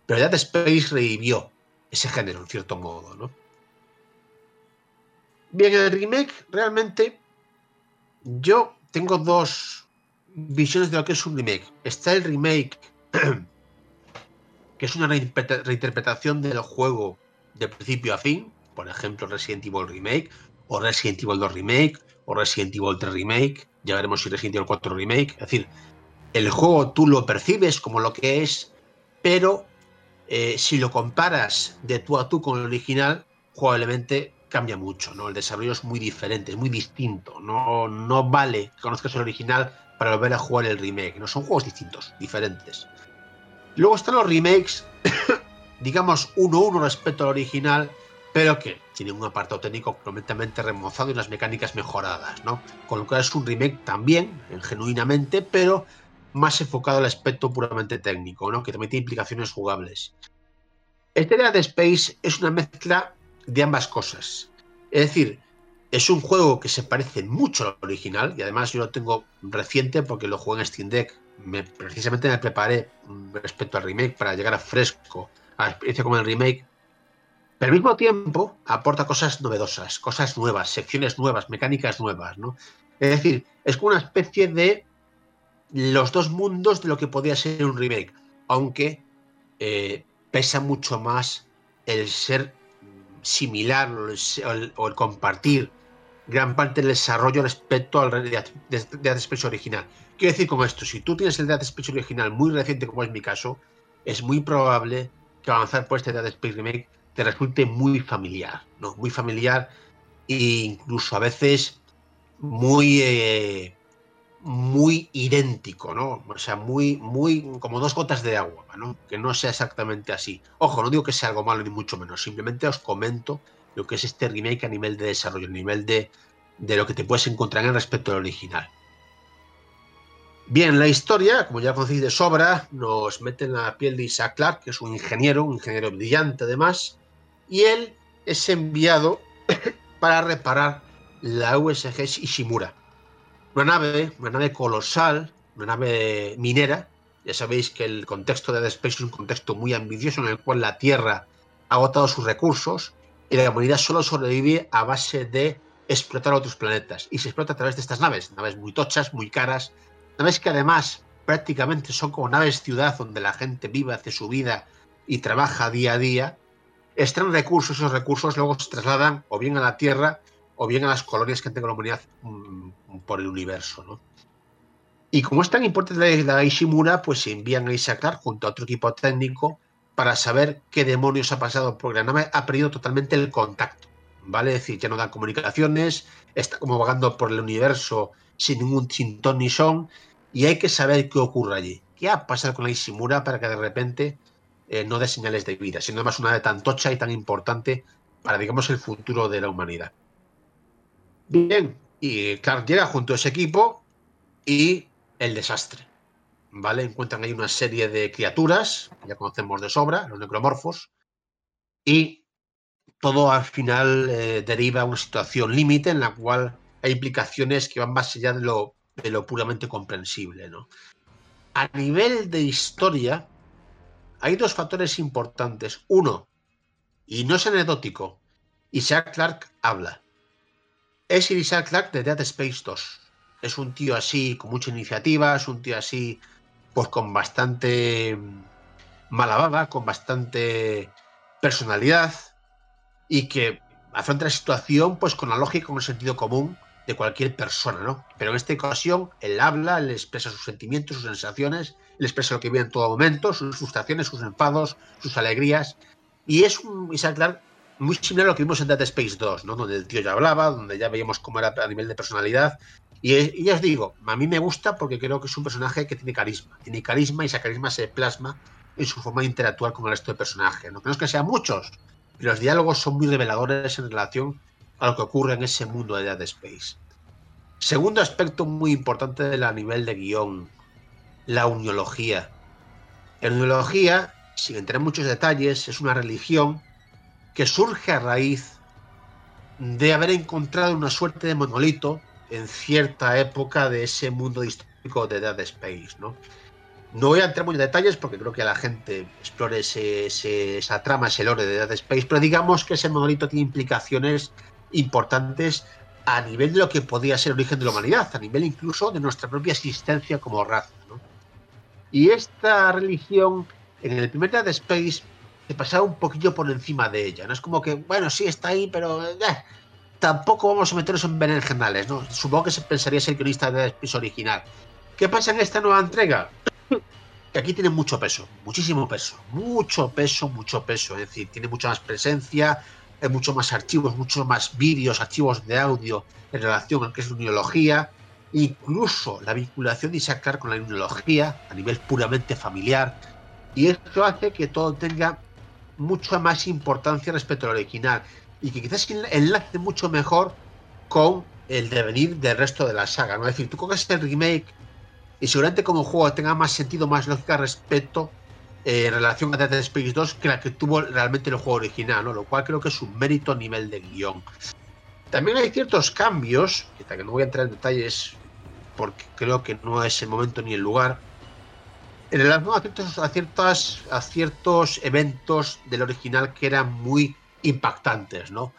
pero Dead Space revivió ese género, en cierto modo, ¿no? Bien, el remake, realmente, yo tengo dos visiones de lo que es un remake. Está el remake, <clears throat> que es una reinterpretación del juego de principio a fin, por ejemplo Resident Evil Remake, o Resident Evil 2 Remake, o Resident Evil 3 Remake, ya veremos si Resident Evil 4 Remake, es decir, el juego tú lo percibes como lo que es, pero eh, si lo comparas de tú a tú con el original, probablemente cambia mucho, ¿no? El desarrollo es muy diferente, es muy distinto, no, no vale que conozcas el original para volver a jugar el remake, no son juegos distintos, diferentes. Luego están los remakes, <coughs> digamos uno a uno respecto al original, pero que tienen un apartado técnico completamente remozado y unas mecánicas mejoradas, ¿no? Con lo cual es un remake también, genuinamente, pero más enfocado al aspecto puramente técnico, ¿no? Que también tiene implicaciones jugables. Este Dead Space es una mezcla de ambas cosas. Es decir, es un juego que se parece mucho al original y además yo lo tengo reciente porque lo jugué en Steam Deck. Me, precisamente me preparé respecto al remake para llegar a fresco a la experiencia como el remake. Pero al mismo tiempo aporta cosas novedosas, cosas nuevas, secciones nuevas, mecánicas nuevas, ¿no? Es decir, es como una especie de los dos mundos de lo que podría ser un remake, aunque eh, pesa mucho más el ser similar o el, compartir gran parte del desarrollo respecto al Dead Space original. Quiero decir con esto, si tú tienes el Dead Space original muy reciente, como es mi caso, es muy probable que avanzar por este Dead Space Remake te resulte muy familiar, ¿no? Muy familiar e incluso a veces muy eh, muy idéntico, ¿no? O sea, muy, muy, como dos gotas de agua, ¿no? Que no sea exactamente así. Ojo, no digo que sea algo malo ni mucho menos, simplemente os comento lo que es este remake a nivel de desarrollo, a nivel de, de lo que te puedes encontrar en respecto al original. Bien, la historia, como ya conocéis de sobra, nos mete en la piel de Isaac Clarke, que es un ingeniero, un ingeniero brillante además, y él es enviado <coughs> para reparar la USG Ishimura, una nave, una nave colosal, una nave minera. Ya sabéis que el contexto de Dead Space es un contexto muy ambicioso en el cual la Tierra ha agotado sus recursos y la humanidad solo sobrevive a base de explotar otros planetas. Y se explota a través de estas naves, naves muy tochas, muy caras, naves que además prácticamente son como naves ciudad donde la gente vive, hace su vida y trabaja día a día. Extraen recursos, esos recursos luego se trasladan o bien a la Tierra o bien a las colonias que tenga la humanidad mm, por el universo. ¿no? Y como es tan importante la Ishimura, pues se envían a Isaac junto a otro equipo técnico para saber qué demonios ha pasado, porque la nave ha perdido totalmente el contacto. ¿Vale? Es decir, ya no dan comunicaciones, está como vagando por el universo sin ningún sin ton ni son, y hay que saber qué ocurre allí. ¿Qué ha pasado con la Ishimura para que de repente eh, no dé señales de vida, siendo más una nave tan tocha y tan importante para, digamos, el futuro de la humanidad? Bien, y Clark llega junto a ese equipo y el desastre. ¿Vale? Encuentran ahí una serie de criaturas, ya conocemos de sobra, los necromorfos, y todo al final eh, deriva a una situación límite en la cual hay implicaciones que van más allá de lo, de lo puramente comprensible. ¿no? A nivel de historia, hay dos factores importantes. Uno, y no es anecdótico, Isaac Clark habla es Isaac Clarke de Dead Space 2. Es un tío así, con mucha iniciativa, es un tío así, pues con bastante mala baba, con bastante personalidad y que afronta la situación pues con la lógica, con el sentido común de cualquier persona, ¿no? Pero en esta ocasión él habla, él expresa sus sentimientos, sus sensaciones, él expresa lo que vive en todo momento, sus frustraciones, sus enfados, sus alegrías. Y es un Isaac Clarke muy similar a lo que vimos en Dead Space 2, ¿no? Donde el tío ya hablaba, donde ya veíamos cómo era a nivel de personalidad. Y, ya os digo, a mí me gusta porque creo que es un personaje que tiene carisma. Tiene carisma y ese carisma se plasma en su forma de interactuar con el resto de personajes. No, es que sean muchos, pero los diálogos son muy reveladores en relación a lo que ocurre en ese mundo de Dead Space. Segundo aspecto muy importante a nivel de guion, la uniología. La uniología, sin entrar en muchos detalles, es una religión que surge a raíz de haber encontrado una suerte de monolito en cierta época de ese mundo histórico de Dead Space, ¿no? Voy a entrar muy en detalles porque creo que la gente explore esa trama, ese lore de Dead Space, pero digamos que ese monolito tiene implicaciones importantes a nivel de lo que podría ser el origen de la humanidad, a nivel incluso de nuestra propia existencia como raza. Y esta religión, en el primer Dead Space, se pasaba un poquillo por encima de ella. No es como que, bueno, sí está ahí, pero eh, tampoco vamos a meternos en berenjenales, ¿no? Supongo que se pensaría ser guionista de Space original. ¿Qué pasa en esta nueva entrega? Que aquí tiene mucho peso, muchísimo peso, mucho peso, mucho peso. Es decir, tiene mucha más presencia, hay mucho más archivos, muchos más vídeos, archivos de audio en relación a lo que es la numerología, incluso la vinculación de Isaac con la numerología a nivel puramente familiar. Y esto hace que todo tenga mucha más importancia respecto al original y que quizás enlace mucho mejor con el devenir del resto de la saga. ¿no? Es decir, tú coges el remake y seguramente como juego tenga más sentido, más lógica respecto eh, en relación a Dead Space 2 que la que tuvo realmente el juego original, ¿no? lo cual creo que es un mérito a nivel de guion. También hay ciertos cambios, que no voy a entrar en detalles porque creo que no es el momento ni el lugar, en a ciertos, a, ciertos eventos del original que eran muy impactantes, ¿no?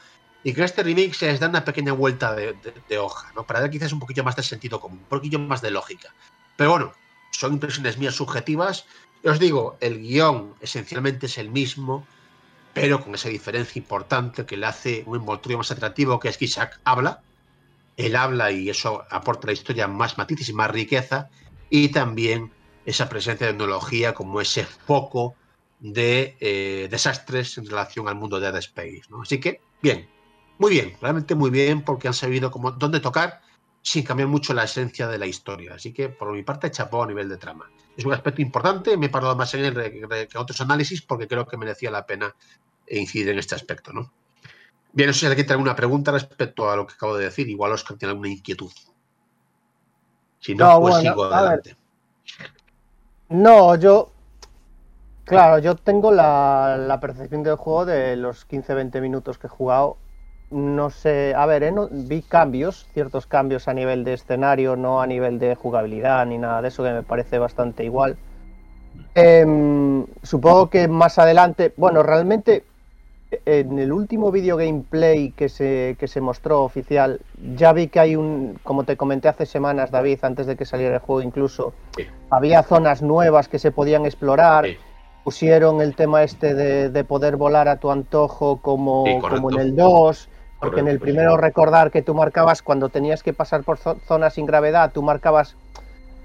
Y que este remake se les da una pequeña vuelta de, hoja, ¿no? Para dar quizás un poquito más de sentido común, un poquillo más de lógica. Pero bueno, son impresiones mías subjetivas. os digo, el guion esencialmente es el mismo, pero con esa diferencia importante que le hace un envoltorio más atractivo, que es que Isaac habla. Él habla y eso aporta a la historia más matices y más riqueza. Y también esa presencia de tecnología como ese foco de eh, desastres en relación al mundo de Dead Space. ¿no? Así que, bien, muy bien, realmente muy bien, porque han sabido cómo, dónde tocar sin cambiar mucho la esencia de la historia. Así que, por mi parte, chapó a nivel de trama. Es un aspecto importante, me he parado más en él que en otros análisis porque creo que merecía la pena incidir en este aspecto. ¿no? Bien, no sé si alguien tiene alguna pregunta respecto a lo que acabo de decir. Igual Oscar tiene alguna inquietud. Si no, pues sigo adelante. No, yo. Claro, yo tengo la, percepción del juego de los 15-20 minutos que he jugado. No sé, a ver, ¿eh? vi cambios, ciertos cambios a nivel de escenario, no a nivel de jugabilidad ni nada de eso, que me parece bastante igual. Em, supongo que más adelante, bueno, realmente en el último video gameplay que se, que se mostró oficial, ya vi que hay un, como te comenté hace semanas, David, antes de que saliera el juego incluso, había zonas nuevas que se podían explorar. Pusieron el tema este de, poder volar a tu antojo como, como en el 2, porque en el primero recordar que tú marcabas cuando tenías que pasar por zonas sin gravedad, tú marcabas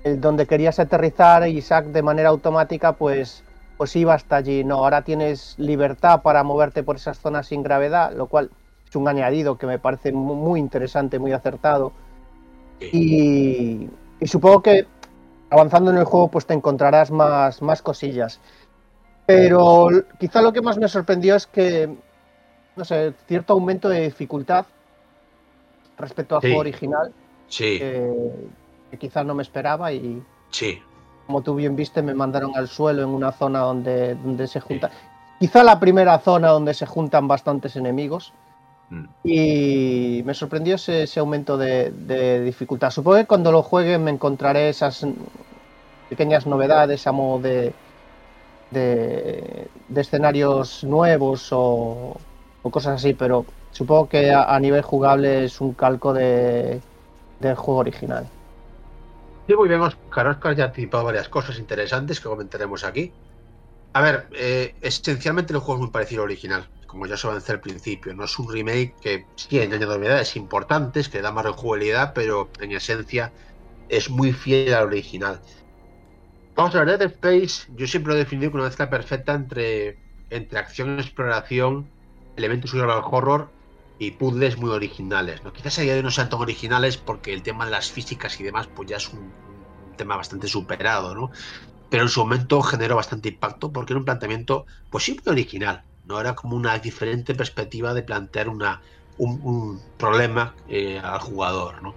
el donde querías aterrizar y Isaac de manera automática pues pues iba hasta allí. No, ahora tienes libertad para moverte por esas zonas sin gravedad, lo cual es un añadido que me parece muy interesante, muy acertado. Y, supongo que avanzando en el juego pues te encontrarás más, más cosillas. Pero quizá lo que más me sorprendió es que, no sé, cierto aumento de dificultad respecto al juego original. Sí. Que, que quizás no me esperaba y... Sí como tú bien viste, me mandaron al suelo en una zona donde, donde se juntan. Quizá la primera zona donde se juntan bastantes enemigos. Mm. Y me sorprendió ese, aumento de, dificultad. Supongo que cuando lo juegue me encontraré esas pequeñas novedades a modo de, de, escenarios nuevos o, cosas así, pero supongo que a, nivel jugable es un calco de, del juego original. Sí, muy bien, Oscar. Oscar ya ha anticipado varias cosas interesantes que comentaremos aquí. A ver, eh, esencialmente el juego es muy parecido al original, como ya se avanzó al principio. No es un remake que sí añade novedades importantes, que da más rejugabilidad, pero en esencia es muy fiel al original. Vamos a ver, Dead Space, yo siempre lo he definido como una mezcla perfecta entre, entre acción, exploración, elementos survival horror y puzzles muy originales. ¿no? Quizás a día de hoy no sean tan originales porque el tema de las físicas y demás pues ya es un, tema bastante superado, ¿no? Pero en su momento generó bastante impacto porque era un planteamiento pues muy original, ¿no? Era como una diferente perspectiva de plantear una, un, problema eh, al jugador, ¿no?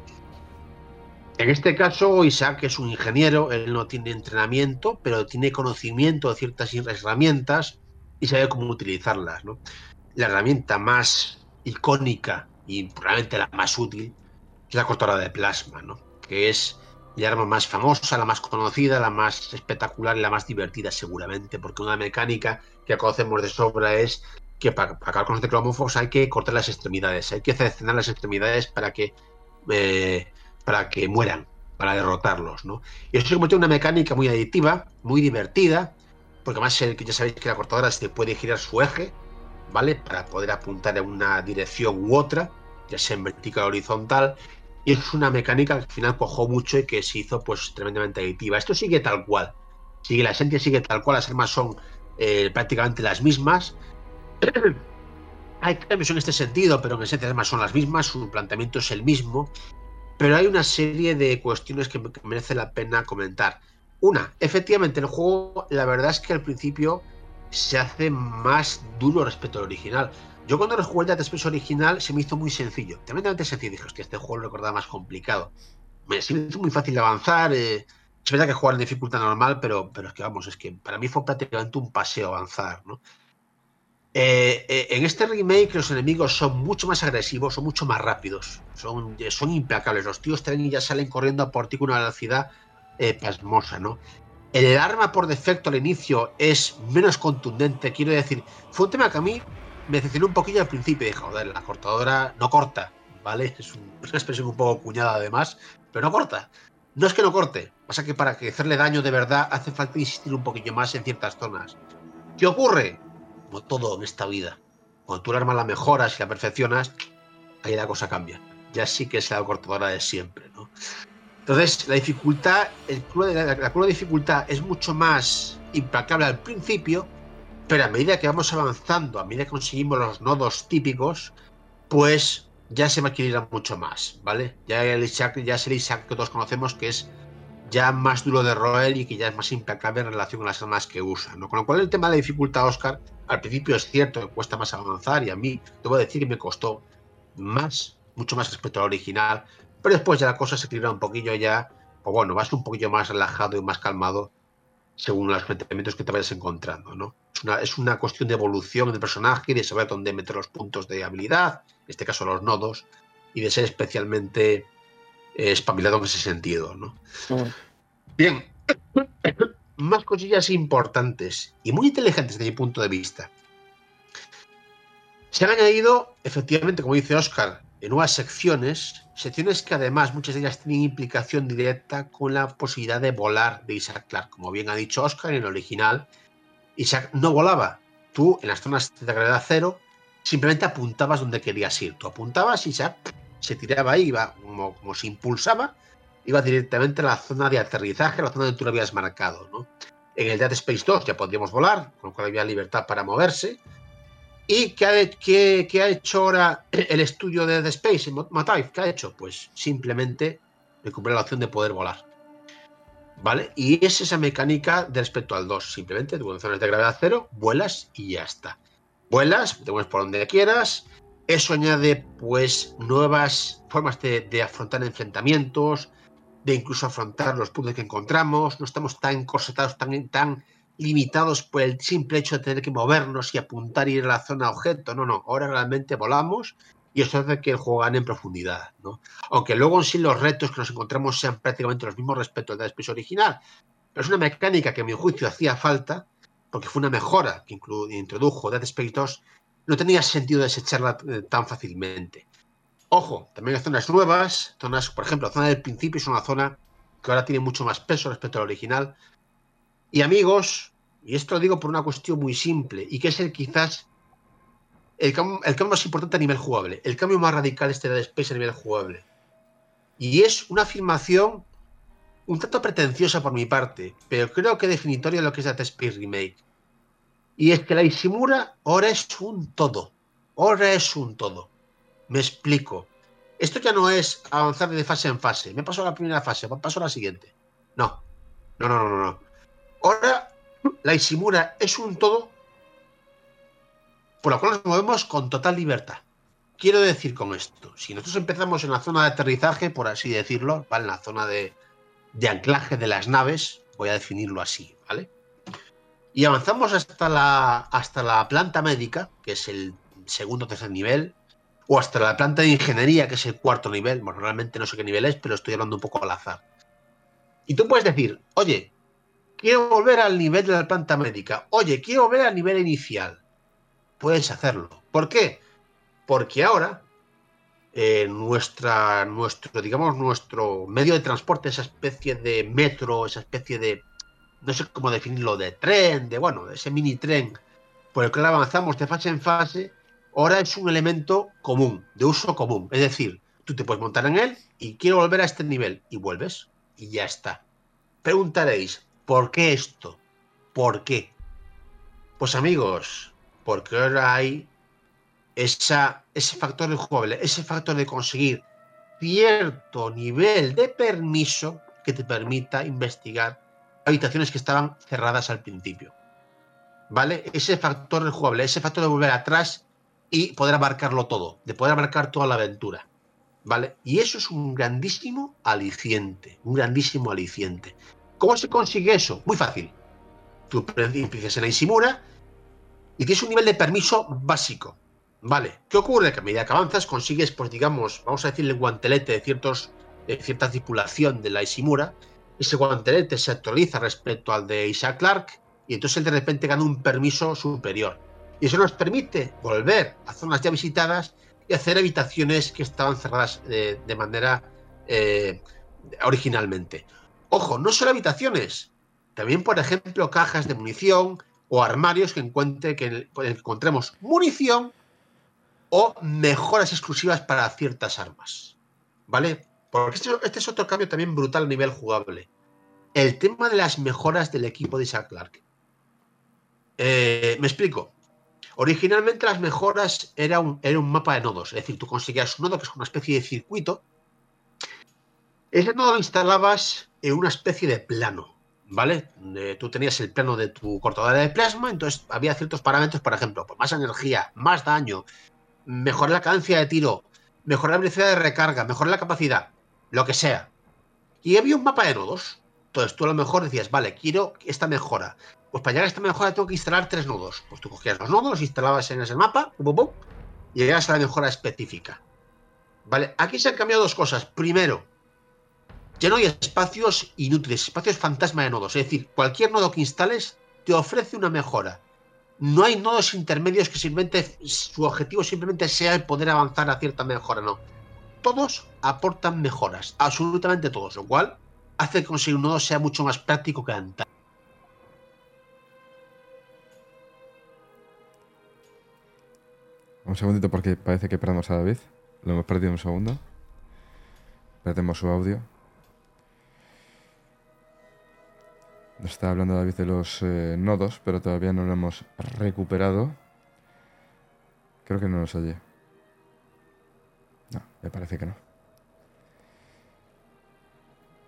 En este caso, Isaac es un ingeniero, él no tiene entrenamiento, pero tiene conocimiento de ciertas herramientas y sabe cómo utilizarlas, ¿no? La herramienta más icónica y probablemente la más útil es la cortadora de plasma, ¿no? Que es la arma más famosa, la más conocida, la más espectacular y la más divertida seguramente, porque una mecánica que conocemos de sobra es que para, acabar con los teclomorfos hay que cortar las extremidades, hay que seleccionar las extremidades para que eh, para que mueran, para derrotarlos, ¿no? Y eso se convierte en una mecánica muy adictiva, muy divertida, porque además el- ya sabéis que la cortadora se puede girar su eje, ¿vale? Para poder apuntar en una dirección u otra, ya sea en vertical o horizontal. Y es una mecánica que al final cojó mucho y que se hizo pues tremendamente adictiva. Esto sigue tal cual. Sigue, la esencia sigue tal cual, las armas son eh, prácticamente las mismas. <clears throat> hay cambios en este sentido, pero en esencia las armas son las mismas, su planteamiento es el mismo. Pero hay una serie de cuestiones que, que merece la pena comentar. Una, efectivamente, el juego, la verdad es que al principio se hace más duro respecto al original. Yo cuando lo el Dead Space original se me hizo muy sencillo, tremendamente sencillo. Dije, hostia, este juego lo recordaba más complicado. Me, se hizo muy fácil avanzar. eh, es verdad que jugar en dificultad normal, pero, pero es que vamos, es que para mí fue prácticamente un paseo avanzar, ¿no? Eh, eh, en este remake los enemigos son mucho más agresivos, son mucho más rápidos, son, eh, son implacables. Los tíos traen y ya salen corriendo a por ti con una velocidad eh, pasmosa, ¿no? El arma por defecto al inicio es menos contundente, quiero decir, fue un tema que a mí me decepcionó un poquillo al principio. Dije, joder, la cortadora no corta, ¿vale? <laughs> Es, un- es una expresión un poco cuñada además, pero no corta. No es que no corte, pasa que para que hacerle daño de verdad hace falta insistir un poquillo más en ciertas zonas. ¿Qué ocurre? Como todo en esta vida. Cuando tú el arma la mejoras y la perfeccionas, ahí la cosa cambia. Ya sí que es la cortadora de siempre, ¿no? Entonces, la dificultad, el de- la, la curva de dificultad es mucho más implacable al principio, pero a medida que vamos avanzando, a medida que conseguimos los nodos típicos, pues ya se equilibrar mucho más, ¿vale? Ya el Isaac, ya es el Isaac que todos conocemos, que es ya más duro de roer y que ya es más implacable en relación con las armas que usa, ¿no? Con lo cual el tema de dificultad, Oscar, al principio es cierto que cuesta más avanzar y a mí, debo decir que me costó más, mucho más respecto al original, pero después ya la cosa se equilibra un poquillo ya, o bueno, vas un poquillo más relajado y más calmado según los planteamientos que te vayas encontrando, ¿no? Es una, es una cuestión de evolución del personaje y de saber dónde meter los puntos de habilidad, en este caso los nodos, y de ser especialmente eh, espabilado en ese sentido, ¿no? Bien, <coughs> más cosillas importantes y muy inteligentes desde mi punto de vista. Se han añadido, efectivamente, como dice Oscar, en nuevas secciones, secciones que además muchas de ellas tienen implicación directa con la posibilidad de volar de Isaac Clarke. Como bien ha dicho Oscar, en el original, Isaac no volaba. Tú, en las zonas de gravedad cero, simplemente apuntabas donde querías ir. Tú apuntabas y Isaac se tiraba ahí, iba como, como se impulsaba, iba directamente a la zona de aterrizaje, a la zona donde tú lo habías marcado. ¿no? En el Dead Space 2 ya podíamos volar, con lo cual había libertad para moverse. ¿Y qué ha, hecho ahora <clears throat> el estudio de Dead Space, Mataif? ¿Qué ha hecho? Pues simplemente recuperar la opción de poder volar. ¿Vale? Y es esa mecánica de respecto al 2. Simplemente tú en zonas de gravedad cero, vuelas y ya está. Vuelas, te mueves por donde quieras. Eso añade pues nuevas formas de, de afrontar enfrentamientos, de incluso afrontar los puntos que encontramos. No estamos tan corsetados, tan, tan limitados por el simple hecho de tener que movernos y apuntar y ir a la zona objeto. No, no. Ahora realmente volamos y eso hace que el en profundidad. ¿no? Aunque luego en sí los retos que nos encontramos sean prácticamente los mismos respecto al Space original. Pero es una mecánica que a mi juicio hacía falta, porque fue una mejora que introdujo Dead Space 2, no tenía sentido desecharla eh, tan fácilmente. Ojo, también hay zonas nuevas, zonas, por ejemplo, la zona del principio es una zona que ahora tiene mucho más peso respecto al original. Y amigos, y esto lo digo por una cuestión muy simple, y que es el quizás el cambio, más importante a nivel jugable, el cambio más radical este de Space a nivel jugable. Y es una afirmación un tanto pretenciosa por mi parte, pero creo que definitoria de lo que es Dead Space Remake. Y es que la Ishimura ahora es un todo. Ahora es un todo. Me explico. Esto ya no es avanzar de fase en fase. Me paso a la primera fase, paso a la siguiente. No. No, no, no, no. Ahora la Ishimura es un todo por lo cual nos movemos con total libertad. Quiero decir con esto, si nosotros empezamos en la zona de aterrizaje, por así decirlo, ¿vale? En la zona de, de anclaje de las naves, voy a definirlo así, ¿vale? Y avanzamos hasta la, hasta la planta médica, que es el segundo o tercer nivel, o hasta la planta de ingeniería, que es el cuarto nivel. Bueno, realmente no sé qué nivel es, pero estoy hablando un poco al azar. Y tú puedes decir, oye, quiero volver al nivel de la planta médica. Oye, quiero volver al nivel inicial. Puedes hacerlo. ¿Por qué? Porque ahora eh, nuestra, nuestro, digamos, nuestro medio de transporte, esa especie de metro, esa especie de, no sé cómo definirlo, de tren, de bueno, ese mini tren por el que avanzamos de fase en fase, ahora es un elemento común, de uso común. Es decir, tú te puedes montar en él y quiero volver a este nivel y vuelves y ya está. Preguntaréis, ¿por qué esto? ¿Por qué? Pues amigos, porque ahora hay ese factor de jugable, ese factor de conseguir cierto nivel de permiso que te permita investigar habitaciones que estaban cerradas al principio. ¿Vale? Ese factor de jugable, ese factor de volver atrás y poder abarcarlo todo, de poder abarcar toda la aventura. ¿Vale? Y eso es un grandísimo aliciente, un grandísimo aliciente. ¿Cómo se consigue eso? Muy fácil. Tú empiezas en la Isimura y tienes un nivel de permiso básico. Vale, ¿qué ocurre? Que a medida que avanzas consigues, pues digamos, vamos a decirle guantelete de, ciertos, de cierta tripulación de la Isimura. Ese guantelete se actualiza respecto al de Isaac Clarke y entonces él de repente gana un permiso superior. Y eso nos permite volver a zonas ya visitadas y hacer habitaciones que estaban cerradas de, de manera eh, originalmente. Ojo, no solo habitaciones, también, por ejemplo, cajas de munición o armarios que, encuentre, que encontremos munición o mejoras exclusivas para ciertas armas. ¿Vale? Porque este, este, es otro cambio también brutal a nivel jugable. El tema de las mejoras del equipo de Isaac Clarke. Eh, me explico. Originalmente las mejoras era un, era un mapa de nodos, es decir, tú conseguías un nodo que es una especie de circuito. Ese nodo lo instalabas en una especie de plano, ¿vale? Eh, tú tenías el plano de tu cortadora de plasma, entonces había ciertos parámetros, por ejemplo, pues más energía, más daño, mejorar la cadencia de tiro, mejorar la velocidad de recarga, mejorar la capacidad, lo que sea. Y había un mapa de nodos. Entonces tú a lo mejor decías, vale, quiero esta mejora. Pues para llegar a esta mejora tengo que instalar tres nodos. Pues tú cogías los nodos, instalabas en ese mapa, y llegabas a la mejora específica. Vale, aquí se han cambiado dos cosas. Primero, ya no hay espacios inútiles, espacios fantasma de nodos. Es decir, cualquier nodo que instales te ofrece una mejora. No hay nodos intermedios que simplemente su objetivo simplemente sea el poder avanzar a cierta mejora, no. Todos aportan mejoras, absolutamente todos, lo cual hace que conseguir un nodo sea mucho más práctico que antes. Un segundito porque parece que perdemos a David. Lo hemos perdido un segundo. Perdemos su audio. Está hablando David de los eh, nodos, pero todavía no lo hemos recuperado. Creo que no nos oye. No, me parece que no.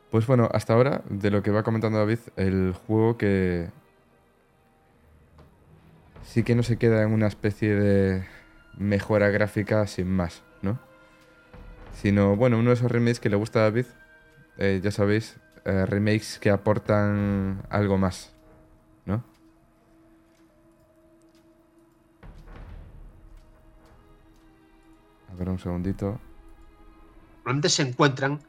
Pues bueno, hasta ahora, de lo que va comentando David, el juego que sí que no se queda en una especie de mejora gráfica sin más, ¿no? Sino, bueno, uno de esos remakes que le gusta a David, eh, ya sabéis, eh, remakes que aportan algo más, ¿no? A ver un segundito. Normalmente se encuentran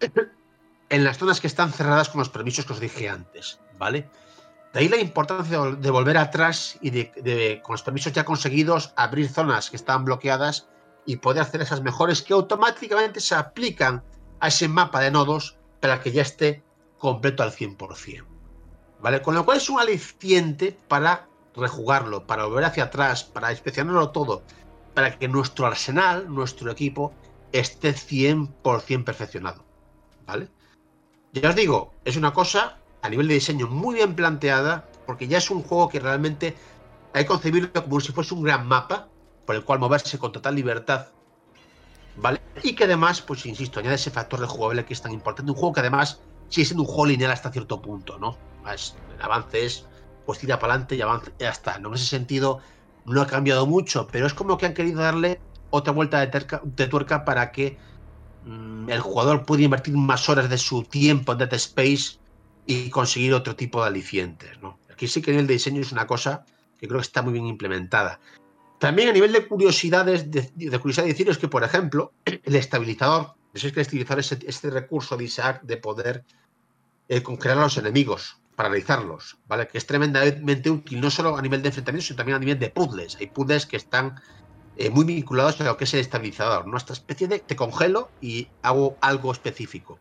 <coughs> en las zonas que están cerradas con los permisos que os dije antes, ¿vale? De ahí la importancia de volver atrás y de, con los permisos ya conseguidos, abrir zonas que estaban bloqueadas y poder hacer esas mejores que automáticamente se aplican a ese mapa de nodos para que ya esté completo al 100%. ¿Vale? Con lo cual es un aliciente para rejugarlo, para volver hacia atrás, para inspeccionarlo todo, para que nuestro arsenal, nuestro equipo, esté 100% perfeccionado. ¿Vale? Ya os digo, es una cosa a nivel de diseño muy bien planteada, porque ya es un juego que realmente hay que concebirlo como si fuese un gran mapa por el cual moverse con total libertad. Y que además, pues insisto, añade ese factor de jugable que es tan importante. Un juego que además sigue siendo un juego lineal hasta cierto punto, ¿no? el avance es, pues tira para adelante y avanza, ya está. ¿no? En ese sentido, no ha cambiado mucho, pero es como que han querido darle otra vuelta de, tuerca para que mm, el jugador pueda invertir más horas de su tiempo en Dead Space y conseguir otro tipo de alicientes, ¿no? Aquí sí que el nivel de diseño es una cosa que creo que está muy bien implementada. También a nivel de curiosidades, de, curiosidad de deciros que, por ejemplo, <clears throat> el estabilizador, es que el estabilizador es este recurso de Isaac de poder eh, congelar a los enemigos, paralizarlos, ¿vale? Que es tremendamente útil, no solo a nivel de enfrentamiento, sino también a nivel de puzzles. Hay puzzles que están eh, muy vinculados a lo que es el estabilizador, ¿no? Esta especie de te congelo y hago algo específico.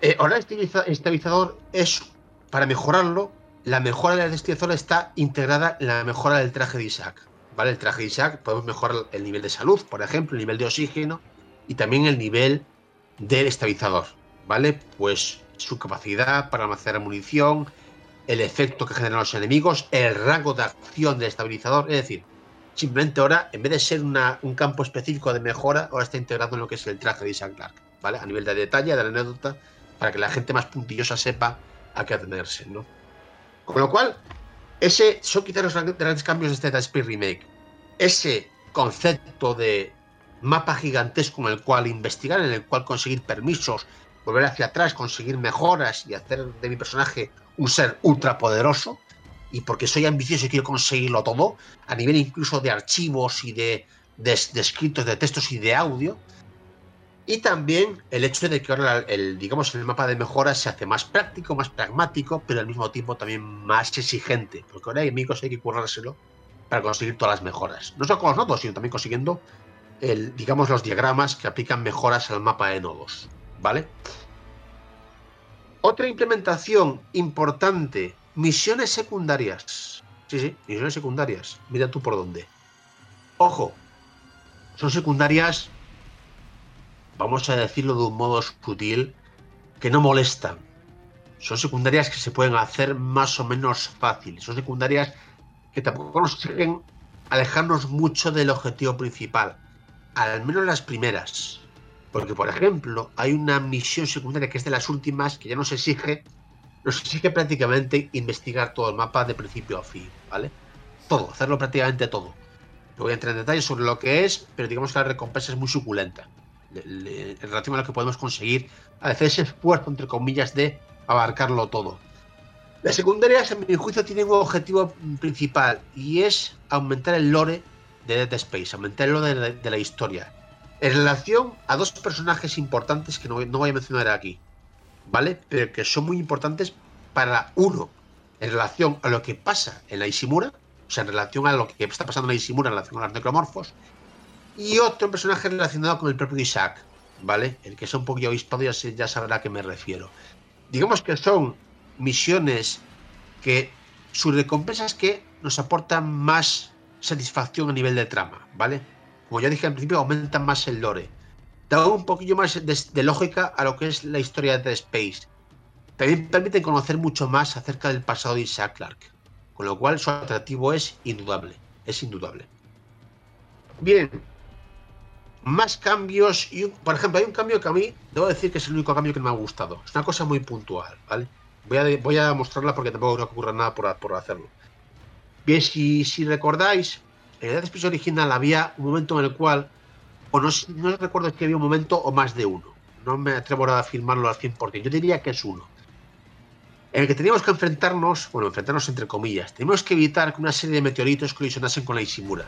Eh, ahora el estabiliza- estabilizador es, para mejorarlo, la mejora del estabilizador está integrada en la mejora del traje de Isaac. ¿Vale? El traje de Isaac podemos mejorar el nivel de salud, por ejemplo, el nivel de oxígeno y también el nivel del estabilizador. ¿Vale? Pues su capacidad para almacenar munición, el efecto que generan los enemigos, el rango de acción del estabilizador. Es decir, simplemente ahora, en vez de ser una- un campo específico de mejora, ahora está integrado en lo que es el traje de Isaac Clarke. ¿Vale? A nivel de detalle, de la anécdota, para que la gente más puntillosa sepa a qué atenerse, ¿no? Con lo cual, ese son quizás los gran- grandes cambios de este Dead Remake. Ese concepto de mapa gigantesco en el cual investigar, en el cual conseguir permisos, volver hacia atrás, conseguir mejoras y hacer de mi personaje un ser ultra poderoso. Y porque soy ambicioso y quiero conseguirlo todo, a nivel incluso de archivos y de, de escritos, de textos y de audio. Y también el hecho de que ahora el, digamos, el mapa de mejora se hace más práctico, más pragmático, pero al mismo tiempo también más exigente. Porque ahora hay enemigos hay que currárselo para conseguir todas las mejoras. No solo con los nodos, sino también consiguiendo el, digamos, los diagramas que aplican mejoras al mapa de nodos. ¿Vale? Otra implementación importante, misiones secundarias. Sí, sí, misiones secundarias. Mira tú por dónde. Ojo, son secundarias vamos a decirlo de un modo sutil, que no molestan. Son secundarias que se pueden hacer más o menos fácil. Son secundarias que tampoco consiguen alejarnos mucho del objetivo principal. Al menos las primeras. Porque, por ejemplo, hay una misión secundaria que es de las últimas, que ya nos exige, nos exige prácticamente investigar todo el mapa de principio a fin, ¿vale? Todo, hacerlo prácticamente todo. No voy a entrar en detalles sobre lo que es, pero digamos que la recompensa es muy suculenta en relación a lo que podemos conseguir, hacer ese esfuerzo, entre comillas, de abarcarlo todo. Las secundarias, en mi juicio, tienen un objetivo principal y es aumentar el lore de Dead Space, aumentar el lore de la, de la historia. En relación a dos personajes importantes que no, no voy a mencionar aquí, ¿vale? Pero que son muy importantes para uno, en relación a lo que pasa en la Ishimura, o sea, en relación a lo que está pasando en la Ishimura en relación a los necromorfos, y otro personaje relacionado con el propio Isaac, ¿vale? El que sea un poquillo obispado ya, ya sabrá a qué me refiero. Digamos que son misiones que sus recompensas que nos aportan más satisfacción a nivel de trama, ¿vale? Como ya dije al principio, aumentan más el lore. Dan un poquillo más de, de lógica a lo que es la historia de Space. También permiten conocer mucho más acerca del pasado de Isaac Clarke. Con lo cual su atractivo es indudable. Es indudable. Bien, más cambios. Y, por ejemplo, hay un cambio que a mí, debo decir que es el único cambio que me ha gustado. Es una cosa muy puntual, ¿vale? Voy a, voy a mostrarla porque tampoco creo que ocurra nada por, por hacerlo. Bien, si, si recordáis, en el Space original había un momento en el cual, o no, no recuerdo si había un momento o más de uno. No me atrevo a afirmarlo al 100%. Yo diría que es uno. En el que teníamos que enfrentarnos, bueno, enfrentarnos entre comillas, teníamos que evitar que una serie de meteoritos colisionasen con la Ishimura.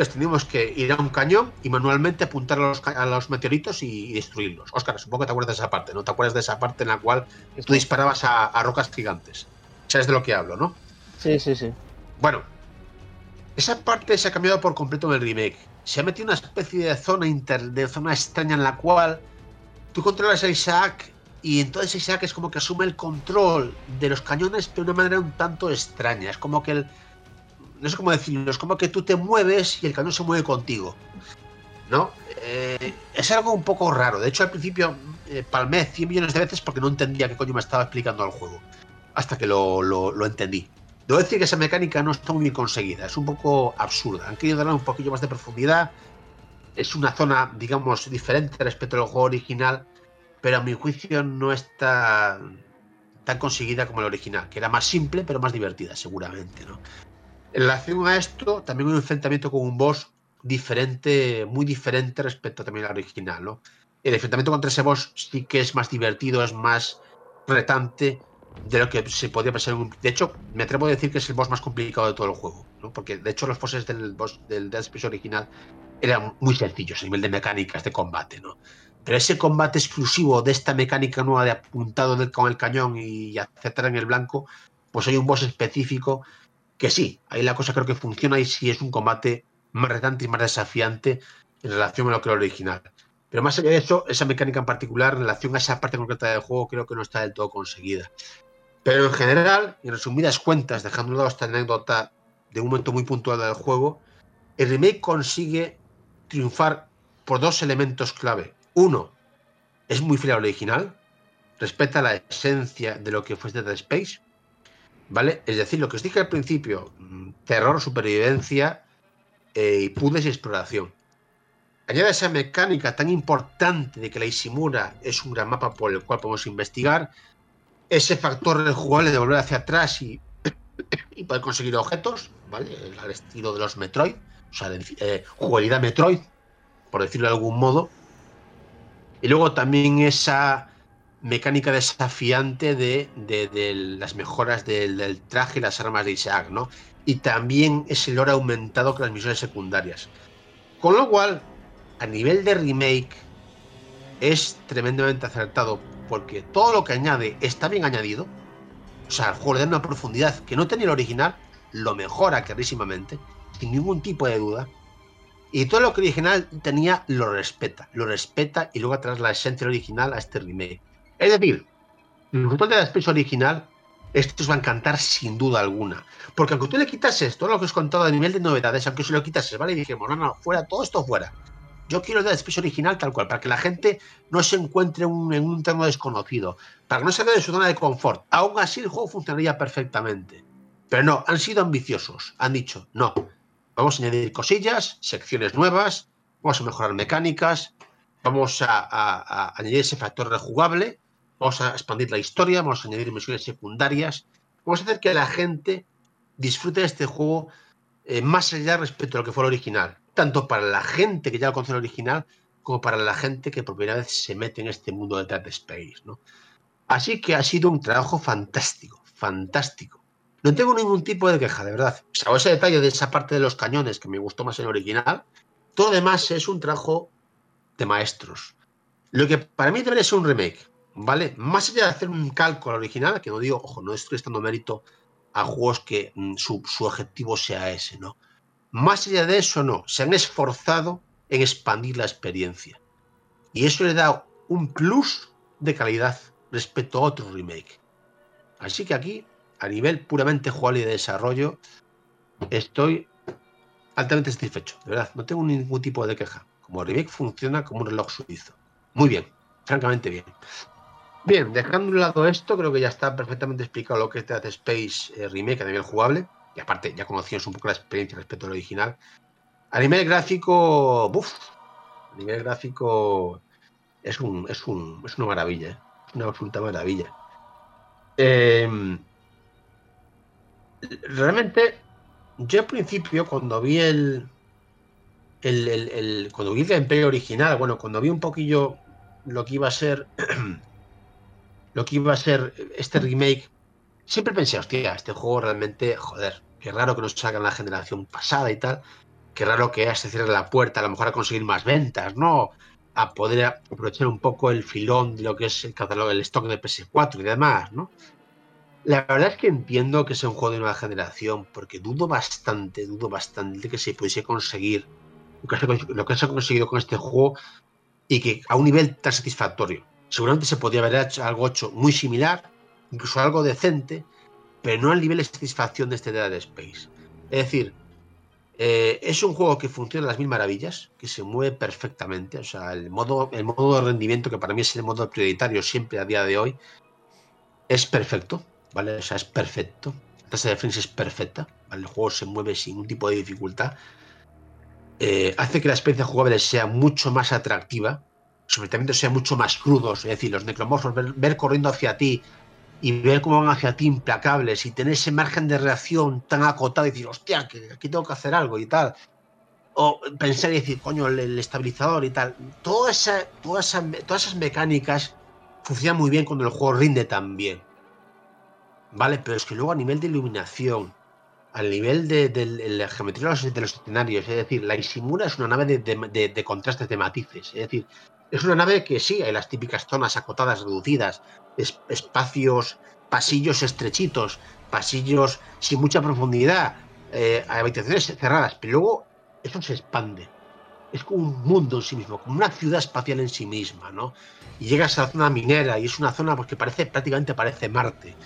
Entonces teníamos que ir a un cañón y manualmente apuntar a los, a los meteoritos y, y, destruirlos. Oscar, supongo que te acuerdas de esa parte, ¿no? ¿Te acuerdas de esa parte en la cual tú disparabas a, a rocas gigantes? ¿Sabes de lo que hablo, no? Sí, sí, sí. Bueno, esa parte se ha cambiado por completo en el remake. Se ha metido una especie de zona inter, de zona extraña en la cual tú controlas a Isaac y entonces Isaac es como que asume el control de los cañones de una manera un tanto extraña. Es como que el, no sé cómo decirlo, es como que tú te mueves y el cañón se mueve contigo. ¿No? Eh, es algo un poco raro. De hecho, al principio eh, palmé 100 millones de veces porque no entendía qué coño me estaba explicando el juego. Hasta que lo, lo, lo, entendí. Debo decir que esa mecánica no está muy conseguida. Es un poco absurda. Han querido darle un poquillo más de profundidad. Es una zona, digamos, diferente respecto al juego original. Pero a mi juicio no está tan conseguida como el original. Que era más simple, pero más divertida, seguramente, ¿no? En relación a esto, también un enfrentamiento con un boss diferente, muy diferente respecto también al original, ¿no? El enfrentamiento contra ese boss sí que es más divertido, es más retante de lo que se podría pensar en un... De hecho, me atrevo a decir que es el boss más complicado de todo el juego, ¿no? Porque de hecho los bosses del boss del Dead Space original eran muy sencillos a nivel de mecánicas de combate, ¿no? Pero ese combate exclusivo de esta mecánica nueva de apuntado con el cañón y acertar en el blanco, pues hay un boss específico que sí, ahí la cosa creo que funciona y sí es un combate más retante y más desafiante en relación a lo que era el original. Pero más allá de eso, esa mecánica en particular, en relación a esa parte concreta del juego, creo que no está del todo conseguida. Pero en general, en resumidas cuentas, dejando de lado esta anécdota de un momento muy puntual del juego, el remake consigue triunfar por dos elementos clave. Uno, es muy fiel al original, respeta la esencia de lo que fue Dead Space, ¿vale? Es decir, lo que os dije al principio, mm, terror, supervivencia eh, y puzzles y exploración. Añade esa mecánica tan importante de que la Isimura es un gran mapa por el cual podemos investigar, ese factor jugable de volver hacia atrás y, <coughs> y poder conseguir objetos, ¿vale? Al estilo de los Metroid, o sea, eh, jugabilidad Metroid, por decirlo de algún modo. Y luego también esa mecánica desafiante de, de, de las mejoras del, del, traje y las armas de Isaac, ¿no? Y también ese lore aumentado con las misiones secundarias. Con lo cual, a nivel de remake, es tremendamente acertado porque todo lo que añade está bien añadido. O sea, el juego le da una profundidad que no tenía el original, lo mejora clarísimamente, sin ningún tipo de duda. Y todo lo que el original tenía lo respeta, lo respeta y luego atrás la esencia original a este remake. Es decir, el fruto de la especie original, esto os va a encantar sin duda alguna. Porque aunque tú le quitases todo lo que os he contado a nivel de novedades, aunque se lo quitases, ¿vale? Y dijimos, no, no, fuera, todo esto fuera. Yo quiero Dead Space original tal cual, para que la gente no se encuentre un, en un terreno desconocido, para que no se vea de su zona de confort. Aún así el juego funcionaría perfectamente. Pero no, han sido ambiciosos. Han dicho, no, vamos a añadir cosillas, secciones nuevas, vamos a mejorar mecánicas, vamos a, a, a añadir ese factor rejugable, vamos a expandir la historia, vamos a añadir misiones secundarias, vamos a hacer que la gente disfrute de este juego eh, más allá respecto a lo que fue el original tanto para la gente que ya lo conoce el original, como para la gente que por primera vez se mete en este mundo de Dead Space. Así que ha sido un trabajo fantástico, fantástico. No tengo ningún tipo de queja, de verdad. Salvo ese detalle de esa parte de los cañones que me gustó más en el original, todo lo demás es un trabajo de maestros. Lo que para mí debería ser un remake, ¿vale? Más allá de hacer un cálculo original, que no digo, ojo, no estoy estando mérito a juegos que mm, su, objetivo sea ese, ¿no? Más allá de eso, no, se han esforzado en expandir la experiencia. Y eso le da un plus de calidad respecto a otro remake. Así que aquí, a nivel puramente jugable y de desarrollo, estoy altamente satisfecho. De verdad, no tengo ningún tipo de queja. Como remake funciona como un reloj suizo. Muy bien, francamente bien. Bien, dejando de un lado esto, creo que ya está perfectamente explicado lo que es Dead Space eh, Remake a nivel jugable y aparte ya conocíamos un poco la experiencia respecto al original. A nivel gráfico, buf, a nivel gráfico es, un, es, un, es una maravilla, ¿eh? una absoluta maravilla. Eh, realmente, yo al principio, cuando vi el, el, el, el, cuando vi el gameplay original, bueno, cuando vi un poquillo lo que iba a ser <clears throat> lo que iba a ser este remake siempre pensé, hostia, este juego realmente, joder, qué raro que nos salga en la generación pasada y tal, qué raro que se cierre la puerta a lo mejor a conseguir más ventas, ¿no? A poder aprovechar un poco el filón de lo que es el catálogo, el stock de PS4 y demás, ¿no? La verdad es que entiendo que sea un juego de nueva generación, porque dudo bastante, dudo bastante que se pudiese conseguir lo que se ha conseguido con este juego y que a un nivel tan satisfactorio. Seguramente se podría haber hecho algo hecho muy similar, incluso algo decente, pero no al nivel de satisfacción de este Dead Space. Es decir, eh, es un juego que funciona a las mil maravillas, que se mueve perfectamente. O sea, el modo, el modo de rendimiento, que para mí es el modo prioritario siempre a día de hoy, es perfecto, ¿vale? O sea, es perfecto. La tasa de frames es perfecta, ¿vale? El juego se mueve sin ningún tipo de dificultad. Eh, hace que la experiencia jugable sea mucho más atractiva, sobre todo sea mucho más crudos, es decir, los necromorfos, ver, corriendo hacia ti, y ver cómo van hacia ti implacables y tener ese margen de reacción tan acotado y decir, hostia, que aquí tengo que hacer algo y tal. O pensar y decir, coño, el, estabilizador y tal. Toda esa, toda esa, todas esas mecánicas funcionan muy bien cuando el juego rinde tan bien. Vale, pero es que luego a nivel de iluminación, al nivel de, de, la geometría de los, los, escenarios, es decir, la Isimura es una nave de contrastes de matices. Es decir, es una nave que sí, hay las típicas zonas acotadas, reducidas, es, espacios, pasillos estrechitos, pasillos sin mucha profundidad, eh, habitaciones cerradas, pero luego eso se expande. es como un mundo en sí mismo, como una ciudad espacial en sí misma, ¿no? Y llegas a la zona minera y es una zona pues, que parece, prácticamente parece Marte.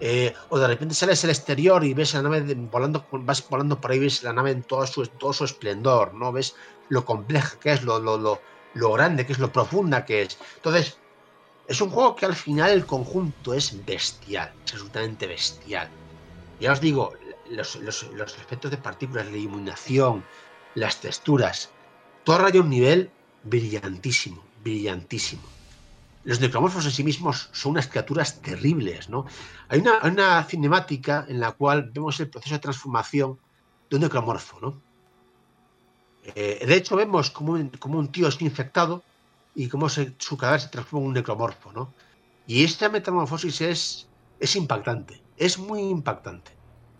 Eh, o de repente sales al exterior y ves la nave volando, vas volando por ahí, ves la nave en todo su, todo su esplendor, ¿no? Ves lo compleja que es, lo, lo, lo, lo grande que es, lo profunda que es. Entonces, es un juego que al final el conjunto es bestial, es absolutamente bestial. Ya os digo, los, los, los efectos de partículas, la iluminación, las texturas, todo raya un nivel brillantísimo, brillantísimo. Los necromorfos en sí mismos son unas criaturas terribles, ¿no? Hay una, una cinemática en la cual vemos el proceso de transformación de un necromorfo, ¿no? Eh, de hecho, vemos como un, como un tío es infectado y cómo su cadáver se transforma en un necromorfo, ¿no? Y esta metamorfosis es, es impactante, es muy impactante,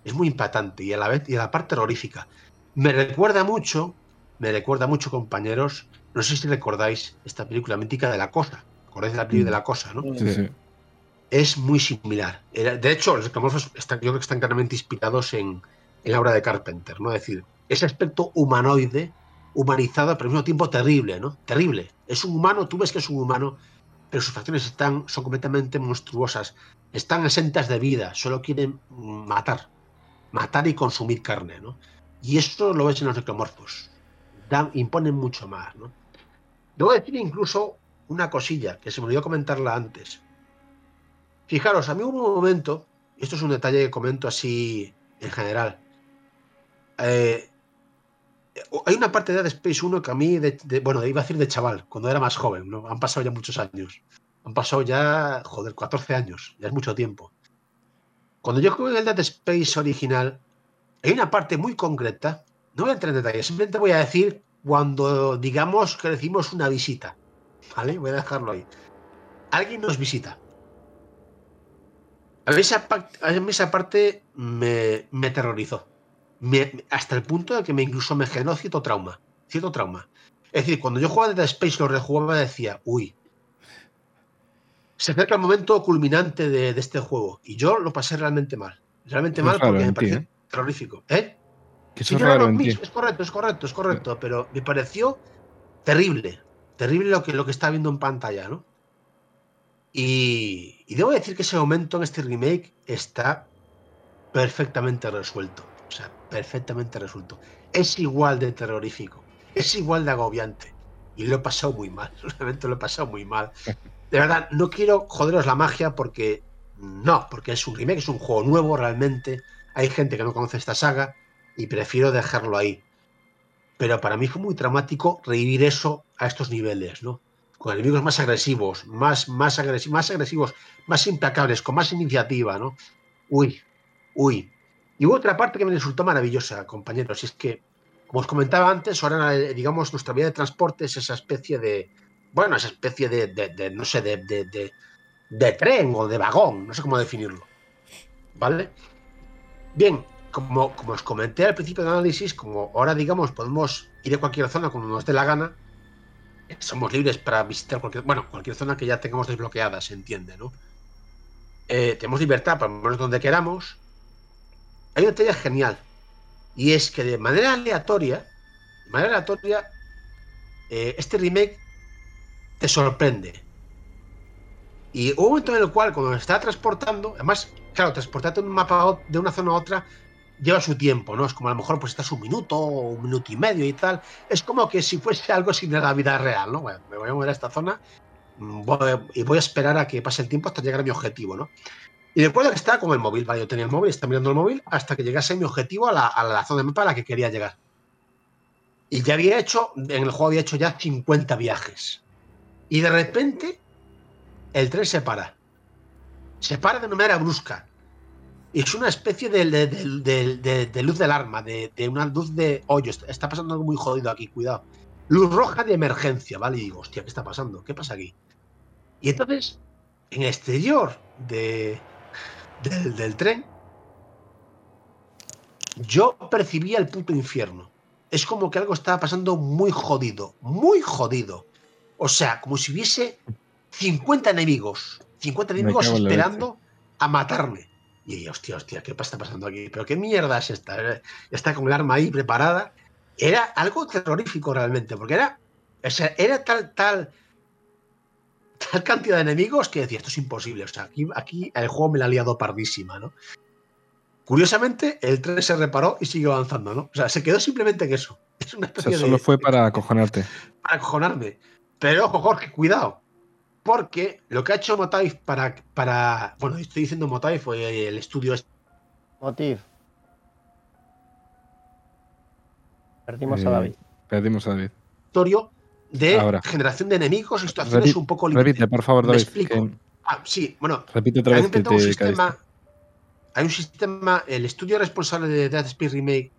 es muy impactante y a la vez y a la parte terrorífica. Me recuerda mucho, me recuerda mucho, compañeros, no sé si recordáis esta película mítica de la cosa, acordáis de la película de la cosa, ¿no? Sí, sí. es muy similar. De hecho, los necromorfos están, yo creo que están claramente inspirados en, en la obra de Carpenter, ¿no? Es decir, ese aspecto humanoide, humanizado, pero al mismo tiempo terrible, ¿no? Terrible. Es un humano, tú ves que es un humano, pero sus facciones están, son completamente monstruosas. Están exentas de vida, solo quieren matar. Matar y consumir carne, ¿no? Y esto lo ves en los necromorfos. Dan, imponen mucho más, ¿no? Debo decir incluso una cosilla, que se me olvidó comentarla antes. Fijaros, a mí hubo un momento, esto es un detalle que comento así en general. eh, hay una parte de Dead Space 1 que a mí, bueno, iba a decir de chaval, cuando era más joven, ¿no? Han pasado ya muchos años. Han pasado ya, joder, 14 años, ya es mucho tiempo. Cuando yo jugué el Dead Space original, hay una parte muy concreta, no voy a entrar en detalles, simplemente voy a decir cuando digamos que recibimos una visita, ¿vale? Voy a dejarlo ahí. Alguien nos visita. A mí esa, pa- a mí esa parte me, me aterrorizó. Me- hasta el punto de que me incluso me generó cierto trauma. Cierto trauma. Es decir, cuando yo jugaba Dead Space, lo rejugaba, decía, uy, se acerca el momento culminante de, de este juego. Y yo lo pasé realmente mal. Realmente mal porque me pareció ¿eh? terrorífico. ¿Eh? Que Sí, eso es raro no, correcto, es correcto, es correcto, pero me pareció terrible, terrible lo que, lo que estaba viendo en pantalla, ¿no? Y, y debo decir que ese momento en este remake está perfectamente resuelto, o sea, perfectamente resuelto. Es igual de terrorífico, es igual de agobiante, y lo he pasado muy mal, <laughs> realmente lo he muy mal. De verdad, no quiero joderos la magia porque no, porque es un remake, es un juego nuevo realmente. Hay gente que no conoce esta saga y prefiero dejarlo ahí. Pero para mí fue muy traumático revivir eso a estos niveles, ¿no? Con enemigos más agresivos, más, más, agresi- más agresivos, más implacables, con más iniciativa, ¿no? Uy, uy. Y hubo otra parte que me resultó maravillosa, compañeros, y es que, como os comentaba antes, ahora, digamos, nuestra vía de transporte es esa especie de, bueno, esa especie de, no sé, de, de, tren o de vagón, no sé cómo definirlo. ¿Vale? Bien, como, como os comenté al principio del análisis, como ahora, digamos, podemos ir a cualquier zona cuando nos dé la gana, somos libres para visitar cualquier, bueno, cualquier zona que ya tengamos desbloqueada, se entiende, ¿no? Eh, tenemos libertad para movernos donde queramos. Hay una detalle genial, y es que de manera aleatoria, de manera aleatoria, eh, este remake te sorprende. Y un momento en el cual, cuando estaba transportando, además, claro, transportarte un mapa de una zona a otra lleva su tiempo, ¿no? Es como a lo mejor pues estás un minuto o un minuto y medio y tal. Es como que si fuese algo a la vida real, ¿no? Bueno, me voy a mover a esta zona mm, y voy a esperar a que pase el tiempo hasta llegar a mi objetivo, ¿no? Y recuerdo que estaba con el móvil, ¿vale? Yo tenía el móvil, estaba mirando el móvil hasta que llegase mi objetivo a la, a la zona de mapa a la que quería llegar. Y ya había hecho, en el juego había hecho ya 50 viajes. Y de repente, el tren se para. Se para de manera brusca. Y es una especie de, de- de- de- luz de alarma, de, una luz de. Está, está pasando algo muy jodido aquí, cuidado. Luz roja de emergencia, ¿vale? Y digo, hostia, ¿qué está pasando? ¿Qué pasa aquí? Y entonces, en el exterior de, del, del tren, yo percibía el puto infierno. Es como que algo estaba pasando muy jodido, muy jodido. O sea, como si hubiese 50 enemigos, 50 Me enemigos esperando a matarme. Y yo, hostia, hostia, ¿qué está pasando aquí? ¿Pero qué mierda es esta? Eh, Está con el arma ahí preparada era algo terrorífico realmente, porque era, o sea, era tal, tal, tal cantidad de enemigos que decía, esto es imposible. O sea, aquí, aquí el juego me la ha liado pardísima, ¿no? Curiosamente, el tren se reparó y sigue avanzando, ¿no? O sea, se quedó simplemente en eso. <laughs> Es una O especie sea, solo de- fue para acojonarte. para acojonarme. Pero ojo, Jorge, cuidado. Porque lo que ha hecho Motive para. para bueno, estoy diciendo Motive, fue el estudio este Motiv. Perdimos Eh, a David. Perdimos a David. De Ahora. generación de enemigos y situaciones Repite, un poco límite. repite, por favor, Me David. explico. que- Ah, sí, bueno, repite otra vez que inventado un te sistema. caíste. Hay un sistema. El estudio responsable de Dead Space Remake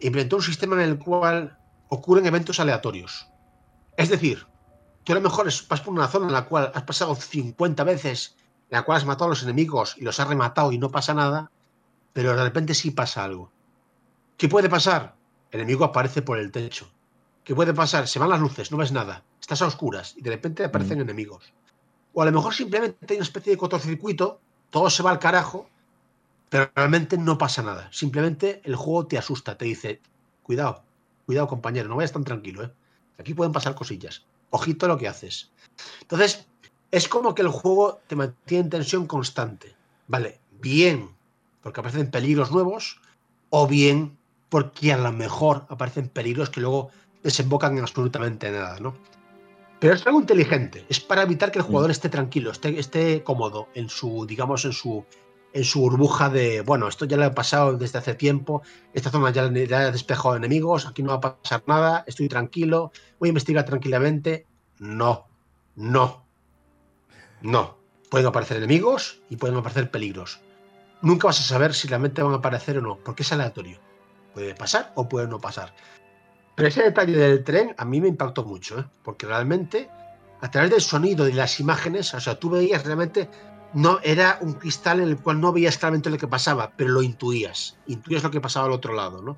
inventó un sistema en el cual ocurren eventos aleatorios. Es decir, tú a lo mejor vas por una zona en la cual has pasado 50 veces, en la cual has matado a los enemigos y los has rematado y no pasa nada, pero de repente sí pasa algo. ¿Qué puede pasar? El enemigo aparece por el techo. ¿Qué puede pasar? Se van las luces, no ves nada. Estás a oscuras y de repente aparecen enemigos. O a lo mejor simplemente hay una especie de cortocircuito, todo se va al carajo, pero realmente no pasa nada. Simplemente el juego te asusta, te dice, cuidado, cuidado compañero, no vayas tan tranquilo, ¿eh? Aquí pueden pasar cosillas. Ojito lo que haces. Entonces, es como que el juego te mantiene en tensión constante. Vale, bien, porque aparecen peligros nuevos, o bien porque a lo mejor aparecen peligros que luego desembocan en absolutamente nada, ¿no? Pero es algo inteligente, es para evitar que el jugador esté tranquilo, esté, esté cómodo en su, digamos, en su, en su burbuja de, bueno, esto ya lo he pasado desde hace tiempo, esta zona ya, ya he despejado enemigos, aquí no va a pasar nada, estoy tranquilo, voy a investigar tranquilamente. No, no, no. Pueden aparecer enemigos y pueden aparecer peligros. Nunca vas a saber si realmente van a aparecer o no, porque es aleatorio. Puede pasar o puede no pasar. Pero ese detalle del tren a mí me impactó mucho, ¿eh? porque realmente a través del sonido y las imágenes, o sea, tú veías realmente, no era un cristal en el cual no veías claramente lo que pasaba, pero lo intuías, intuías lo que pasaba al otro lado, ¿no?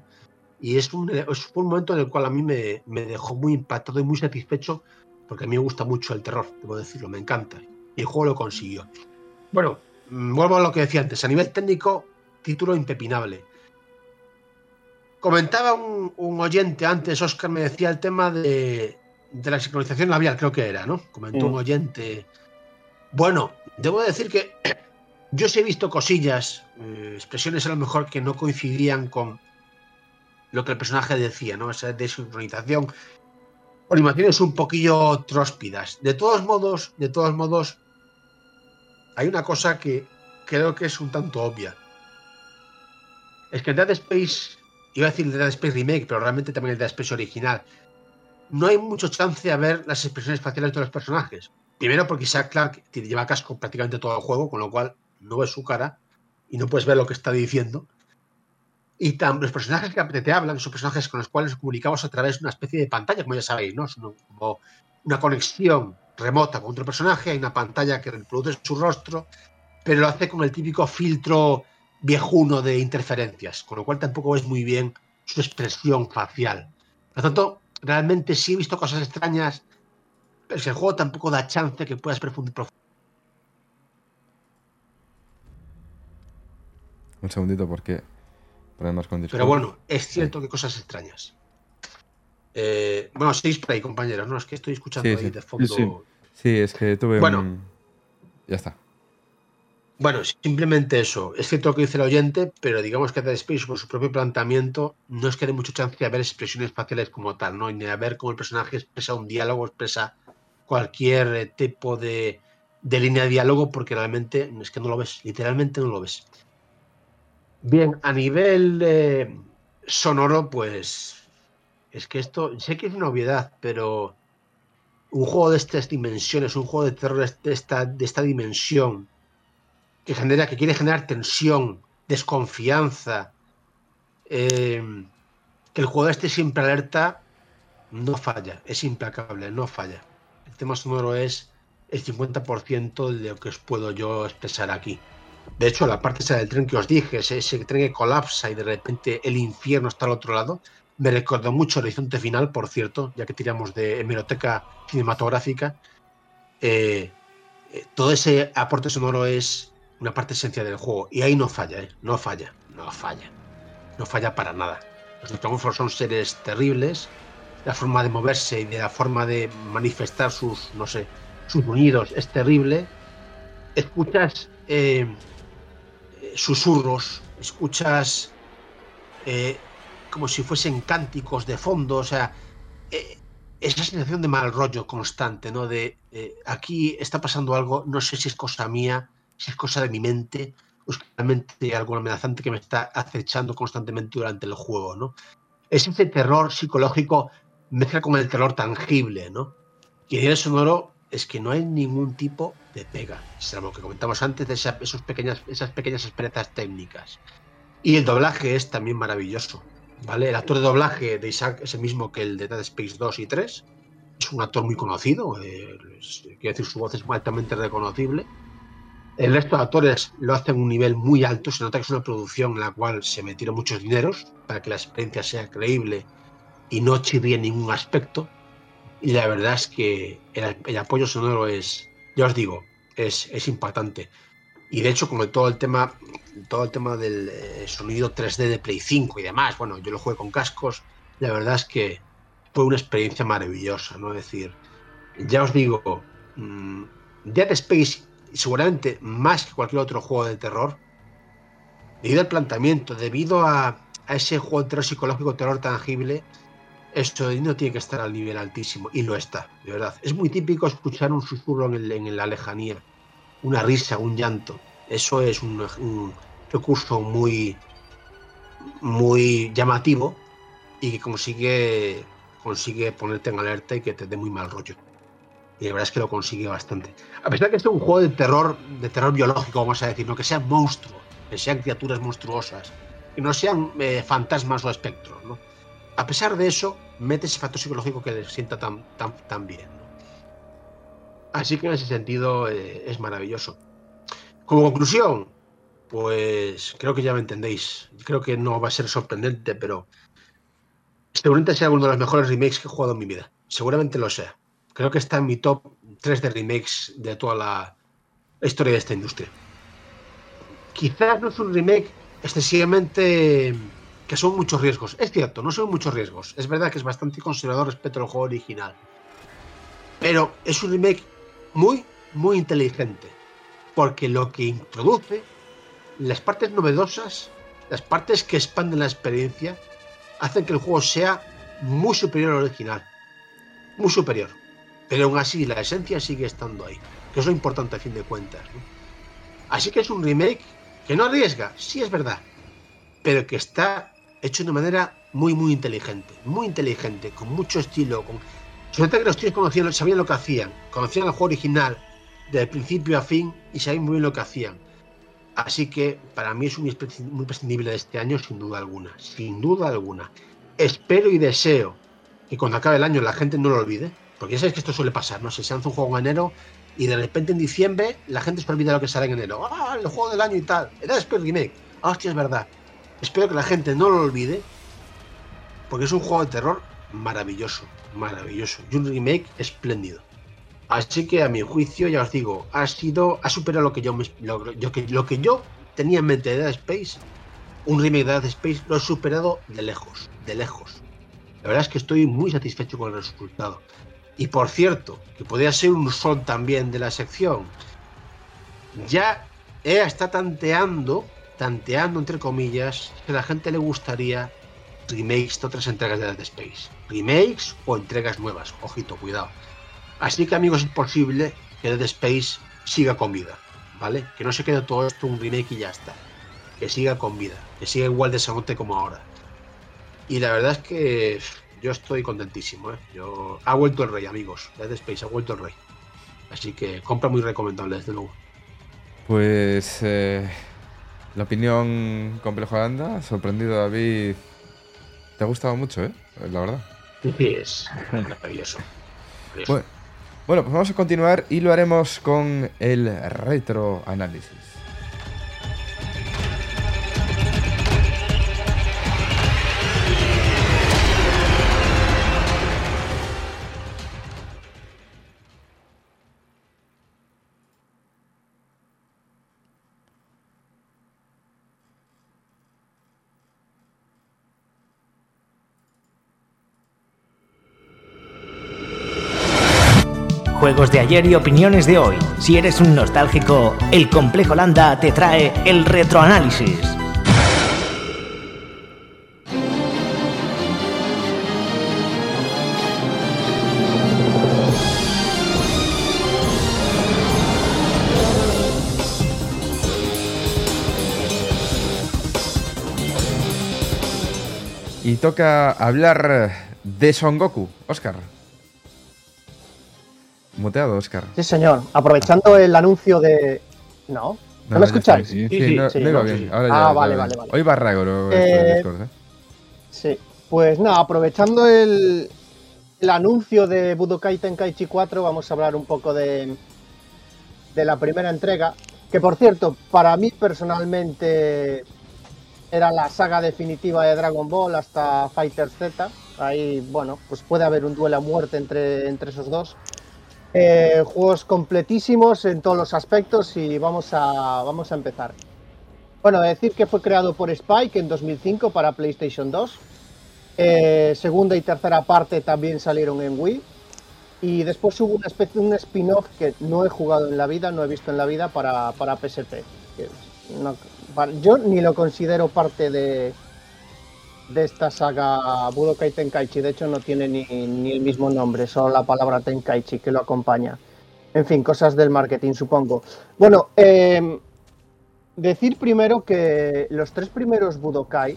Y es un, es un momento en el cual a mí me, me dejó muy impactado y muy satisfecho, porque a mí me gusta mucho el terror, debo decirlo, me encanta. Y el juego lo consiguió. Bueno, mm, vuelvo a lo que decía antes, a nivel técnico, título impepinable. Comentaba un, un oyente antes, Oscar me decía el tema de, de la sincronización labial, creo que era, ¿no? Comentó Mm. un oyente. Bueno, debo decir que <clears throat> yo sí he visto cosillas, eh, expresiones a lo mejor que no coincidían con lo que el personaje decía, ¿no? Esa desincronización. O animaciones un poquillo tróspidas. De todos modos, de todos modos, hay una cosa que creo que es un tanto obvia. Es que en Dead Space, iba a decir Dead Space Remake, pero realmente también el Dead Space original, no hay mucho chance a ver las expresiones faciales de los personajes. Primero porque Isaac tiene- lleva casco prácticamente todo el juego, con lo cual no ves su cara y no puedes ver lo que está diciendo. Y tam- los personajes que te hablan son personajes con los cuales nos comunicamos a través de una especie de pantalla, como ya sabéis, ¿no? Es una- como una conexión remota con otro personaje, hay una pantalla que reproduce su rostro, pero lo hace con el típico filtro viejuno de interferencias, con lo cual tampoco ves muy bien su expresión facial. Por lo tanto, realmente sí he visto cosas extrañas, pero el juego tampoco da chance que puedas profundizar. Un segundito porque problemas con Discord. Pero bueno, es cierto que cosas extrañas. Eh, bueno, por ahí, compañeros, ¿no? Es que estoy escuchando Sí, ahí sí. de fondo. Sí, es que tuve Bueno. un... Ya está. Bueno, simplemente eso. Es cierto lo que dice el oyente, pero digamos que Dead Space, por su propio planteamiento, no es que dé mucho chance a ver expresiones faciales como tal, ¿no? Ni a ver cómo el personaje expresa un diálogo, expresa cualquier eh, tipo de, de línea de diálogo, porque realmente es que no lo ves, literalmente no lo ves. Bien, a nivel eh, sonoro, pues es que esto, sé que es una obviedad, pero un juego de estas dimensiones, un juego de terror de esta, de esta dimensión, que genera, que quiere generar tensión, desconfianza, eh, que el jugador esté siempre alerta, no falla, es implacable, no falla. El tema sonoro es el 50% de lo que os puedo yo expresar aquí. De hecho, la parte del tren que os dije, ese, tren que colapsa y de repente el infierno está al otro lado, me recordó mucho Horizonte Final, por cierto, ya que tiramos de hemeroteca cinematográfica. Eh, eh, todo ese aporte sonoro es una parte esencial del juego y ahí no falla, ¿eh? no falla, no falla, no falla para nada. Los necromorfos son seres terribles. La forma de moverse y de la forma de manifestar sus, no sé, sus unidos es terrible. Escuchas eh, susurros, escuchas eh, como si fuesen cánticos de fondo, o sea, eh, esa sensación de mal rollo constante, ¿no? De aquí está pasando algo, no sé si es cosa mía, si es cosa de mi mente, o es realmente algo amenazante que me está acechando constantemente durante el juego, ¿no? Es ese terror psicológico mezcla con el terror tangible, ¿no? Y el sonoro es que no hay ningún tipo de pega, salvo lo que comentamos antes de esa- esos pequeñas, esas pequeñas asperezas técnicas. Y el doblaje es también maravilloso. ¿vale? El actor de doblaje de Isaac es el mismo que el de Dead Space 2 y 3. Es un actor muy conocido, eh, es- quiero decir, su voz es altamente reconocible. El resto de actores lo hacen a un nivel muy alto, se nota que es una producción en la cual se metieron muchos dineros para que la experiencia sea creíble y no chirríe en ningún aspecto. Y la verdad es que el, el apoyo sonoro es, ya os digo, es, es impactante. Y de hecho, como todo el tema, todo el tema del eh, sonido 3D de Play 5 y demás, bueno, yo lo jugué con cascos, la verdad es que fue una experiencia maravillosa, ¿no? Es decir, ya os digo, mm, Dead Space, seguramente más que cualquier otro juego de terror, debido al planteamiento, debido a, a ese juego de terror psicológico, terror tangible, esto no tiene que estar al nivel altísimo, y lo está, de verdad. Es muy típico escuchar un susurro en, la lejanía, una risa, un llanto. Eso es un, un recurso muy, muy llamativo y que consigue, consigue ponerte en alerta y que te dé muy mal rollo. Y la verdad es que lo consigue bastante. A pesar de que este es un juego de terror, de terror biológico, vamos a decir, no que sean monstruos, que sean criaturas monstruosas, que no sean eh, fantasmas o espectros, ¿no? A pesar de eso, mete ese factor psicológico que le sienta tan, tan, tan bien. Así que en ese sentido eh, es maravilloso. Como conclusión, pues creo que ya me entendéis. Creo que no va a ser sorprendente, pero seguramente sea uno de los mejores remakes que he jugado en mi vida. Seguramente lo sea. Creo que está en mi top 3 de remakes de toda la historia de esta industria. Quizás no es un remake excesivamente que son muchos riesgos. Es cierto, no son muchos riesgos. Es verdad que es bastante conservador respecto al juego original. Pero es un remake muy, muy inteligente. Porque lo que introduce, las partes novedosas, las partes que expanden la experiencia, hacen que el juego sea muy superior al original. Muy superior. Pero aún así, la esencia sigue estando ahí. Que es lo importante a fin de cuentas. Así que es un remake que no arriesga, sí es verdad. Pero que está hecho de manera muy, muy inteligente. Muy inteligente, con mucho estilo. Con... Sobre que los tíos conocían, sabían lo que hacían. Conocían el juego original de principio a fin y sabían muy bien lo que hacían. Así que para mí es un imprescindible de este año, sin duda alguna. Sin duda alguna. Espero y deseo que cuando acabe el año la gente no lo olvide. Porque ya sabéis que esto suele pasar, ¿no? Se lanza un juego en enero y de repente en diciembre la gente se olvida lo que sale en enero. ¡Ah, el juego del año y tal! Era Spell Remake. ¡Ah, hostia, es verdad! Espero que la gente no lo olvide. Porque es un juego de terror maravilloso. Maravilloso. Y un remake espléndido. Así que a mi juicio, ya os digo, ha sido. ha superado lo que yo lo, lo que, lo que yo tenía en mente de Dead Space. Un remake de Dead Space lo he superado de lejos. De lejos. La verdad es que estoy muy satisfecho con el resultado. Y por cierto, que podría ser un sol también de la sección. Ya EA está tanteando, tanteando entre comillas, que a la gente le gustaría remakes de otras entregas de Dead Space. Remakes o entregas nuevas. Ojito, cuidado. Así que amigos, es posible que Dead Space siga con vida. ¿Vale? Que no se quede todo esto un remake y ya está. Que siga con vida. Que siga igual de sanote como ahora. Y la verdad es que yo estoy contentísimo. ¿eh? Yo... Ha vuelto el rey, amigos. Dead Space ha vuelto el rey. Así que compra muy recomendable, desde luego. Pues eh, la opinión complejo anda, sorprendido David. Te ha gustado mucho, ¿eh? La verdad. Sí, es maravilloso. Maravilloso. Bueno, bueno, pues vamos a continuar y lo haremos con el retroanálisis. De ayer y opiniones de hoy. Si eres un nostálgico, el Complejo Landa te trae el retroanálisis. Y toca hablar de Son Goku. Oscar. Muteado, Oscar. Sí, señor. Aprovechando el anuncio de. No. ¿No, me escucháis? Sí, Sí, sí, no, sí, no iba no, bien. Ah, ya- vale, vale, vale. Hoy va raro Eh, ¿eh? Sí. Pues nada, aprovechando el, el anuncio de Budokai Tenkaichi 4, vamos a hablar un poco de, de la primera entrega. Que por cierto, para mí personalmente era la saga definitiva de Dragon Ball hasta Fighter Z. Ahí, bueno, pues puede haber un duelo a muerte entre, entre esos dos. Eh, juegos completísimos en todos los aspectos y vamos a, vamos a empezar. Bueno, decir que fue creado por Spike en 2005 para PlayStation 2. Eh, segunda y tercera parte también salieron en Wii. Y después hubo una especie un spin-off que no he jugado en la vida, no he visto en la vida para, para PSP. Yo ni lo considero parte de, de esta saga Budokai Tenkaichi. De hecho, no tiene ni, ni el mismo nombre, solo la palabra Tenkaichi que lo acompaña. En fin, cosas del marketing, supongo. Bueno, eh, decir primero que los tres primeros Budokai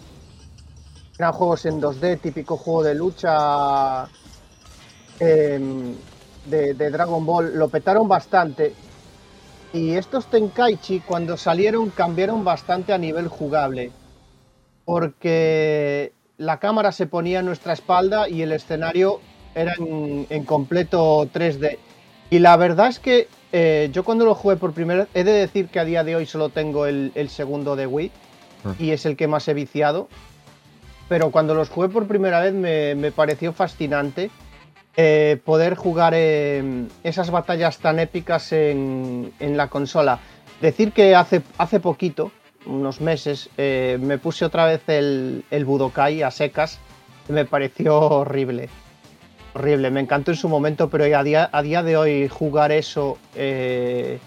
eran juegos en 2D, típico juego de lucha em, de Dragon Ball, lo petaron bastante. Y estos Tenkaichi, cuando salieron, cambiaron bastante a nivel jugable. Porque la cámara se ponía a nuestra espalda y el escenario era en, en completo 3D. Y la verdad es que eh, yo cuando lo jugué por primera vez, he de decir que a día de hoy solo tengo el, el segundo de Wii Ah. y es el que más he viciado. Pero cuando los jugué por primera vez me, me pareció fascinante eh, poder jugar eh, esas batallas tan épicas en, en la consola. Decir que hace, hace poquito, unos meses, eh, me puse otra vez el, el Budokai a secas y me pareció horrible. Horrible, me encantó en su momento, pero a día, a día de hoy jugar eso, eh,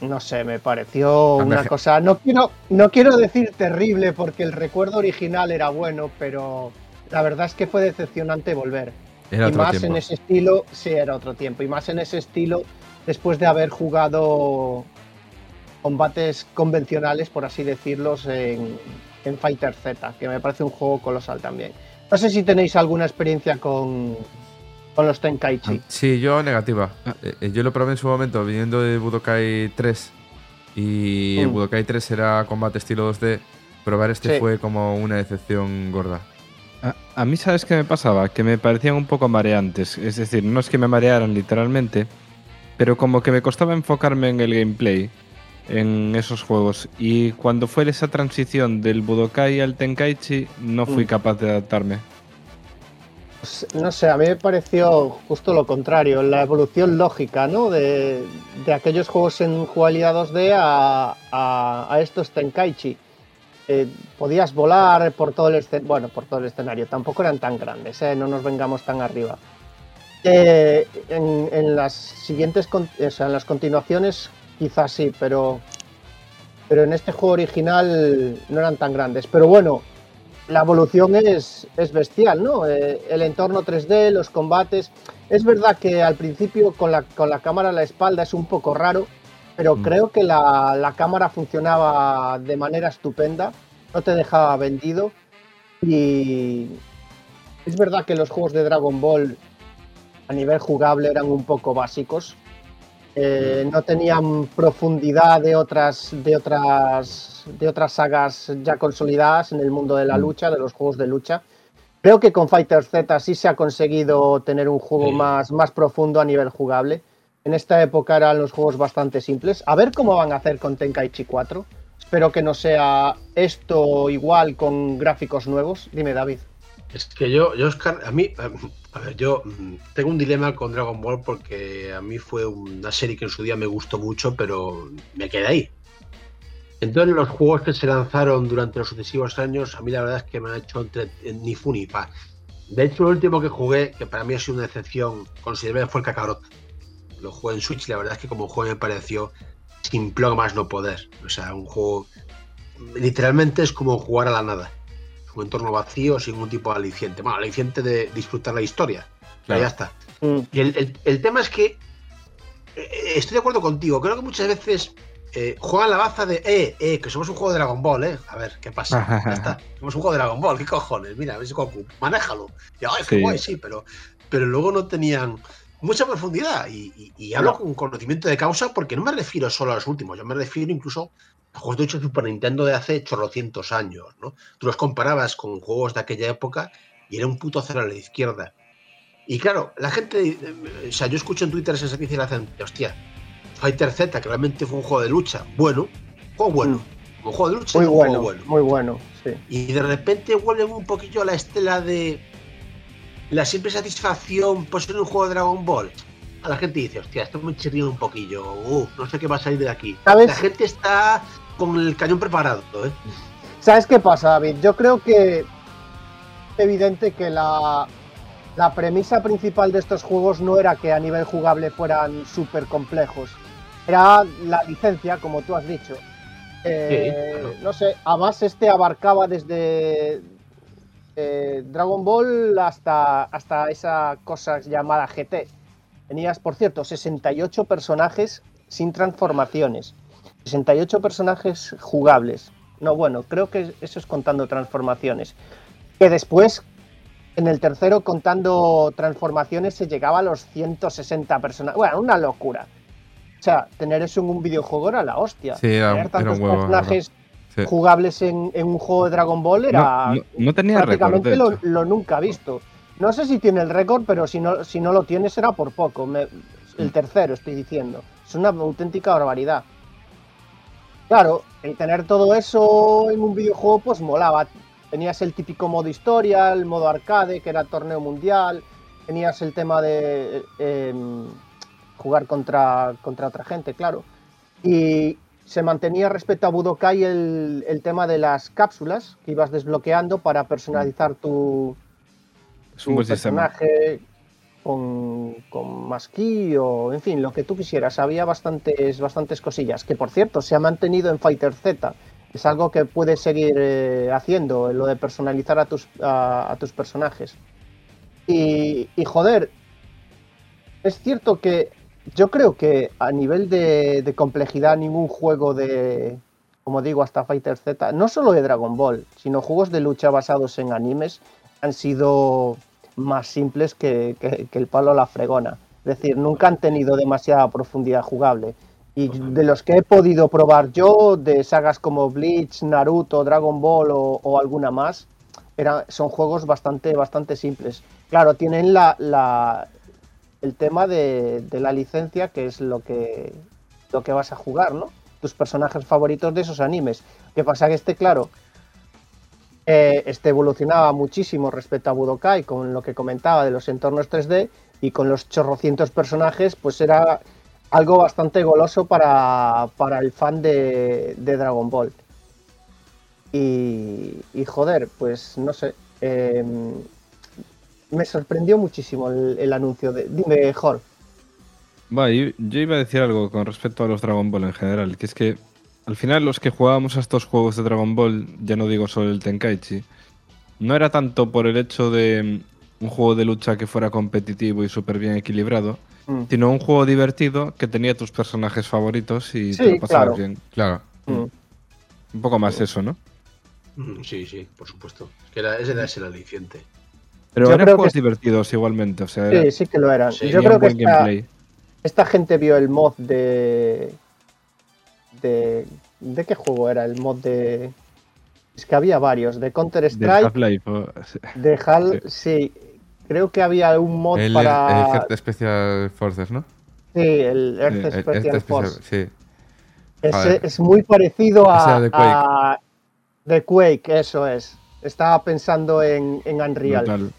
no sé, me pareció una cosa. No quiero, no quiero decir terrible porque el recuerdo original era bueno, pero la verdad es que fue decepcionante volver. Era y más tiempo. en ese estilo, sí, era otro tiempo. Y más en ese estilo, después de haber jugado combates convencionales, por así decirlos, en, en Fighter Z, que me parece un juego colosal también. No sé si tenéis alguna experiencia con, con los Tenkaichi. Sí, yo negativa. Ah. Eh, eh, yo lo probé en su momento viniendo de Budokai 3 y el Mm. Budokai 3 era combate estilo 2D. Probar este Sí. fue como una decepción gorda. A, a mí, ¿sabes qué me pasaba? Que me parecían un poco mareantes. Es decir, no es que me marearan literalmente, pero como que me costaba enfocarme en el gameplay en esos juegos. Y cuando fue esa transición del Budokai al Tenkaichi, no fui Mm. capaz de adaptarme. Pues, no sé, a mí me pareció justo lo contrario, la evolución lógica, ¿no? De, de aquellos juegos en jugabilidad 2D a, a- a estos Tenkaichi. Eh, podías volar por todo el escenario, bueno, por todo el escenario, tampoco eran tan grandes, ¿eh? no nos vengamos tan arriba. Eh, en, en las siguientes, o sea, en las continuaciones quizás sí, pero, pero en este juego original no eran tan grandes. Pero bueno, la evolución es, es bestial, ¿no? Eh, el entorno 3D, los combates. Es verdad que al principio con la, con la cámara a la espalda es un poco raro, pero Mm. creo que la, la cámara funcionaba de manera estupenda, no te dejaba vendido. Y es verdad que los juegos de Dragon Ball a nivel jugable eran un poco básicos. Eh, no tenían profundidad de otras, de otras, de otras sagas ya consolidadas en el mundo de la Mm. lucha, de los juegos de lucha. Creo que con Fighter Z sí se ha conseguido tener un juego Sí. más, más profundo a nivel jugable. En esta época eran los juegos bastante simples. A ver cómo van a hacer con Tenkaichi 4. Espero que no sea esto igual con gráficos nuevos. Dime, David. Es que yo, yo Oscar, a mí, a ver, yo mm, tengo un dilema con Dragon Ball porque a mí fue una serie que en su día me gustó mucho, pero me quedé ahí. Entonces los juegos que se lanzaron durante los sucesivos años, a mí la verdad es que me han hecho ni fu ni. De hecho, el último que jugué, que para mí ha sido una excepción considerable, fue el Kakarot. Lo jugué en Switch y la verdad es que como juego me pareció simple más no poder. O sea, un juego literalmente es como jugar a la nada. Un entorno vacío sin ningún tipo de aliciente. Bueno, aliciente de disfrutar la historia. Pero Claro. ya está. Mm. Y el, el- el tema es que eh, estoy de acuerdo contigo. Creo que muchas veces eh, juegan la baza de, eh, eh, que somos un juego de Dragon Ball, ¿eh? A ver, ¿qué pasa? Ya está. Somos un juego de Dragon Ball, ¿qué cojones? Mira, ves Goku, manéjalo. Y, ay, qué Sí. guay, sí, pero, pero luego no tenían mucha profundidad. Y, y- y hablo No. con conocimiento de causa porque no me refiero solo a los últimos, yo me refiero incluso a juegos de hecho Super Nintendo de hace chorrocientos años, ¿no? Tú los comparabas con juegos de aquella época y era un puto cero a la izquierda. Y claro, la gente, eh, o sea, yo escucho en Twitter esa que dice la gente, hostia, Fighter Z, que realmente fue un juego de lucha, bueno, juego bueno, como juego de lucha, Muy un bueno, juego bueno. muy bueno, sí. Y de repente vuelven un poquillo a la estela de la simple satisfacción por ser un juego de Dragon Ball. A la gente dice, hostia, esto me chirría un poquillo, uh, no sé qué va a salir de aquí. ¿Sabes? La gente está con el cañón preparado, ¿eh? ¿Sabes qué pasa, David? Yo creo que es evidente que la, la premisa principal de estos juegos no era que a nivel jugable fueran súper complejos. Era la licencia, como tú has dicho. Eh, Sí, claro. No sé, además este abarcaba desde eh, Dragon Ball hasta, hasta esa cosa llamada GT. Tenías, por cierto, 68 personajes sin transformaciones. 68 personajes jugables. No, bueno, creo que eso es contando transformaciones. Que después, en el tercero, contando transformaciones, se llegaba a los 160 personajes. Bueno, una locura. O sea, tener eso en un videojuego era la hostia. Sí, era- tener tantos huevo, personajes Sí. jugables en, en un juego de Dragon Ball era No, no- no tenía prácticamente lo nunca visto. No sé si tiene el récord, pero si no, si no lo tiene será por poco. Me- el tercero, estoy diciendo. Es una auténtica barbaridad. Claro, el tener todo eso en un videojuego, pues molaba. Tenías el típico modo historia, el modo arcade, que era torneo mundial. Tenías el tema de eh, em, jugar contra, contra otra gente, claro. Y se mantenía respecto a Budokai el, el tema de las cápsulas que ibas desbloqueando para personalizar tu, sistema. Con, con ki o en fin, lo que tú quisieras. Había bastantes, bastantes cosillas. Que por cierto, se ha mantenido en Fighter Z. Es algo que puedes seguir eh, haciendo, lo de personalizar a tus, a, tus personajes. Y, y joder, es cierto que yo creo que a nivel de, de complejidad ningún juego de, como digo, hasta Fighter Z, no solo de Dragon Ball, sino juegos de lucha basados en animes han sido más simples que, que- que el palo a la fregona. Es decir, nunca han tenido demasiada profundidad jugable. Y de los que he podido probar yo, de sagas como Bleach, Naruto, Dragon Ball o, o alguna más, era- son juegos bastante, bastante simples. Claro, tienen la, la- el tema de, de la licencia, que es lo que, lo que vas a jugar, ¿no? Tus personajes favoritos de esos animes. ¿Qué pasa? Que este, claro, eh, este evolucionaba muchísimo respecto a Budokai, con lo que comentaba de los entornos 3D, y con los chorrocientos personajes, pues era algo bastante goloso para, para el fan de, de Dragon Ball. Y, y joder, pues no sé. eh, me sorprendió muchísimo el, anuncio de. Dime, Hall. Va, yo iba a decir algo con respecto a los Dragon Ball en general, que es que al final los que jugábamos a estos juegos de Dragon Ball, ya no digo solo el Tenkaichi, no era tanto por el hecho de mm, un juego de lucha que fuera competitivo y súper bien equilibrado, Mm. sino un juego divertido que tenía tus personajes favoritos y Sí, te lo pasabas claro. bien. Claro. Mm. Un poco más eso, ¿no? Sí, sí, por supuesto. Es que era, ese era el aliciente. Pero Yo eran creo juegos que- divertidos igualmente, o sea, Sí, era- sí que lo eran. Sí, Yo creo que esta, esta gente vio el mod de. De. ¿De qué juego era? El mod de. Es que había varios, de Counter De Strike, Half-Life. o- de HAL, sí. Creo que había un mod El, para. el Earth Special Forces, ¿no? sí, el Earth El Special Force. Sí. Es, muy parecido a, era de Quake. a- de Quake, eso es. Estaba pensando en, en Unreal.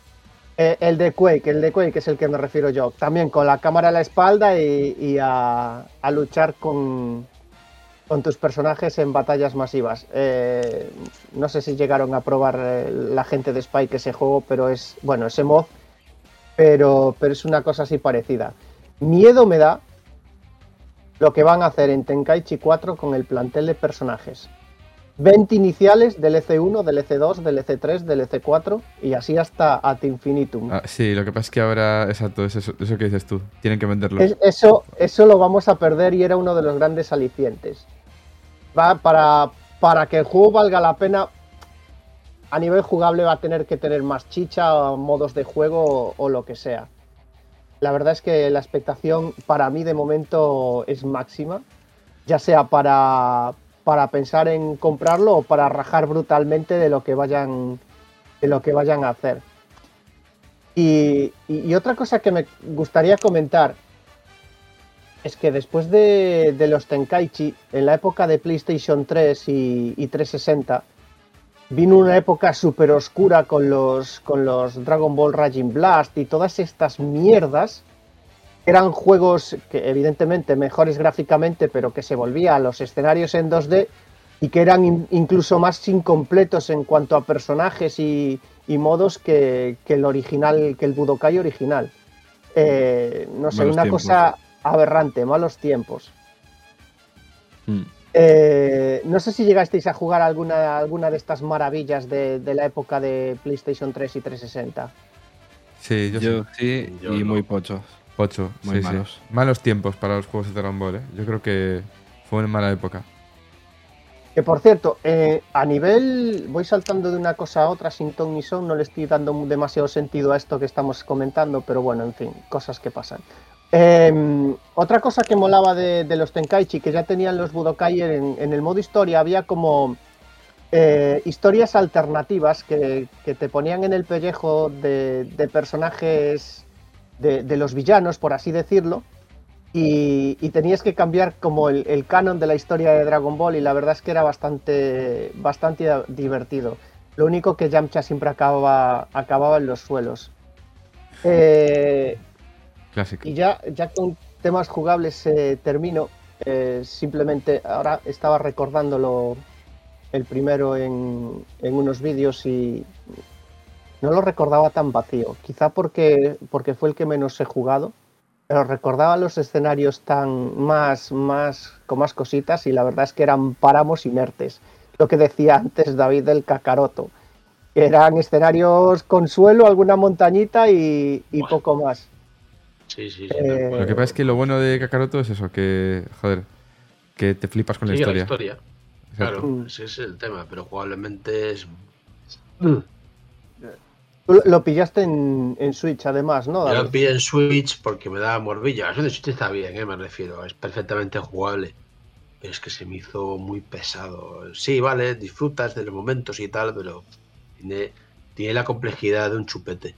Eh, el de Quake, el de Quake es el que me refiero yo. También con la cámara a la espalda y, y a, a luchar con, con tus personajes en batallas masivas. Eh, no sé si llegaron a probar eh, la gente de Spike ese juego, pero es, bueno, ese mod, pero, pero es una cosa así parecida. Miedo me da, lo que van a hacer en Tenkaichi 4 con el plantel de personajes. 20 iniciales del EC1, del EC2, del EC3, del EC4 y así hasta ad infinitum. Ah, sí, lo que pasa es que ahora, exacto, es eso, eso que dices tú. Tienen que venderlo. Es- eso, eso lo vamos a perder y era uno de los grandes alicientes. Para, para que el juego valga la pena, a nivel jugable va a tener que tener más chicha, modos de juego o, lo que sea. La verdad es que la expectación para mí de momento es máxima, ya sea para, para pensar en comprarlo o para rajar brutalmente de lo que vayan, de lo que vayan a hacer. Y- y otra cosa que me gustaría comentar es que después de, de los Tenkaichi, en la época de PlayStation 3 y, y 360, vino una época súper oscura con los, con los Dragon Ball Raging Blast y todas estas mierdas. Eran juegos que evidentemente mejores gráficamente, pero que se volvían a los escenarios en 2D y que eran in- incluso más incompletos en cuanto a personajes y, y modos que, que el original, que el Budokai original. Eh, no sé, una tiempos. cosa aberrante, malos tiempos. Mm. Eh, no sé si llegasteis a jugar alguna, alguna de estas maravillas de, de la época de PlayStation 3 y 360. Sí, yo, Yo, sí. sí, Yo y no. muy pochos. Ocho, Muy sí, sí. malos. Malos tiempos para los juegos de Dragon Ball, ¿eh? Yo creo que fue una mala época. Que por cierto, eh, a nivel. Voy saltando de una cosa a otra sin ton ni son, no le estoy dando demasiado sentido a esto que estamos comentando, pero bueno, en fin, cosas que pasan. Eh, otra cosa que molaba de, los Tenkaichi, que ya tenían los Budokai en, el modo historia, había como eh, historias alternativas que, te ponían en el pellejo de, personajes de, los villanos, por así decirlo, y, tenías que cambiar como el, el canon de la historia de Dragon Ball y la verdad es que era bastante, bastante divertido. Lo único que Yamcha siempre acababa, acababa en los suelos. Eh, Y ya, ya con temas jugables eh, termino. Eh, simplemente ahora estaba recordándolo el primero en, en unos vídeos y no lo recordaba tan vacío. Quizá porque, porque fue el que menos he jugado, pero recordaba los escenarios tan más, más, con más cositas y la verdad es que eran páramos inertes. Lo que decía antes David del Kakaroto. que Eran escenarios con suelo, alguna montañita y, y poco más. Sí, sí, sí. Eh, Lo que pasa es que lo bueno de Kakaroto es eso, que, joder, que te flipas con la historia. la historia. Exacto. Claro, ese es el tema, pero jugablemente es. Lo pillaste en, en Switch además, ¿no? Yo lo pillé en Switch porque me daba versión de Switch está bien, ¿eh? me refiero. Es perfectamente jugable. Pero es que se me hizo muy pesado. Sí, vale, disfrutas de los momentos y tal, pero tiene, tiene la complejidad de un chupete.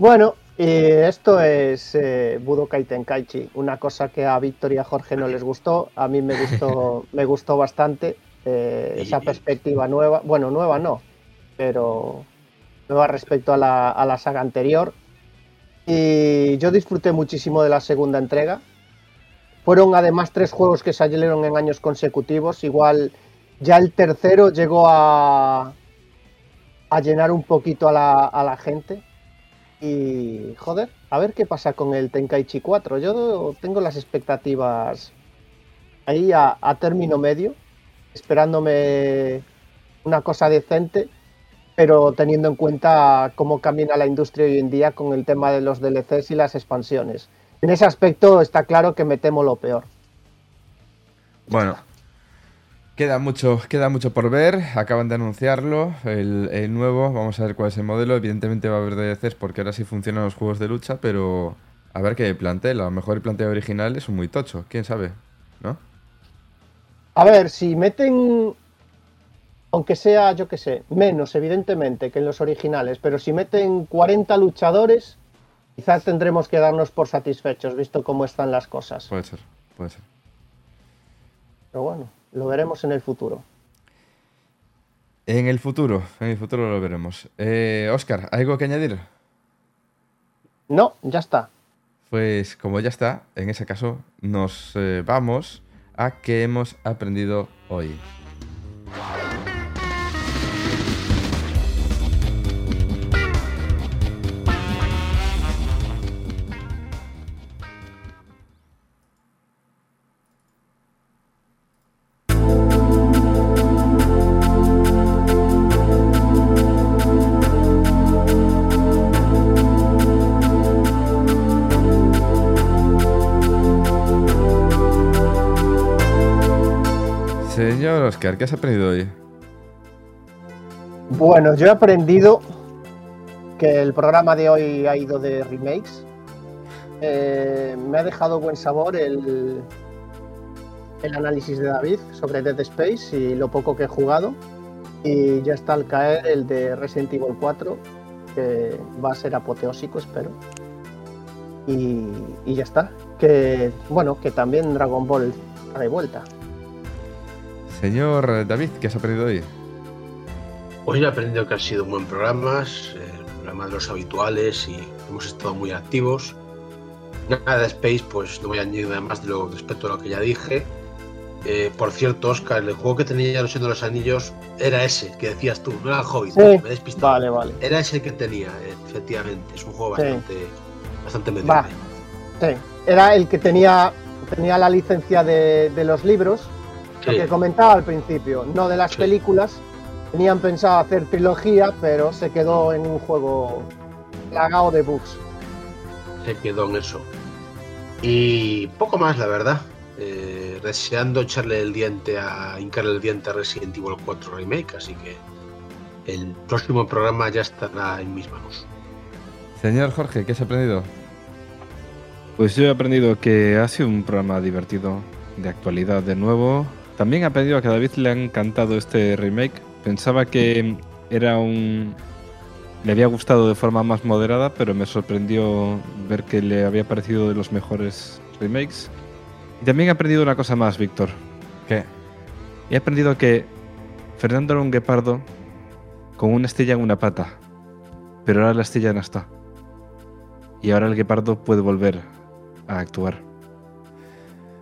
Bueno, y esto es eh, Budokai Tenkaichi, una cosa que a Víctor y a Jorge no les gustó, a mí me gustó, <laughs> me gustó bastante eh, esa perspectiva nueva, bueno, nueva no, pero nueva respecto a la, a la saga anterior. Y yo disfruté muchísimo de la segunda entrega. Fueron además tres juegos que salieron en años consecutivos, igual ya el tercero llegó a, a llenar un poquito a la, a la gente. Y joder, a ver qué pasa con el Tenkaichi 4. Yo tengo las expectativas ahí a, a término medio, esperándome una cosa decente, pero teniendo en cuenta cómo camina la industria hoy en día con el tema de los DLCs y las expansiones. En ese aspecto está claro que me temo lo peor. Bueno, queda mucho, queda mucho por ver. Acaban de anunciarlo, el, el nuevo. Vamos a ver cuál es el modelo. Evidentemente va a haber DLCs porque ahora sí funcionan los juegos de lucha, pero a ver qué plantel. A lo mejor el planteo original es un muy tocho. ¿Quién sabe? ¿No? A ver, si meten, aunque sea, yo qué sé, menos evidentemente que en los originales, pero si meten 40 luchadores, quizás tendremos que darnos por satisfechos, visto cómo están las cosas. Puede ser, puede ser. Pero bueno, lo veremos en el futuro. En el futuro, en el futuro lo veremos. Eh, Oscar, ¿algo que añadir? No, ya está. Pues como ya está, en ese caso nos eh, vamos a qué hemos aprendido hoy. ¿Qué has aprendido hoy? Bueno, yo he aprendido que el programa de hoy ha ido de remakes. Eh, me ha dejado buen sabor el, el análisis de David sobre Dead Space y lo poco que he jugado. Y ya está al caer el de Resident Evil 4, que va a ser apoteósico, espero. Y, y ya está. Que bueno, que también Dragon Ball está de vuelta. Señor David, ¿qué has aprendido hoy? Hoy he aprendido que ha sido un buen programa, eh, el programa de los habituales y hemos estado muy activos. Nada de Space, pues no voy a añadir nada más de lo respecto a lo que ya dije. Eh, por cierto, Oscar, el juego que tenía los de los Anillos era ese que decías tú, no era el Hobbit, Sí. me he despistado. Vale, vale. Era ese que tenía, efectivamente. Es un juego Sí. bastante, bastante Va. mediocre. Sí, era el que tenía, tenía la licencia de, de los libros, lo que comentaba al principio, no de las Sí. películas. Tenían pensado hacer trilogía, pero se quedó en un juego plagado de bugs. se quedó en eso. Y poco más, la verdad. Eh, deseando echarle el diente a hincarle el diente a Resident Evil 4 Remake, así que el próximo programa ya estará en mis manos. Señor Jorge, ¿qué has aprendido? Pues yo he aprendido que ha sido un programa divertido, de actualidad de nuevo. También he aprendido que a David le ha encantado este remake. Pensaba que era un... Le había gustado de forma más moderada, pero me sorprendió ver que le había parecido de los mejores remakes. Y también he aprendido una cosa más, Víctor. ¿Qué? He aprendido que Fernando era un guepardo con una estilla en una pata, pero ahora la estilla no está. Y ahora el guepardo puede volver a actuar.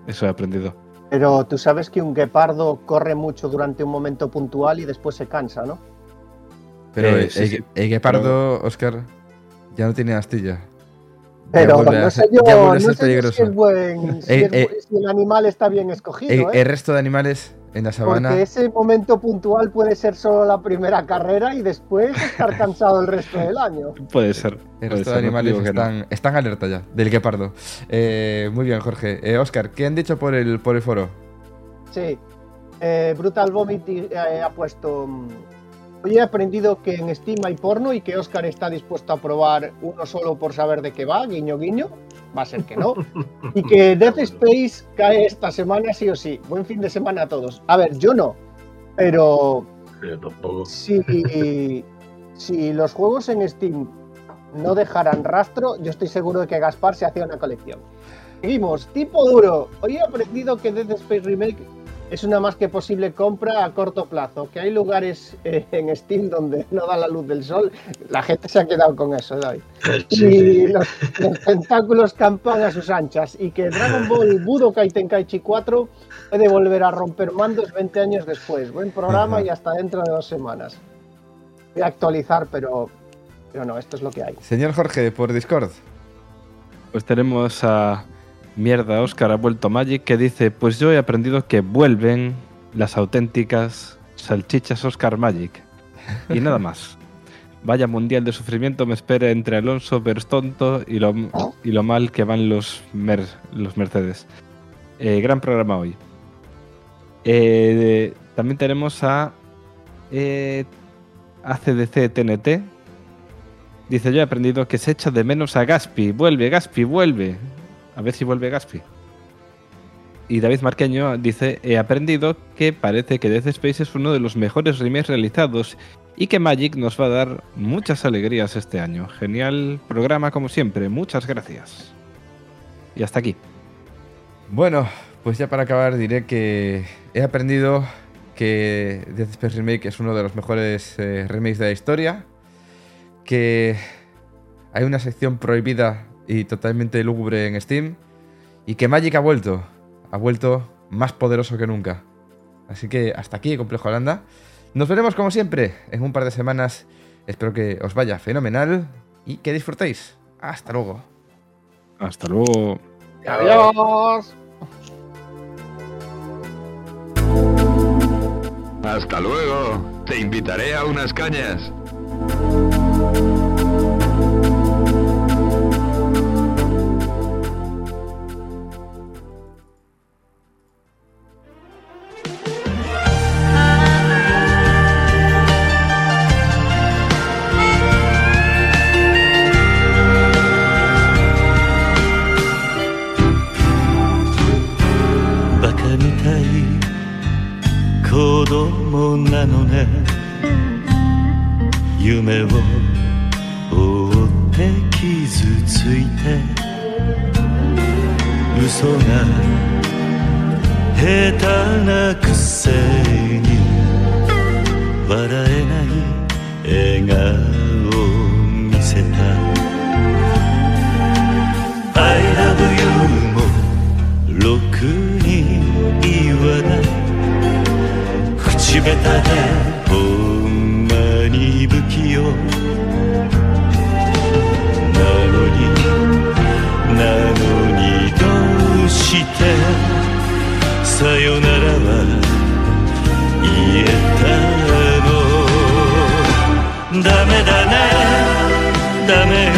Eso he aprendido. Pero tú sabes que un guepardo corre mucho durante un momento puntual y después se cansa, ¿no? Pero Eh, el, sí, sí. el guepardo, Oscar, ya no tiene astilla. Pero no sé yo, no sé si, es buen, si, Eh, es eh, si el animal está bien escogido, El, ¿eh? el resto de animales en la sabana. Porque ese momento puntual puede ser solo la primera carrera y después estar cansado el resto del año. <laughs> Puede ser. El resto de no animales no. están alerta ya, del guepardo. Eh, muy bien, Jorge. Eh, Oscar, ¿qué han dicho por el, por el foro? Sí. Eh, Brutal Vomit eh, ha puesto. mm, Hoy he aprendido que en Steam hay porno y que Oscar está dispuesto a probar uno solo por saber de qué va, guiño guiño. Va a ser que no. Y que <laughs> Death Space cae esta semana sí o sí. Buen fin de semana a todos. A ver, yo no. Pero Yo tampoco. si, si los juegos en Steam no dejaran rastro, yo estoy seguro de que Gaspar se hacía una colección. Seguimos, tipo duro. Hoy he aprendido que Dead Space Remake es una más que posible compra a corto plazo, que hay lugares eh, en Steam donde no da la luz del sol. La gente se ha quedado con eso, David. <laughs> Sí, Y sí. los, los tentáculos campan a sus anchas y que Dragon Ball Budokai Tenkaichi 4 puede volver a romper mandos 20 años después. Buen programa y hasta dentro de dos semanas. Voy a actualizar, pero, pero no, esto es lo que hay. Señor Jorge, por Discord. Pues tenemos a Mierda Oscar ha vuelto Magic que dice, pues yo he aprendido que vuelven las auténticas salchichas Oscar Magic. Y nada más. <laughs> Vaya mundial de sufrimiento me espera entre Alonso, Verstonto y lo, y lo mal que van los, Mer- los Mercedes. Eh, gran programa hoy. Eh, también tenemos a eh, ACDC TNT. Dice, yo he aprendido que se echa de menos a Gaspi. Vuelve, Gaspi, vuelve. A ver si vuelve Gaspi. Y David Marqueño dice, he aprendido que parece que Death Space es uno de los mejores remakes realizados y que Magic nos va a dar muchas alegrías este año. Genial programa como siempre. Muchas gracias. Y hasta aquí. Bueno, pues ya para acabar diré que he aprendido que Death Space Remake es uno de los mejores eh, remakes de la historia, que hay una sección prohibida y totalmente lúgubre en Steam, y que Magic ha vuelto, ha vuelto más poderoso que nunca. Así que hasta aquí, Complejo Holanda. Nos veremos como siempre en un par de semanas. Espero que os vaya fenomenal y que disfrutéis. Hasta luego. Hasta luego. Adiós. Hasta luego. Te invitaré a unas cañas. なのね。夢を追って傷ついて。嘘が下手なくせに。笑えない笑顔。口下手でほんまに不器用なのになのにどうしてさよならは言えたの。ダメだねダメ。よ